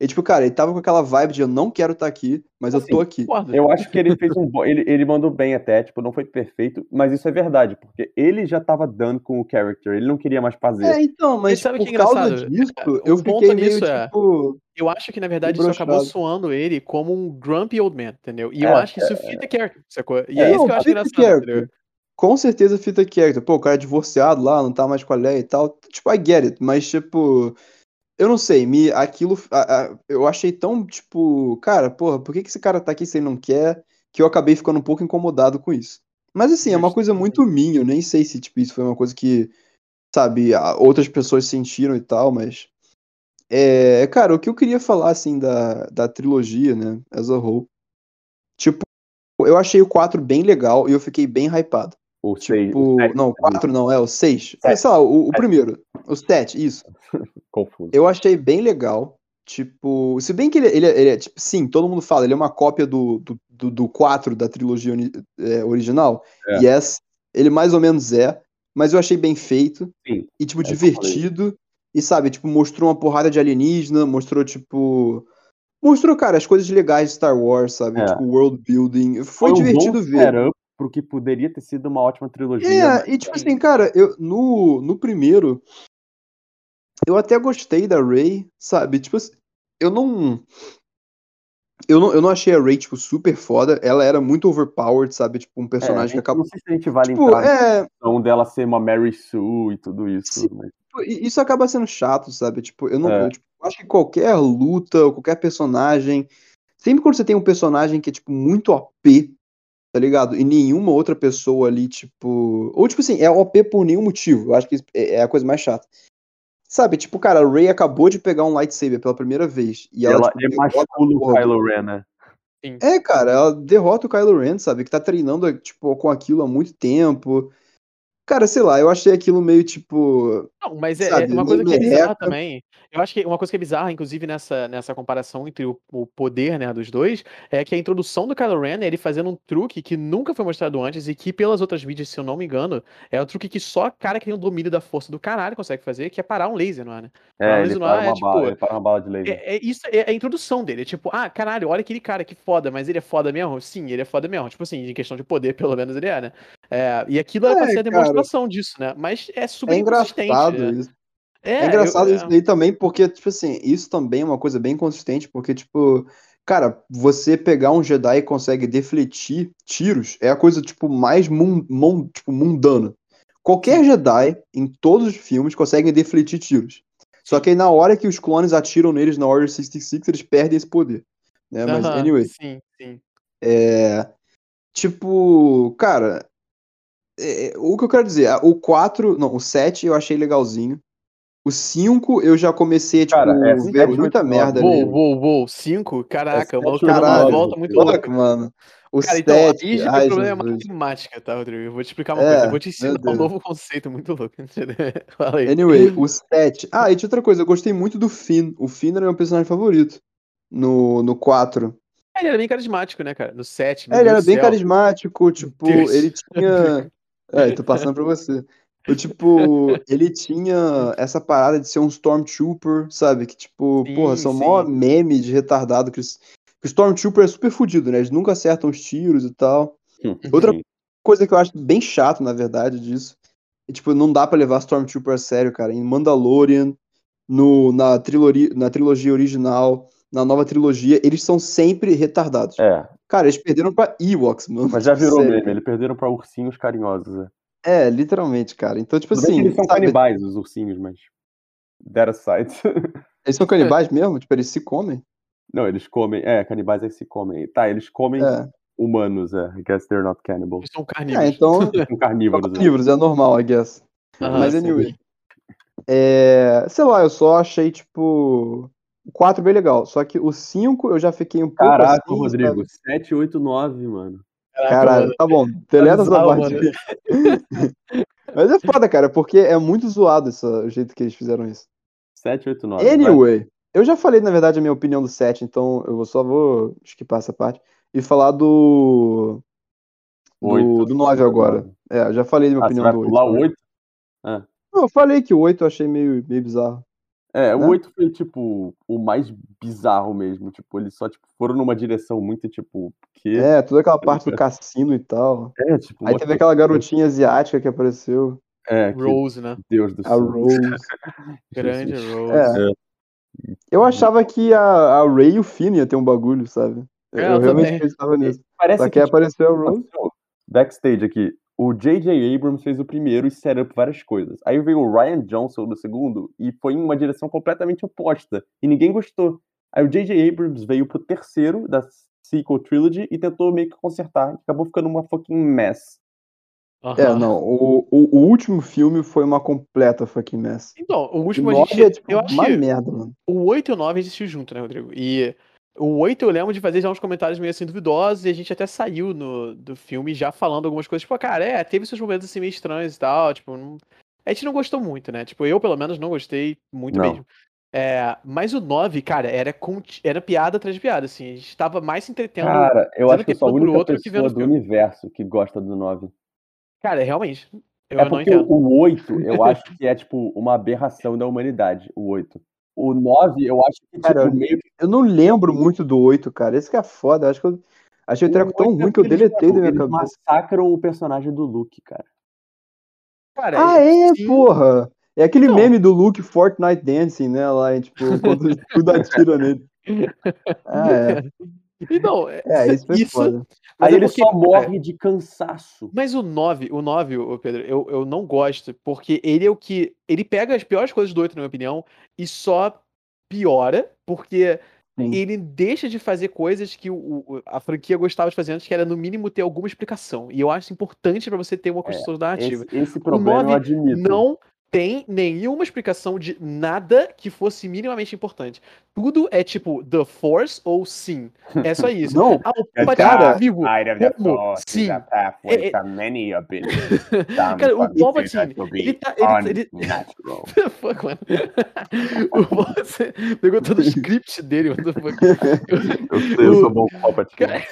E, tipo, cara, ele tava com aquela vibe de eu não quero estar aqui, mas eu tô aqui. Concordo. Eu acho que ele fez um bom. Ele, ele mandou bem até, tipo, não foi perfeito, mas isso é verdade, porque ele já tava dando com o character, ele não queria mais fazer. É, então, mas sabe por que é causa engraçado? disso, O eu ponto fiquei meio, nisso é- tipo. Eu acho que, na verdade, isso acabou soando ele como um grumpy old man, entendeu? E eu É, acho que isso fita character, sacou? E É, é, isso não, que eu acho fita engraçado, character. entendeu? Com certeza fita character. Pô, o cara é divorciado lá, não tá mais com a Leia e tal. Tipo, I get it, mas tipo. Eu não sei, me, aquilo. a- a- eu achei tão, tipo. Cara, porra, por que, que esse cara tá aqui se ele não quer? Que eu acabei ficando um pouco incomodado com isso. Mas assim, é uma coisa muito minha. Eu nem sei se, tipo, isso foi uma coisa que. Sabe, outras pessoas sentiram e tal, mas. É, cara, o que eu queria falar, assim, da, da trilogia, né, as a whole. Tipo, eu achei o 4 bem legal e eu fiquei bem hypado. O seis, Tipo, o sete, não, 4 não, é o 6. Sete. Sei lá, o, o primeiro. O 7, isso. confuso. Eu achei bem legal. Tipo, se bem que ele, ele, é- ele é, tipo, sim, todo mundo fala, ele é uma cópia do, do, do, do 4 da trilogia é, original. É. Yes, ele mais ou menos é, mas eu achei bem feito. Sim, E, tipo, é divertido. E, sabe, tipo, mostrou uma porrada de alienígena, mostrou, tipo. Mostrou, cara, as coisas legais de Star Wars, sabe? É. Tipo, world building. Foi, um divertido ver. Pro que poderia ter sido uma ótima trilogia. É, e tipo assim, cara, eu no, no primeiro eu até gostei da Ray, sabe? Tipo assim, eu não eu não, eu não achei a Ray tipo super foda, ela era muito overpowered, sabe? Tipo um É, personagem que gente- acabou Não sei se a gente vale tipo, entrar na é, questão dela ser uma Mary Sue e tudo isso. Sim. mas- i- isso acaba sendo chato, sabe? Tipo, eu não É. eu, tipo, acho que qualquer luta, ou qualquer personagem, sempre quando você tem um personagem que é tipo muito OP, tá ligado? E nenhuma outra pessoa ali, tipo, ou tipo assim, é OP por nenhum motivo. Eu acho que é é a coisa mais chata. Sabe, tipo, cara, a Ray acabou de pegar um lightsaber pela primeira vez. E ela, ela tipo, emascula a o Kylo Ren, né? É, cara, ela derrota o Kylo Ren, sabe? Que tá treinando, tipo, com aquilo há muito tempo. Cara, sei lá, eu achei aquilo meio, tipo. Não, mas é, Sabe, é uma coisa que é bizarra também. Eu acho que uma coisa que é bizarra, inclusive, nessa, nessa comparação entre o, o poder, né, dos dois, é que a introdução do Kylo Ren é ele fazendo um truque que nunca foi mostrado antes e que, pelas outras mídias, se eu não me engano, é um truque que só cara que tem o domínio da força do caralho consegue fazer, que é parar um laser, não é, né? É, Mas ele não para, é, uma tipo, bala, ele para uma bala de laser. É, é isso é a introdução dele. É tipo, ah, caralho, olha aquele cara que foda, mas ele é foda mesmo? Sim, ele é foda mesmo. Tipo assim, em questão de poder, pelo menos ele é, né? É, e aquilo era pra É, ser a cara. demonstração disso, né? Mas é super É engraçado né? isso. É, É engraçado eu- isso daí também, porque, tipo assim, isso também é uma coisa bem consistente, porque, tipo, cara, você pegar um Jedi e consegue defletir tiros é a coisa, tipo, mais mun, mun- tipo, mundana. Qualquer Jedi, em todos os filmes, conseguem defletir tiros. Só que aí na hora que os clones atiram neles na Order 66, eles perdem esse poder. né? Mas, Aham, anyway. Sim, sim. É. Tipo, cara. É, é, o que eu quero dizer, o 4, não, o 7 eu achei legalzinho. O 5 eu já comecei a, tipo, Cara, é, ver 7, muita 8, merda Uou, nele. uou, uou. Cinco? Caraca, É o maluco sete, uma volta muito louca. Mano. O Cara, então, 7, aí já ai, tem problema Jesus. matemática, tá, Rodrigo? Eu vou te explicar uma É, coisa. Eu vou te ensinar um Deus. novo conceito muito louco. Fala aí. Anyway, o 7. Ah, e tinha outra coisa, eu gostei muito do Finn. O Finn era meu personagem favorito. No, no 4. É, Ele era bem carismático, né, cara? No 7, É, ele era bem céu. carismático, tipo, Deus. ele tinha. É, tô passando pra você. O, tipo, ele tinha essa parada de ser um Stormtrooper, sabe? Que, tipo, Sim, porra, são mó sim. meme de retardado. Que, eles- que o Stormtrooper é super fudido, né? Eles nunca acertam os tiros e tal. Outra Sim. coisa que eu acho bem chato, na verdade, disso. É, tipo, não dá pra levar Stormtrooper a sério, cara. Em Mandalorian, no, na, trilogia, na trilogia original, na nova trilogia, eles são sempre retardados. É, Cara, eles perderam pra Ewoks, mano. mas já virou sério. meme. Eles perderam pra ursinhos carinhosos. É. É, literalmente, cara. Então, tipo Tudo bem assim, que eles são sabe, canibais, os ursinhos, mas. That aside. eles são canibais mesmo? Tipo, eles se comem? Não, eles comem. É, canibais é que se comem. Tá, eles comem É. humanos, é. I guess they're not cannibals. Eles são É, carnívoros. então, São são carnívoros. é. carnívoros, é normal, I guess. Aham, Mas sim. anyway. É, sei lá, eu só achei, tipo, o 4 bem legal. Só que o 5 eu já fiquei um pouco Caraca, assim, Rodrigo. sabe? 7, 8, 9, mano. Caraca, Caralho, tá bom, deleta essa bizarro, parte. Mas é foda, cara, porque é muito zoado esse, o jeito que eles fizeram isso. 7, 8, 9. vai. Anyway, eu já falei, na verdade, a minha opinião do 7, então eu só vou skipar essa parte e falar do. Do, Oito. do 9 agora. É, eu já falei a minha Ah, você opinião vai do 8. pular o 8? Não, eu falei que o 8 eu achei meio, meio bizarro. É, o Né? 8 foi, tipo, o mais bizarro mesmo. Tipo, eles só, tipo, foram numa direção muito, tipo, que... É, toda aquela parte do cassino e tal. É, tipo... Aí teve aquela garotinha asiática que apareceu, É, que Rose, né? Deus do a céu. Rose. Grande. Rose. É. Eu achava que a, a Ray e o Finn ia ter um bagulho, sabe? Eu, É, eu eu realmente também. acreditava nisso. Parece Só que, que tipo, apareceu a Rose. Backstage aqui. O J.J. Abrams fez o primeiro e set up várias coisas. Aí veio o Ryan Johnson no segundo e foi em uma direção completamente oposta. E ninguém gostou. Aí o J.J. Abrams veio pro terceiro da sequel trilogy e tentou meio que consertar. Acabou ficando uma fucking mess. É, Aham. não. O, o, o último filme foi uma completa fucking mess. Então, o O último a 9 gente. é tipo eu uma que merda, mano. o 8 e o 9 existiu junto, né, Rodrigo? E o 8 eu lembro de fazer já uns comentários meio assim duvidosos e a gente até saiu no, do filme já falando algumas coisas. Tipo, cara, é, teve seus momentos assim meio estranhos e tal. Tipo, não- a gente não gostou muito, né? Tipo, eu pelo menos não gostei muito Não. mesmo. É, mas o 9, cara, era, era piada atrás de piada, assim. A gente tava mais se entretendo. Cara, eu acho que eu sou a única pessoa do universo que gosta do 9. Cara, realmente. Eu É não porque entendo. o 8, eu acho que é, tipo, uma aberração da humanidade, o 8. O 9, eu acho que, tipo, Cara, meio que Eu não lembro muito do 8, cara. Esse que é foda. Acho que eu achei o treco tão é ruim que eu deletei da minha cabeça. massacram o personagem do Luke, cara. Cara, Ah, é, sim. porra! É aquele Então. meme do Luke Fortnite Dancing, né? Lá, e, tipo, quando tudo atira nele. Ah, é. Então, é, É, isso Isso- Aí é ele porque, só morre de cansaço. Mas o 9, o 9, ô Pedro, eu, eu não gosto, porque ele é o que. Ele pega as piores coisas do 8, na minha opinião, e só piora, porque Sim. ele deixa de fazer coisas que o, o- a franquia gostava de fazer antes, que era no mínimo ter alguma explicação. E eu acho importante pra você ter uma construção narrativa. Esse, esse problema eu 9 admito. Não tem nenhuma explicação de nada que fosse minimamente importante. Tudo é tipo The Force ou sim. É só isso. Não, Ah, o É Palpatine cara, tá vivo. Como? Sim. pathway É- to many abilities. Cara, o Palpatine, ele tá. Ele, ele. What the fuck, mano? O Você pegou todo o script dele, what fuck? Eu sei, eu sou bom com Palpatine. Cara,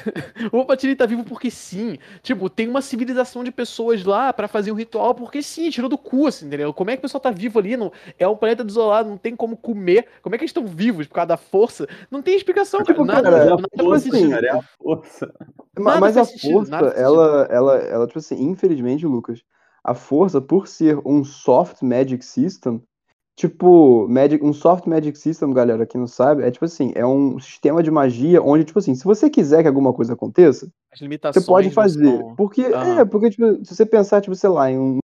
o Palpatine tá vivo porque sim. Tipo, tem uma civilização de pessoas lá pra fazer um ritual porque sim, tirou do cu, assim, entendeu? Como é que o pessoal tá vivo ali? Não, é um planeta desolado, não tem como comer. Como é que eles estão vivos por causa da força? Não tem explicação, Tipo, cara. Nada, cara, é a nada faz força, sentido. cara, é a força. Nada Mas a sentido, força, ela, ela, ela, tipo assim, infelizmente, Lucas, a força, por ser um soft magic system, tipo, magic, um soft magic system, galera, que não sabe, é tipo assim, é um sistema de magia onde, tipo assim, se você quiser que alguma coisa aconteça, As limitações você pode fazer. Porque, Aham. é, porque, tipo, se você pensar, tipo, sei lá, em um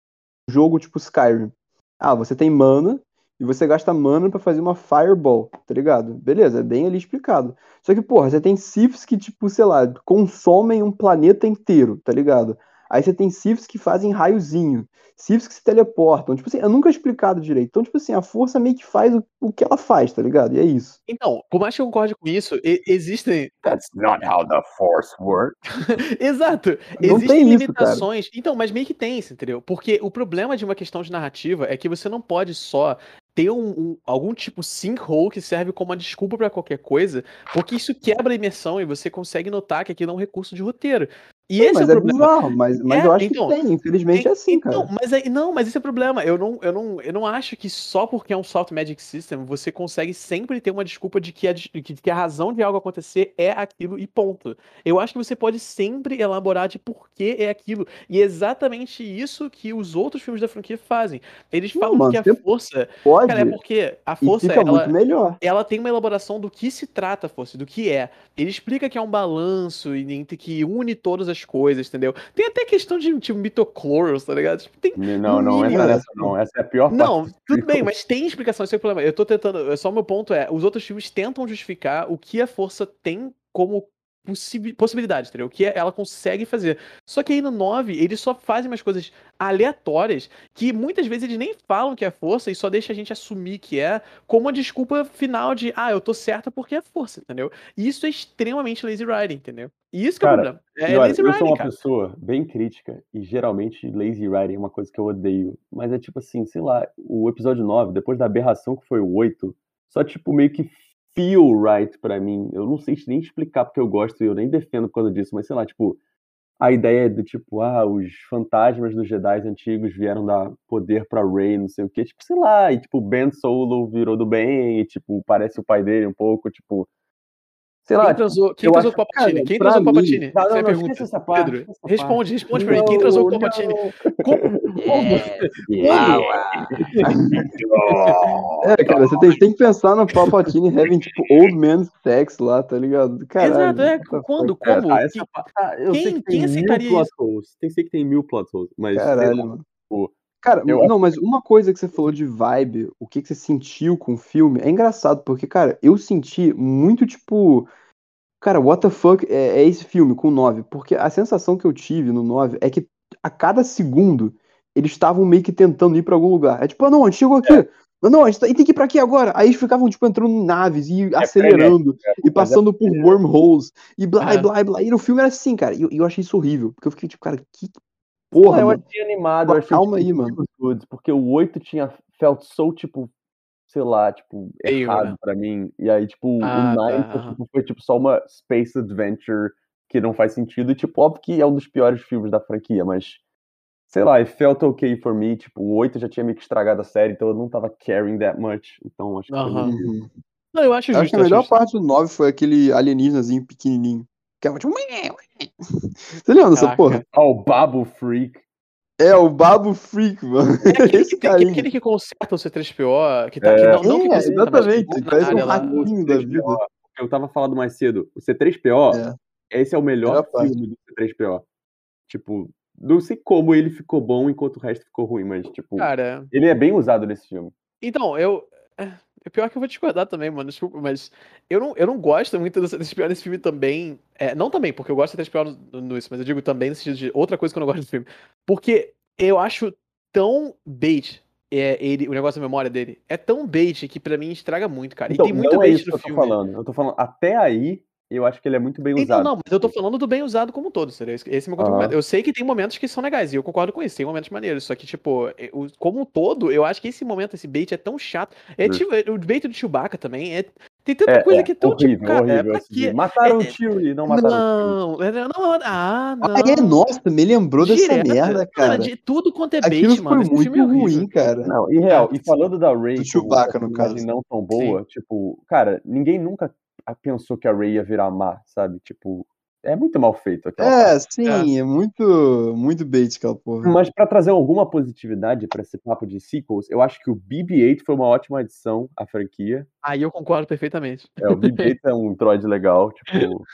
jogo tipo Skyrim, ah, você tem mana, e você gasta mana pra fazer uma Fireball, tá ligado? Beleza, é bem ali explicado. Só que, porra, você tem Siths que, tipo, sei lá, consomem um planeta inteiro, tá ligado? Aí você tem Siths que fazem raiozinho, Siths que se teleportam. Tipo assim, é nunca explicado direito. Então, tipo assim, a força meio que faz o, o que ela faz, tá ligado? E é isso. Então, por mais que eu concorde com isso, e- existem. That's not how the Force works. Exato. Não Existem tem isso, cara. limitações. Então, mas meio que tem isso, entendeu? Porque o problema de uma questão de narrativa é que você não pode só ter um, um- algum tipo sinkhole que serve como uma desculpa pra qualquer coisa, porque isso quebra a imersão e você consegue notar que aquilo é um recurso de roteiro. E esse é mas o é, problema. bizarro, mas, mas É, eu acho então, que tem. Infelizmente é assim, então, cara. mas aí, não, mas esse é o problema. Eu não, eu, não, eu não acho que só porque é um soft magic system você consegue sempre ter uma desculpa de que a, des- que, a razão de algo acontecer é aquilo e ponto. Eu acho que você pode sempre elaborar de por que é aquilo. E é exatamente isso que os outros filmes da franquia fazem. Eles Não, falam mano, que a força. Pode. Cara, é porque a força ela, muito melhor. ela tem uma elaboração do que se trata a força, do que é. Ele explica que é um balanço e entre que une todas as coisas, entendeu? Tem até questão de tipo mitochlorians, tá ligado? Tipo, tem Não, não, entra nessa não. Essa é a pior não, parte. tudo bem, mas tem explicação, esse é o problema. Eu tô tentando. Só o meu ponto é: os outros filmes tentam justificar o que a força tem como possi- possibilidade, entendeu? O que ela consegue fazer. Só que aí no 9, eles só fazem umas coisas aleatórias que muitas vezes eles nem falam que é força e só deixa a gente assumir que é como uma desculpa final de, ah, eu tô certa porque é força, entendeu? E isso é extremamente lazy writing, entendeu? E isso que é o Cara, problema. É olha, lazy eu sou uma cara. pessoa bem crítica e geralmente lazy writing é uma coisa que eu odeio. Mas é tipo assim, sei lá, o episódio 9, depois da aberração que foi o 8, só tipo meio que feel right pra mim. Eu não sei nem explicar porque eu gosto e eu nem defendo por causa disso, mas sei lá, tipo, a ideia do tipo, ah, os fantasmas dos Jedi antigos vieram dar poder pra Rey, não sei o quê, tipo, sei lá, e tipo, Ben Solo virou do bem e tipo, parece o pai dele um pouco, tipo, sei lá, Quem tipo, transou, quem eu transou com o Palpatine? Quem transou com o Palpatine? Não, é não, não, pergunta. essa parte, Pedro, essa responde, parte. responde pra mim. Quem transou com o Não, Palpatine? não. É, cara, você tem, tem que pensar no Palpatine having, tipo, old man sex lá, tá ligado? Caralho. Exato, é. Quando? Cara, Como? tá, essa Que- quem- que quem aceitaria isso? Tem, sei que tem mil plot holes, mas Caralho, lá, mano. tipo, Cara, eu não, mas uma coisa que você falou de vibe, o que, que você sentiu com o filme, é engraçado, porque, cara, eu senti muito, tipo. Cara, what the fuck é, é esse filme com o 9? Porque a sensação que eu tive no 9 é que a cada segundo eles estavam meio que tentando ir pra algum lugar. É tipo, ah, não, a gente chegou aqui. É. Não, a gente tá- e tem que ir pra aqui agora. Aí eles ficavam, tipo, entrando em naves e acelerando e mas é passando por wormholes e blá, e É. blá, e blá. E no filme era assim, cara. E eu, e eu achei isso horrível. Porque eu fiquei, tipo, cara, que porra, eu mano. achei animado, eu achei Calma tipo, aí, mano. muito good, porque o 8 tinha felt so, tipo, sei lá, tipo, Feio, errado né? pra mim. E aí, tipo, Ah, o 9 tá, tipo, foi, tipo, só uma space adventure que não faz sentido. E, tipo, óbvio que é um dos piores filmes da franquia, mas sei lá, it felt okay for me. Tipo, o 8 já tinha meio que estragado a série, então eu não tava caring that much. Então acho que Uhum. Não, eu acho Eu justo. acho que a melhor justo. parte do 9 foi aquele alienígenazinho pequenininho. Que é tipo. Você lembra dessa porra? Ah, o Babu Freak. É, o Babo Freak, mano. É aquele, que Esse aquele que conserta o C3PO, que tá. Que É. não, não que É, conserta, mas que exatamente, volta na parece um. Ratinho da vida. Eu tava falando mais cedo, o C3PO, É. esse é o melhor parte. filme do C3PO. Tipo, não sei como ele ficou bom enquanto o resto ficou ruim, mas, tipo, Cara, ele é bem usado nesse filme. então, eu. É é pior que eu vou discordar também, mano. Desculpa, mas eu não, eu não gosto muito do C3PO nesse filme também. É, não também, porque eu gosto do C3PO no, no isso, mas eu digo também no sentido de outra coisa que eu não gosto desse filme. Porque eu acho tão bait é, ele, o negócio da memória dele. É tão bait que pra mim estraga muito, cara. Então, e tem muito não é bait isso que no eu tô filme. falando. Eu tô falando, até aí, eu acho que ele é muito bem Então, usado. não, mas eu tô falando do bem usado como um todo, seria esse esse é o meu contra-argumento. Eu sei que tem momentos que são legais, e eu concordo com isso, tem momentos maneiros, só que, tipo, é, o- como um todo, eu acho que esse momento, esse bait é tão chato. É tipo, é, o bait do Chewbacca também, é, tem tanta É, coisa é, que é tão, horrível, tipo, cara, é, horrível. de, quê? Mataram É, o Chewie, não mataram o Não, é, não, ah, não. Ah, é, nossa, me lembrou dessa Direto. merda, cara. de tudo quanto é Aquilo bait, mano. foi é muito ruim, cara. Não, em real, É. e falando da Rey Do Chewbacca, no caso. não tão boa, tipo, cara, ninguém nunca ah, pensou que a Rey ia virar má, sabe? Tipo, é muito mal feito aquela parte. É, sim, é, muito, muito bait aquela porra. Mas pra trazer alguma positividade pra esse papo de sequels, eu acho que o BB-8 foi uma ótima adição à franquia. Aí eu concordo perfeitamente. É, o BB-8 é um droid legal, tipo...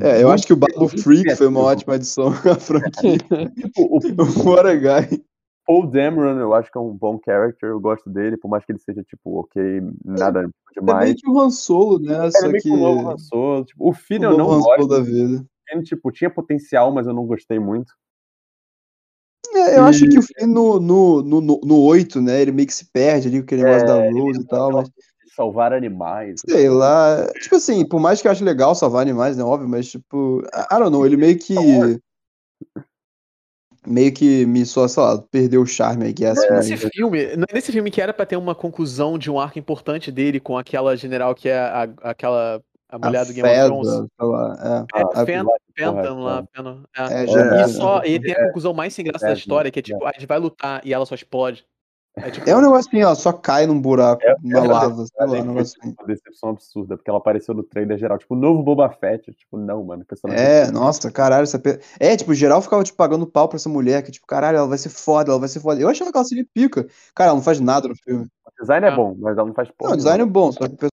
É, eu acho que o Babo muito Freak foi uma ótima adição à franquia. Tipo, o What a guy. Paul Dameron, eu acho que é um bom character, eu gosto dele, por mais que ele seja, tipo, ok, nada É demais. meio que o Han Solo, né? É Só meio que. o novo Han Solo, tipo, o o eu não Han gosto, da vida. ele, tipo, tinha potencial, mas eu não gostei muito. É, eu acho que o Finn no, no, no, no, no 8, né? Ele meio que se perde ali com aquele negócio da Rose e tal, mas Salvar animais. sei lá. Tipo assim, por mais que eu ache legal salvar animais, né? Óbvio, mas tipo, I don't know, ele meio que. Meio que me só, sei lá, perdeu o charme, I guess. Não é nesse filme, não é nesse filme que era pra ter uma conclusão de um arco importante dele com aquela general que é a, aquela a mulher do Game of Thrones. sei lá, é. É, Ah, Fen- porra, Fenton lá, Fenton, é. É, E só, e tem a É, conclusão mais sem graça é, da história, que é é. tipo, a gente vai lutar e ela só explode. É, tipo, É um negócio assim, ó, só cai num buraco, É, na é, lava, sei lá, um negócio assim. uma decepção absurda, porque ela apareceu no trailer geral, tipo, novo Boba Fett, tipo, não, mano, o personagem É, nossa, caralho, essa pe... É, tipo, geral ficava, tipo, pagando pau pra essa mulher, que, tipo, caralho, ela vai ser foda, ela vai ser foda. Eu achava que ela seria pica. Cara, ela não faz nada no filme. o design é bom, mas ela não faz porra. Não, o design é bom, só que o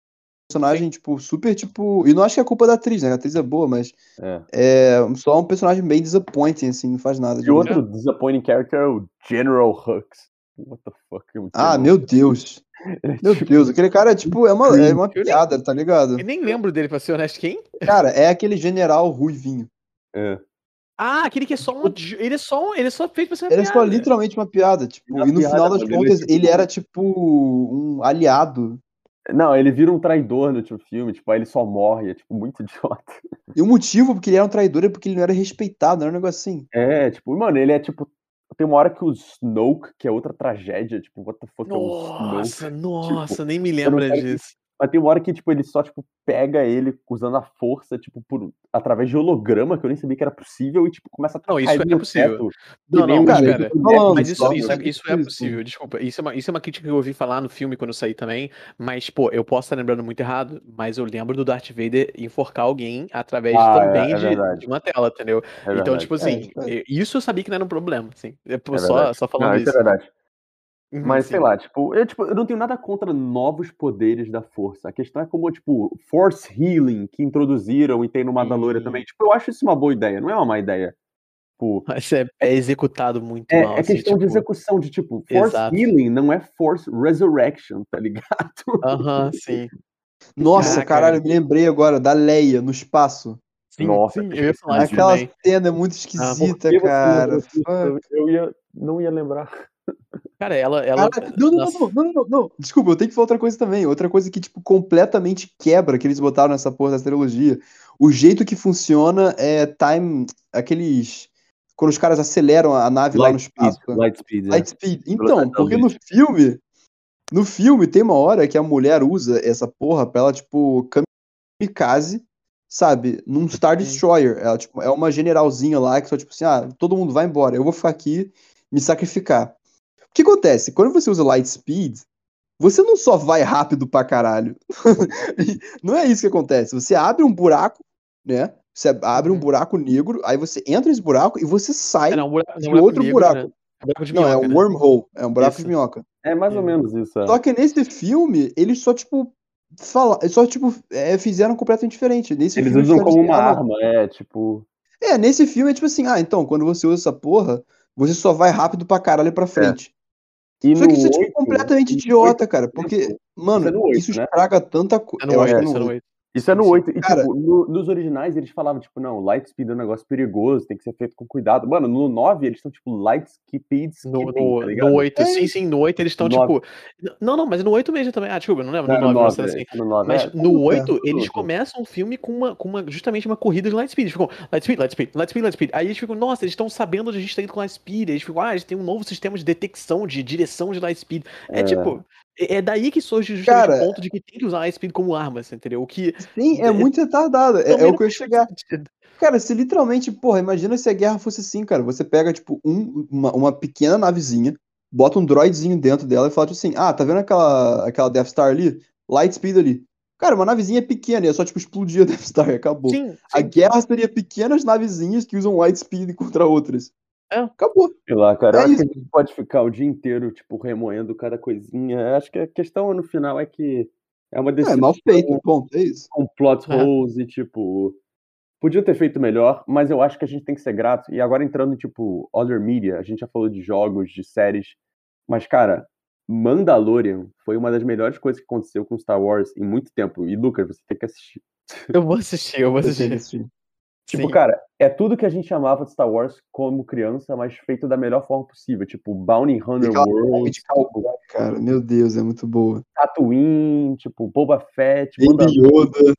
personagem, tipo, super, tipo... E não acho que é culpa da atriz, né? A atriz é boa, mas É. é só um personagem bem disappointing, assim, não faz nada. E outro disappointing character é o General Hux. What the fuck? é Ah, meu Deus. É Meu tipo- Deus, aquele cara, tipo, é uma, é uma piada, tá ligado? eu nem lembro dele, pra ser honesto. Quem? Cara, é aquele general ruivinho. É. Ah, aquele que é só um. Ele é só Ele é só feito pra ser uma Ele é só literalmente uma piada, tipo, Uma e no piada, final das ele é contas, tipo- ele era, tipo, um aliado Não, ele vira um traidor no último filme, tipo, aí ele só morre, é tipo muito idiota. E o motivo porque ele era um traidor é porque ele não era respeitado, não era um negócio assim. É, tipo, mano, ele é tipo. Tem uma hora que o Snoke, que é outra tragédia, tipo, what the fuck é o Nossa, Snoke? nossa, nem me lembra disso. Mas tem uma hora que, tipo, ele só, tipo, pega ele usando a força, tipo, por, através de holograma, que eu nem sabia que era possível, e, tipo, começa a Não, isso é possível. teto, Não, não, mas cara, tô falando, Mas isso, só, isso, é, isso é possível, desculpa. Isso é, uma, isso é uma crítica que eu ouvi falar no filme quando eu saí também. Mas, pô, eu posso estar lembrando muito errado, mas eu lembro do Darth Vader enforcar alguém através Ah, é- também é de, de uma tela, entendeu? É então, tipo assim, É, isso eu sabia que não era um problema, assim. É, É só, só falando Não, isso. isso é verdade. Uhum, Mas, sim. sei lá, tipo eu, tipo, eu não tenho nada contra novos poderes da força. A questão é como, tipo, Force Healing, que introduziram e tem no Mandalorian Hum. também. Tipo, eu acho isso uma boa ideia, não é uma má ideia. Tipo, Mas é, é executado muito é, mal. é assim, questão de tipo, execução, de tipo, Force Exato. Healing não é Force Resurrection, tá ligado? Aham, sim. Nossa, Caraca. caralho, eu me lembrei agora da Leia no espaço. Sim, Nossa, sim, eu ia falar Aquela cena é muito Por esquisita, você cara. Fuck. Eu, eu ia, não ia lembrar. Cara, ela. ela Cara, não, não, não, não, não, não, não. Desculpa, eu tenho que falar outra coisa também. Outra coisa que, tipo, completamente quebra que eles botaram nessa porra dessa trilogia. O jeito que funciona é time. Aqueles. Quando os caras aceleram a nave lá no espaço. né? Light Speed. é. Light speed. Então, porque no filme. No filme tem uma hora que a mulher usa essa porra pra ela, tipo, kamikaze, sabe? Num Star Destroyer. Ela, tipo, é uma generalzinha lá que só, tipo assim, ah, todo mundo vai embora, eu vou ficar aqui me sacrificar. O que acontece? Quando você usa Light Speed, você não só vai rápido pra caralho. não é isso que acontece. Você abre um buraco, né? Você abre um Uhum. buraco negro, aí você entra nesse buraco e você sai é, não, buraco, não, de buraco outro negro, buraco. né? É buraco de Não, é minhoca, um né? wormhole, é um buraco Isso. de minhoca. É mais ou É. menos isso. é. Só que nesse filme, eles só, tipo, fala, só, tipo, é, fizeram completamente diferente. Nesse Eles filme, usam como uma arma, é, tipo. É, nesse filme é tipo assim, ah, então, quando você usa essa porra, você só vai rápido pra caralho pra frente. E Só que isso é, tipo, completamente no idiota, cara, por porque, mano, isso é no oito, isso né? estraga tanta coisa. É no Eu acho oito, que é isso é no no oito. oito. Isso é no Sim, sim. 8. E, Cara- tipo, no- nos originais eles falavam, tipo, não, light speed é um negócio perigoso, tem que ser feito com cuidado. Mano, no 9 eles estão, tipo, light speed No, no, tá no 8, É sim, sim, no 8 eles estão tipo. Não, não, mas no 8 mesmo também. Ah, desculpa, não lembro. Não, No no 9, 9, sendo assim. é, no 9, Mas é. no tudo 8, tudo, eles começam o filme com uma, com uma justamente uma corrida de light speed. Eles ficam, light speed, light speed, light speed, light speed. Aí eles ficam, nossa, eles estão sabendo onde a gente tá indo com light speed. Eles ficam, ah, eles têm um novo sistema de detecção, de direção de light speed. É, É. tipo, é, é daí que surge justamente Cara- o ponto de que tem que usar light speed como arma, você entendeu? O que. Sim, é É- muito retardado. É, é o que eu ia chegar. sentido. Cara, se literalmente, porra, imagina se a guerra fosse assim, cara. Você pega, tipo, um- uma, uma pequena navezinha, bota um droidzinho dentro dela e fala, tipo assim, ah, tá vendo aquela, aquela Death Star ali? Light Speed ali. Cara, uma navezinha pequena, é só, tipo, explodir a Death Star e acabou. Sim, A sim. guerra seria pequenas navezinhas que usam Light Speed contra outras. É. Acabou. Sei lá, cara, eu É acho isso. que a gente pode ficar o dia inteiro, tipo, remoendo cada coisinha. Eu Acho que a questão no final é que é uma É, decisão mal feito, ponto, é isso. com plot É. holes e, tipo, Podia ter feito melhor, mas eu acho que a gente tem que ser grato. E agora entrando em, tipo, other media, a gente já falou de jogos, de séries. Mas, cara, Mandalorian foi uma das melhores coisas que aconteceu com Star Wars em muito tempo. E, Lucas, você tem que assistir. Eu vou assistir, eu vou Eu tenho que assistir. Tipo, Sim. cara, é tudo que a gente amava de Star Wars como criança, mas feito da melhor forma possível. Tipo, Bounty Hunter World, cowboy, cara. Meu Deus, é muito boa. Tatooine, tipo, Boba Fett, Baby. Yoda.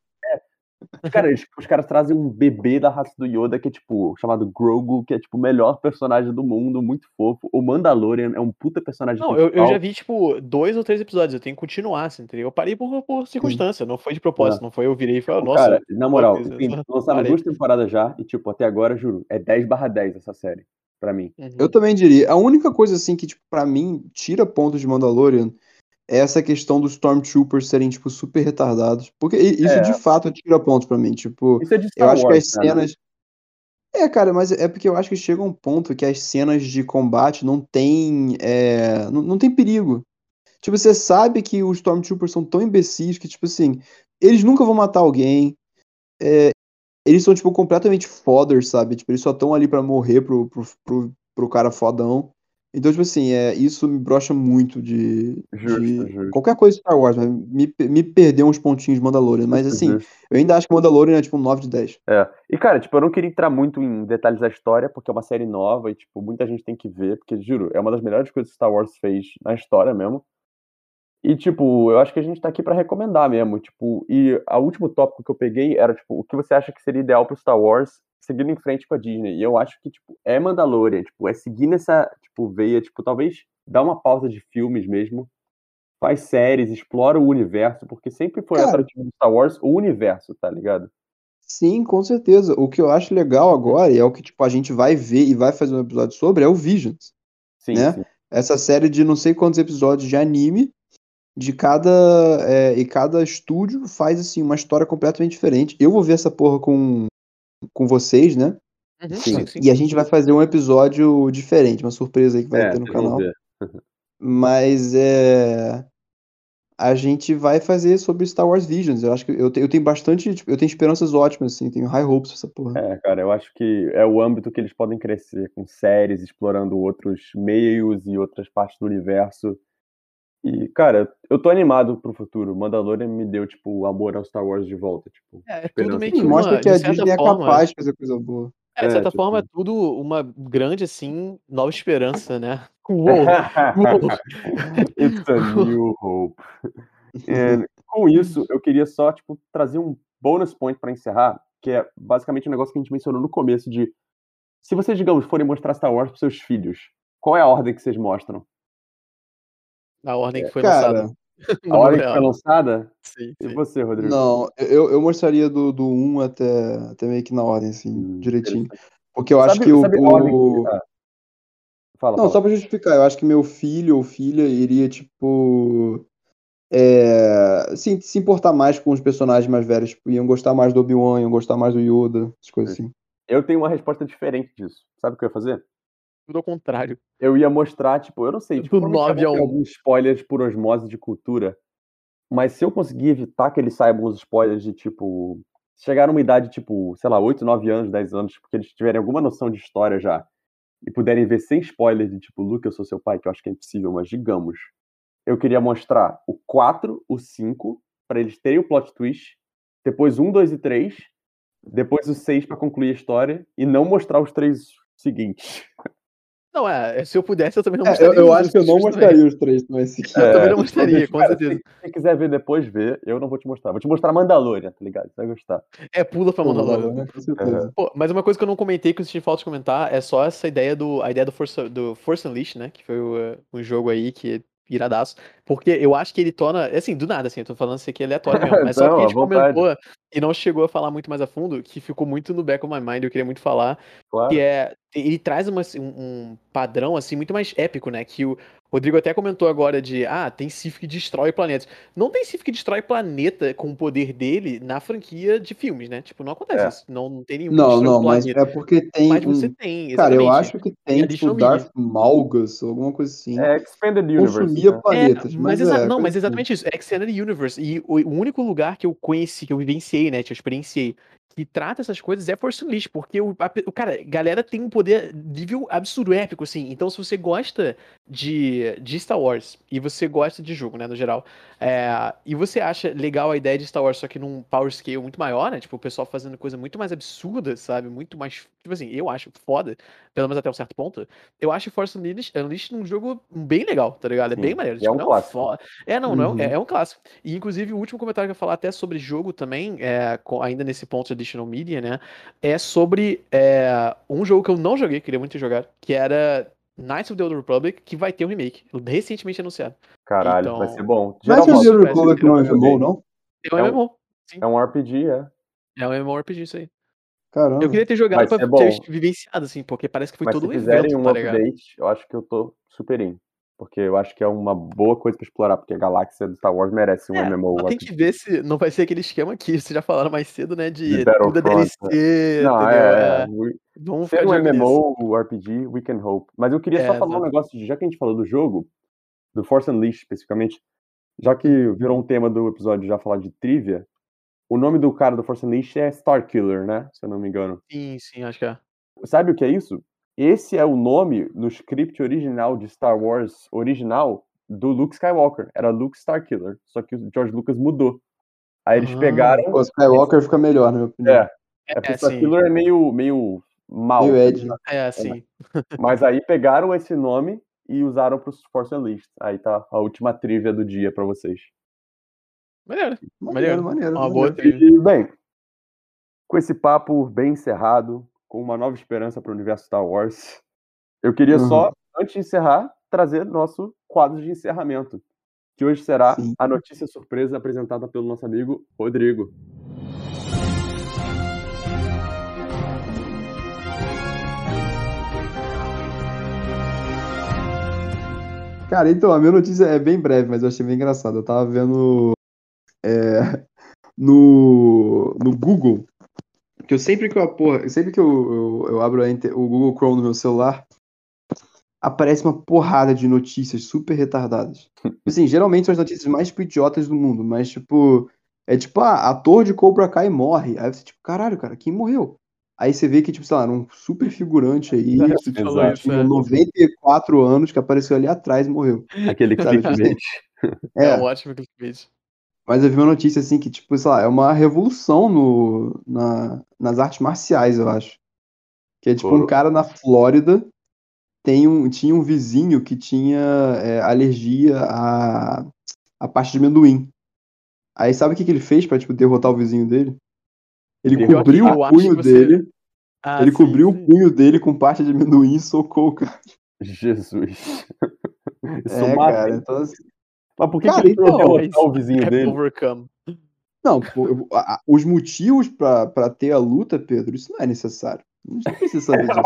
Cara, eles- os caras trazem um bebê da raça do Yoda, que é tipo, chamado Grogu, que é tipo o melhor personagem do mundo, muito fofo. O Mandalorian é um puta personagem Não, eu, eu já vi, tipo, dois ou três episódios, eu tenho que continuar, assim, entendeu? Eu parei por, por circunstância, não foi de propósito, não foi eu virei e falei, nossa, Cara, na moral, tem, só lançaram parei. duas temporadas já, e tipo, até agora, juro, é 10 barra 10 essa série, pra mim. uhum. Eu também diria. A única coisa, assim, que, tipo, pra mim, tira pontos de Mandalorian essa questão dos Stormtroopers serem, tipo, super retardados. Porque isso, É. de fato, tira pontos pra mim. Tipo, Isso é de eu Star acho que Wars, as cara. cenas. É, cara, mas é porque eu acho que chega um ponto que as cenas de combate não tem. é, Não, não tem perigo. Tipo, você sabe que os Stormtroopers são tão imbecis que, tipo assim, eles nunca vão matar alguém. é, eles são, tipo, completamente foders, sabe? Tipo, eles só estão ali pra morrer pro, pro, pro, pro cara fodão. Então, tipo assim, é, isso me brocha muito de, Justo, de justo. qualquer coisa de Star Wars, mas me, me perdeu uns pontinhos de Mandalorian. Mas, assim, Justo. eu ainda acho que Mandalorian é, tipo, um 9 de 10. É. E, cara, tipo, eu não queria entrar muito em detalhes da história, porque é uma série nova e, tipo, muita gente tem que ver, porque, juro, é uma das melhores coisas que Star Wars fez na história mesmo. E, tipo, eu acho que a gente tá aqui pra recomendar mesmo, tipo, e o último tópico que eu peguei era, tipo, o que você acha que seria ideal pro Star Wars seguindo em frente com a Disney. E eu acho que, tipo, é Mandalorian, tipo, é seguir nessa, tipo, veia, tipo, talvez dar uma pausa de filmes mesmo, faz séries, explora o universo, porque sempre foi Cara. atrativo do Star Wars o universo, tá ligado? Sim, com certeza. O que eu acho legal agora, e é o que, tipo, a gente vai ver e vai fazer um episódio sobre, é o Visions. Sim, Né? sim. essa série de não sei quantos episódios de anime, de cada é, e cada estúdio faz assim uma história completamente diferente. Eu vou ver essa porra com com vocês, né? Uhum, sim. sim. E a gente vai fazer um episódio diferente, uma surpresa aí que vai É, ter no canal. Mas é a gente vai fazer sobre Star Wars Visions. Eu acho que eu, te- eu tenho bastante, tipo, eu tenho esperanças ótimas assim, tenho high hopes pra essa porra. É, cara, eu acho que é o âmbito que eles podem crescer, com séries, explorando outros meios e outras partes do universo. E, cara, eu tô animado pro futuro. Mandalorian me deu, tipo, o amor ao Star Wars de volta, tipo. É, é tudo meio que mostra que a de certa Disney é forma, capaz de fazer coisa boa. é, de É, certa tipo- forma é tudo uma grande, assim, nova esperança, né? Uou, uou. It's a new hope. And, com isso, eu queria só, tipo, trazer um bonus point pra encerrar, que é basicamente um negócio que a gente mencionou no começo de se vocês, digamos, forem mostrar Star Wars pros seus filhos, qual é a ordem que vocês mostram? A ordem que foi Cara, lançada. A ordem que foi lançada? Sim, E sim. você, Rodrigo? Não, eu, eu mostraria do, do 1 até, até meio que na ordem, assim, Hum, direitinho. Porque eu acho Sabe- que o. o- ah, Fala, Não, fala. só pra justificar, eu acho que meu filho ou filha iria, tipo. É, se, se importar mais com os personagens mais velhos, tipo, iam gostar mais do Obi-Wan, iam gostar mais do Yoda, essas coisas assim. Eu tenho uma resposta diferente disso. Sabe o que eu ia fazer? Tudo ao contrário. Eu ia mostrar, tipo, eu não sei, tipo, Do provavelmente 9 a eu vou ter 1. alguns spoilers por osmose de cultura, mas se eu conseguir evitar que eles saibam os spoilers de, tipo, chegar numa idade, tipo, sei lá, 8, 9 anos, 10 anos, porque eles tiverem alguma noção de história já, e puderem ver sem spoiler de, tipo, Luke, eu sou seu pai, que eu acho que é impossível, mas digamos, eu queria mostrar o 4, o 5, pra eles terem o plot twist, depois 1, 2 e 3, depois o 6 pra concluir a história, e não mostrar os três seguintes. Não, é, se eu pudesse, eu também não É, mostraria. eu, eu os acho que eu não mostraria os três também. Assim. Eu também não É, mostraria, mas, com certeza. Se você quiser ver depois, ver, eu não vou te mostrar. Vou te mostrar Mandalorian, tá ligado? Você vai gostar. É, pula pra Mandalorian. né? Com certeza. Pô, mas uma coisa que eu não comentei que eu senti falta de comentar é só essa ideia do a ideia do Force, do Force Unleashed, né? Que foi o, eh, um jogo aí que é iradaço. Porque eu acho que ele torna. Assim, do nada, assim, eu tô falando isso aqui aleatório mesmo. Mas só Não, que a gente vontade. comentou e não chegou a falar muito mais a fundo, que ficou muito no back of my mind, eu queria muito falar. Claro. Que é. Ele traz uma, assim, um, um padrão, assim, muito mais épico, né? Que o Rodrigo até comentou agora de. Ah, tem Sif que destrói planetas. Não tem Sif que destrói planeta com o poder dele na franquia de filmes, né? Tipo, não acontece É. isso. Não, não tem nenhum que Não, destrói um não, mas é porque tem. Mas você um- tem, Cara, eu exatamente. acho que tem, tipo. Darth Malgus, alguma coisa assim. É Expanded Universe. consumia né? planetas. É, mas mas, exa- é, não, mas assim. exatamente isso. É Extended Universe. E o, o único lugar que eu conheci, que eu vivenciei, né? Que eu experienciei, que trata essas coisas é Force Unleashed, porque o, a, o cara, galera tem um poder nível absurdo, épico, assim. Então, se você gosta de, de Star Wars e você gosta de jogo, né, no geral, é, e você acha legal a ideia de Star Wars, só que num power scale muito maior, né? Tipo, o pessoal fazendo coisa muito mais absurda, sabe? Muito mais. Tipo assim, eu acho foda, pelo menos até um certo ponto. Eu acho Force Unleashed, Unleashed um jogo bem legal, tá ligado? É Sim, bem maneiro. é Tipo, um não clássico. fo- É, não, não é um- Uhum. é, é um clássico. E inclusive o último comentário que eu ia falar até sobre jogo também, é, ainda nesse ponto de additional media, né? É sobre é, um jogo que eu não joguei, queria muito jogar, que era Knights of the Old Republic, que vai ter um remake, recentemente anunciado. Caralho, vai Então- ser bom. Mas Geral, o Geralmente- Zero parece Republic que não é. MMO, não? É um É MMO. Sim, é um RPG, é. é um MMORPG isso aí. Caramba. Eu queria ter jogado Vai pra ter bom. vivenciado, assim, porque parece que foi Mas todo um fizerem evento, um tá ligado? update, eu acho que eu tô super in. Porque eu acho que é uma boa coisa pra explorar, porque a galáxia do Star Wars merece um É, MMO. só tem que ver se não vai ser aquele esquema que vocês já falaram mais cedo, né? De, De tudo é Battlefront, DLC, Não, entendeu? é, É, we- vamos Ser um. MMO, RPG, we can hope. Mas eu queria só É, falar um negócio, de- já que a gente falou do jogo, do Force Unleashed especificamente, já que virou um tema do episódio já falar de trivia, o nome do cara do Force Unleashed é Starkiller, né? Se eu não me engano. Sim, sim, acho que é. Sabe o que é isso? Esse é o nome no script original de Star Wars original do Luke Skywalker. Era Luke Starkiller, só que o George Lucas mudou. Aí eles Ah. pegaram. O Skywalker fica melhor, na minha opinião. É, é porque É, sim. Starkiller é meio, meio mal. Meio Ed. ligado? É, sim. Mas aí pegaram esse nome e usaram pro Force Unleashed. Aí tá a última trivia do dia pra vocês. Maneiro. Maneiro, maneiro. Uma boa maneiro. trilha. E, bem, com esse papo bem encerrado, com uma nova esperança para o universo Star Wars, eu queria Uhum. só, antes de encerrar, trazer nosso quadro de encerramento, que hoje será Sim. a notícia surpresa apresentada pelo nosso amigo Rodrigo. Cara, então, a minha notícia é bem breve, mas eu achei bem engraçado. Eu tava vendo é, no, no Google, que eu sempre que eu, porra, sempre que eu, eu, eu abro inter- o Google Chrome no meu celular, aparece uma porrada de notícias super retardadas. Assim, geralmente são as notícias mais tipo, idiotas do mundo, mas tipo, é tipo, ah, ator de Cobra Kai morre. Aí você, tipo, caralho, cara, quem morreu? Aí você vê que, tipo, sei lá, era um super figurante aí, tipo, falou isso, tinha é. 94 anos, que apareceu ali atrás e morreu. Aquele clickbait. É, É, um ótimo clickbait. Mas eu vi uma notícia assim que, tipo, sei lá, é uma revolução no, na, nas artes marciais, eu acho. Que é tipo um Pô. cara na Flórida tem um, tinha um vizinho que tinha é, alergia a, a parte de amendoim. Aí sabe o que, que ele fez pra, tipo, derrotar o vizinho dele? Ele que cobriu eu o punho você- dele, Ah, ele sim, cobriu sim. o punho dele com parte de amendoim e socou o cara. Jesus. Isso É, cara, então assim, Mas por que, Cara, que ele então, derrotar o vizinho É dele? overcome. Não, pô, a- a- os motivos pra ter a luta, Pedro, isso não é necessário. A gente não precisa saber disso.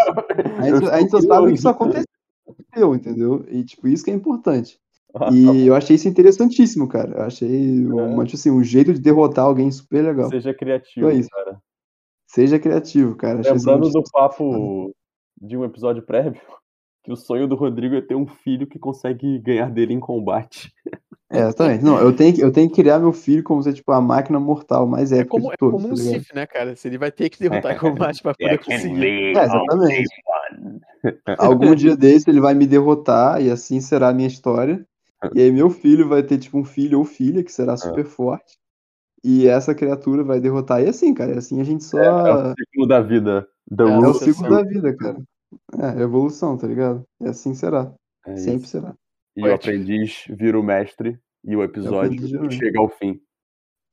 A gente, a gente só sabe que isso aconteceu, entendeu? E, tipo, isso que é importante. Ah, tá E eu achei isso interessantíssimo, cara. Eu achei É. tipo assim, um jeito de derrotar alguém super legal. Seja criativo, Só isso. cara. Seja criativo, cara. Lembrando do papo de um episódio prévio, que o sonho do Rodrigo é ter um filho que consegue ganhar dele em combate. É, exatamente. Não, eu tenho, que, eu tenho que criar meu filho como ser, tipo, a máquina mortal mais É épica como, de é todos, como um tá ligado? Sif, né, cara? Se ele vai ter que derrotar em combate pra poder conseguir. É, exatamente. Algum dia desse ele vai me derrotar e assim será a minha história. E aí meu filho vai ter, tipo, um filho ou filha que será super forte. E essa criatura vai derrotar. E assim, cara, assim a gente só... É o ciclo da vida. The É, É o ciclo da vida, cara. É, evolução, tá ligado? E assim será. É Sempre isso. será. E o Poético. aprendiz vira o mestre e o episódio o chega ao fim.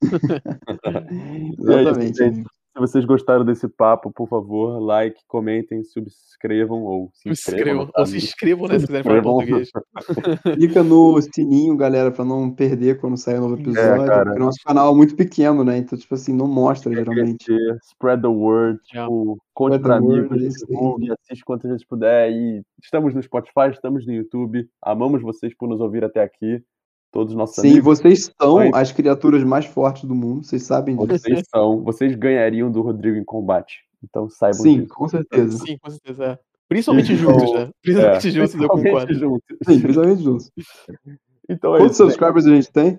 Isso, Exatamente. Se vocês gostaram desse papo, por favor, like, comentem, subscrevam ou se Se inscrevam. Ou se inscrevam, né? Se quiserem falar português. Clica no sininho, galera, pra não perder quando sair um novo episódio. É, cara. porque nosso canal é muito pequeno, né? Então, tipo assim, não mostra geralmente. Crescer, Spread the word, Yeah. tipo, conte Spread pra amigos, é aí. divulgue, assiste quantas vezes puder. E estamos no Spotify, estamos no YouTube. Amamos vocês por nos ouvir até aqui. Todos os nossos Sim, amigos. vocês são Mas- as criaturas mais fortes do mundo, vocês sabem disso. Vocês são, vocês ganhariam do Rodrigo em combate. Então saibam Sim, disso. com certeza. Sim, com certeza. é. Principalmente Então, juntos, né? Principalmente É, juntos, eu principalmente concordo. juntos. Sim, principalmente juntos. Então é Quantos isso. gente. subscribers a gente tem?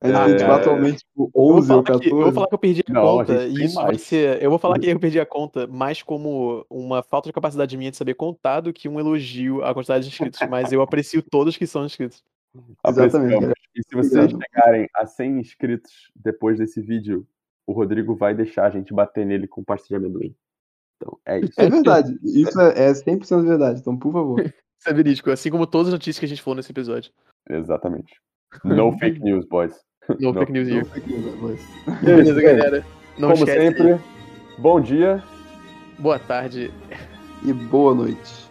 A gente tem, tipo, é. atualmente tipo, Eu vou, 11 ou falar que, eu vou 14. falar que eu perdi a Não, a conta e tem isso vai ser. Eu vou falar que eu perdi a conta mais como uma falta de capacidade minha de saber contar do que um elogio à quantidade de inscritos. Mas eu aprecio todos que são inscritos. Exatamente, Apreciamos. E se vocês Obrigado. chegarem a 100 inscritos depois desse vídeo, o Rodrigo vai deixar a gente bater nele com pasta de amendoim. Então, é isso. É verdade. Isso é, é 100% verdade. Então, por favor. Isso é verídico, assim como todas as notícias que a gente falou nesse episódio. Exatamente. No fake news, boys. No Não, fake news Não here. fique nervoso. Beleza, galera. Não Como esquece. sempre, bom dia. Boa tarde. E boa noite.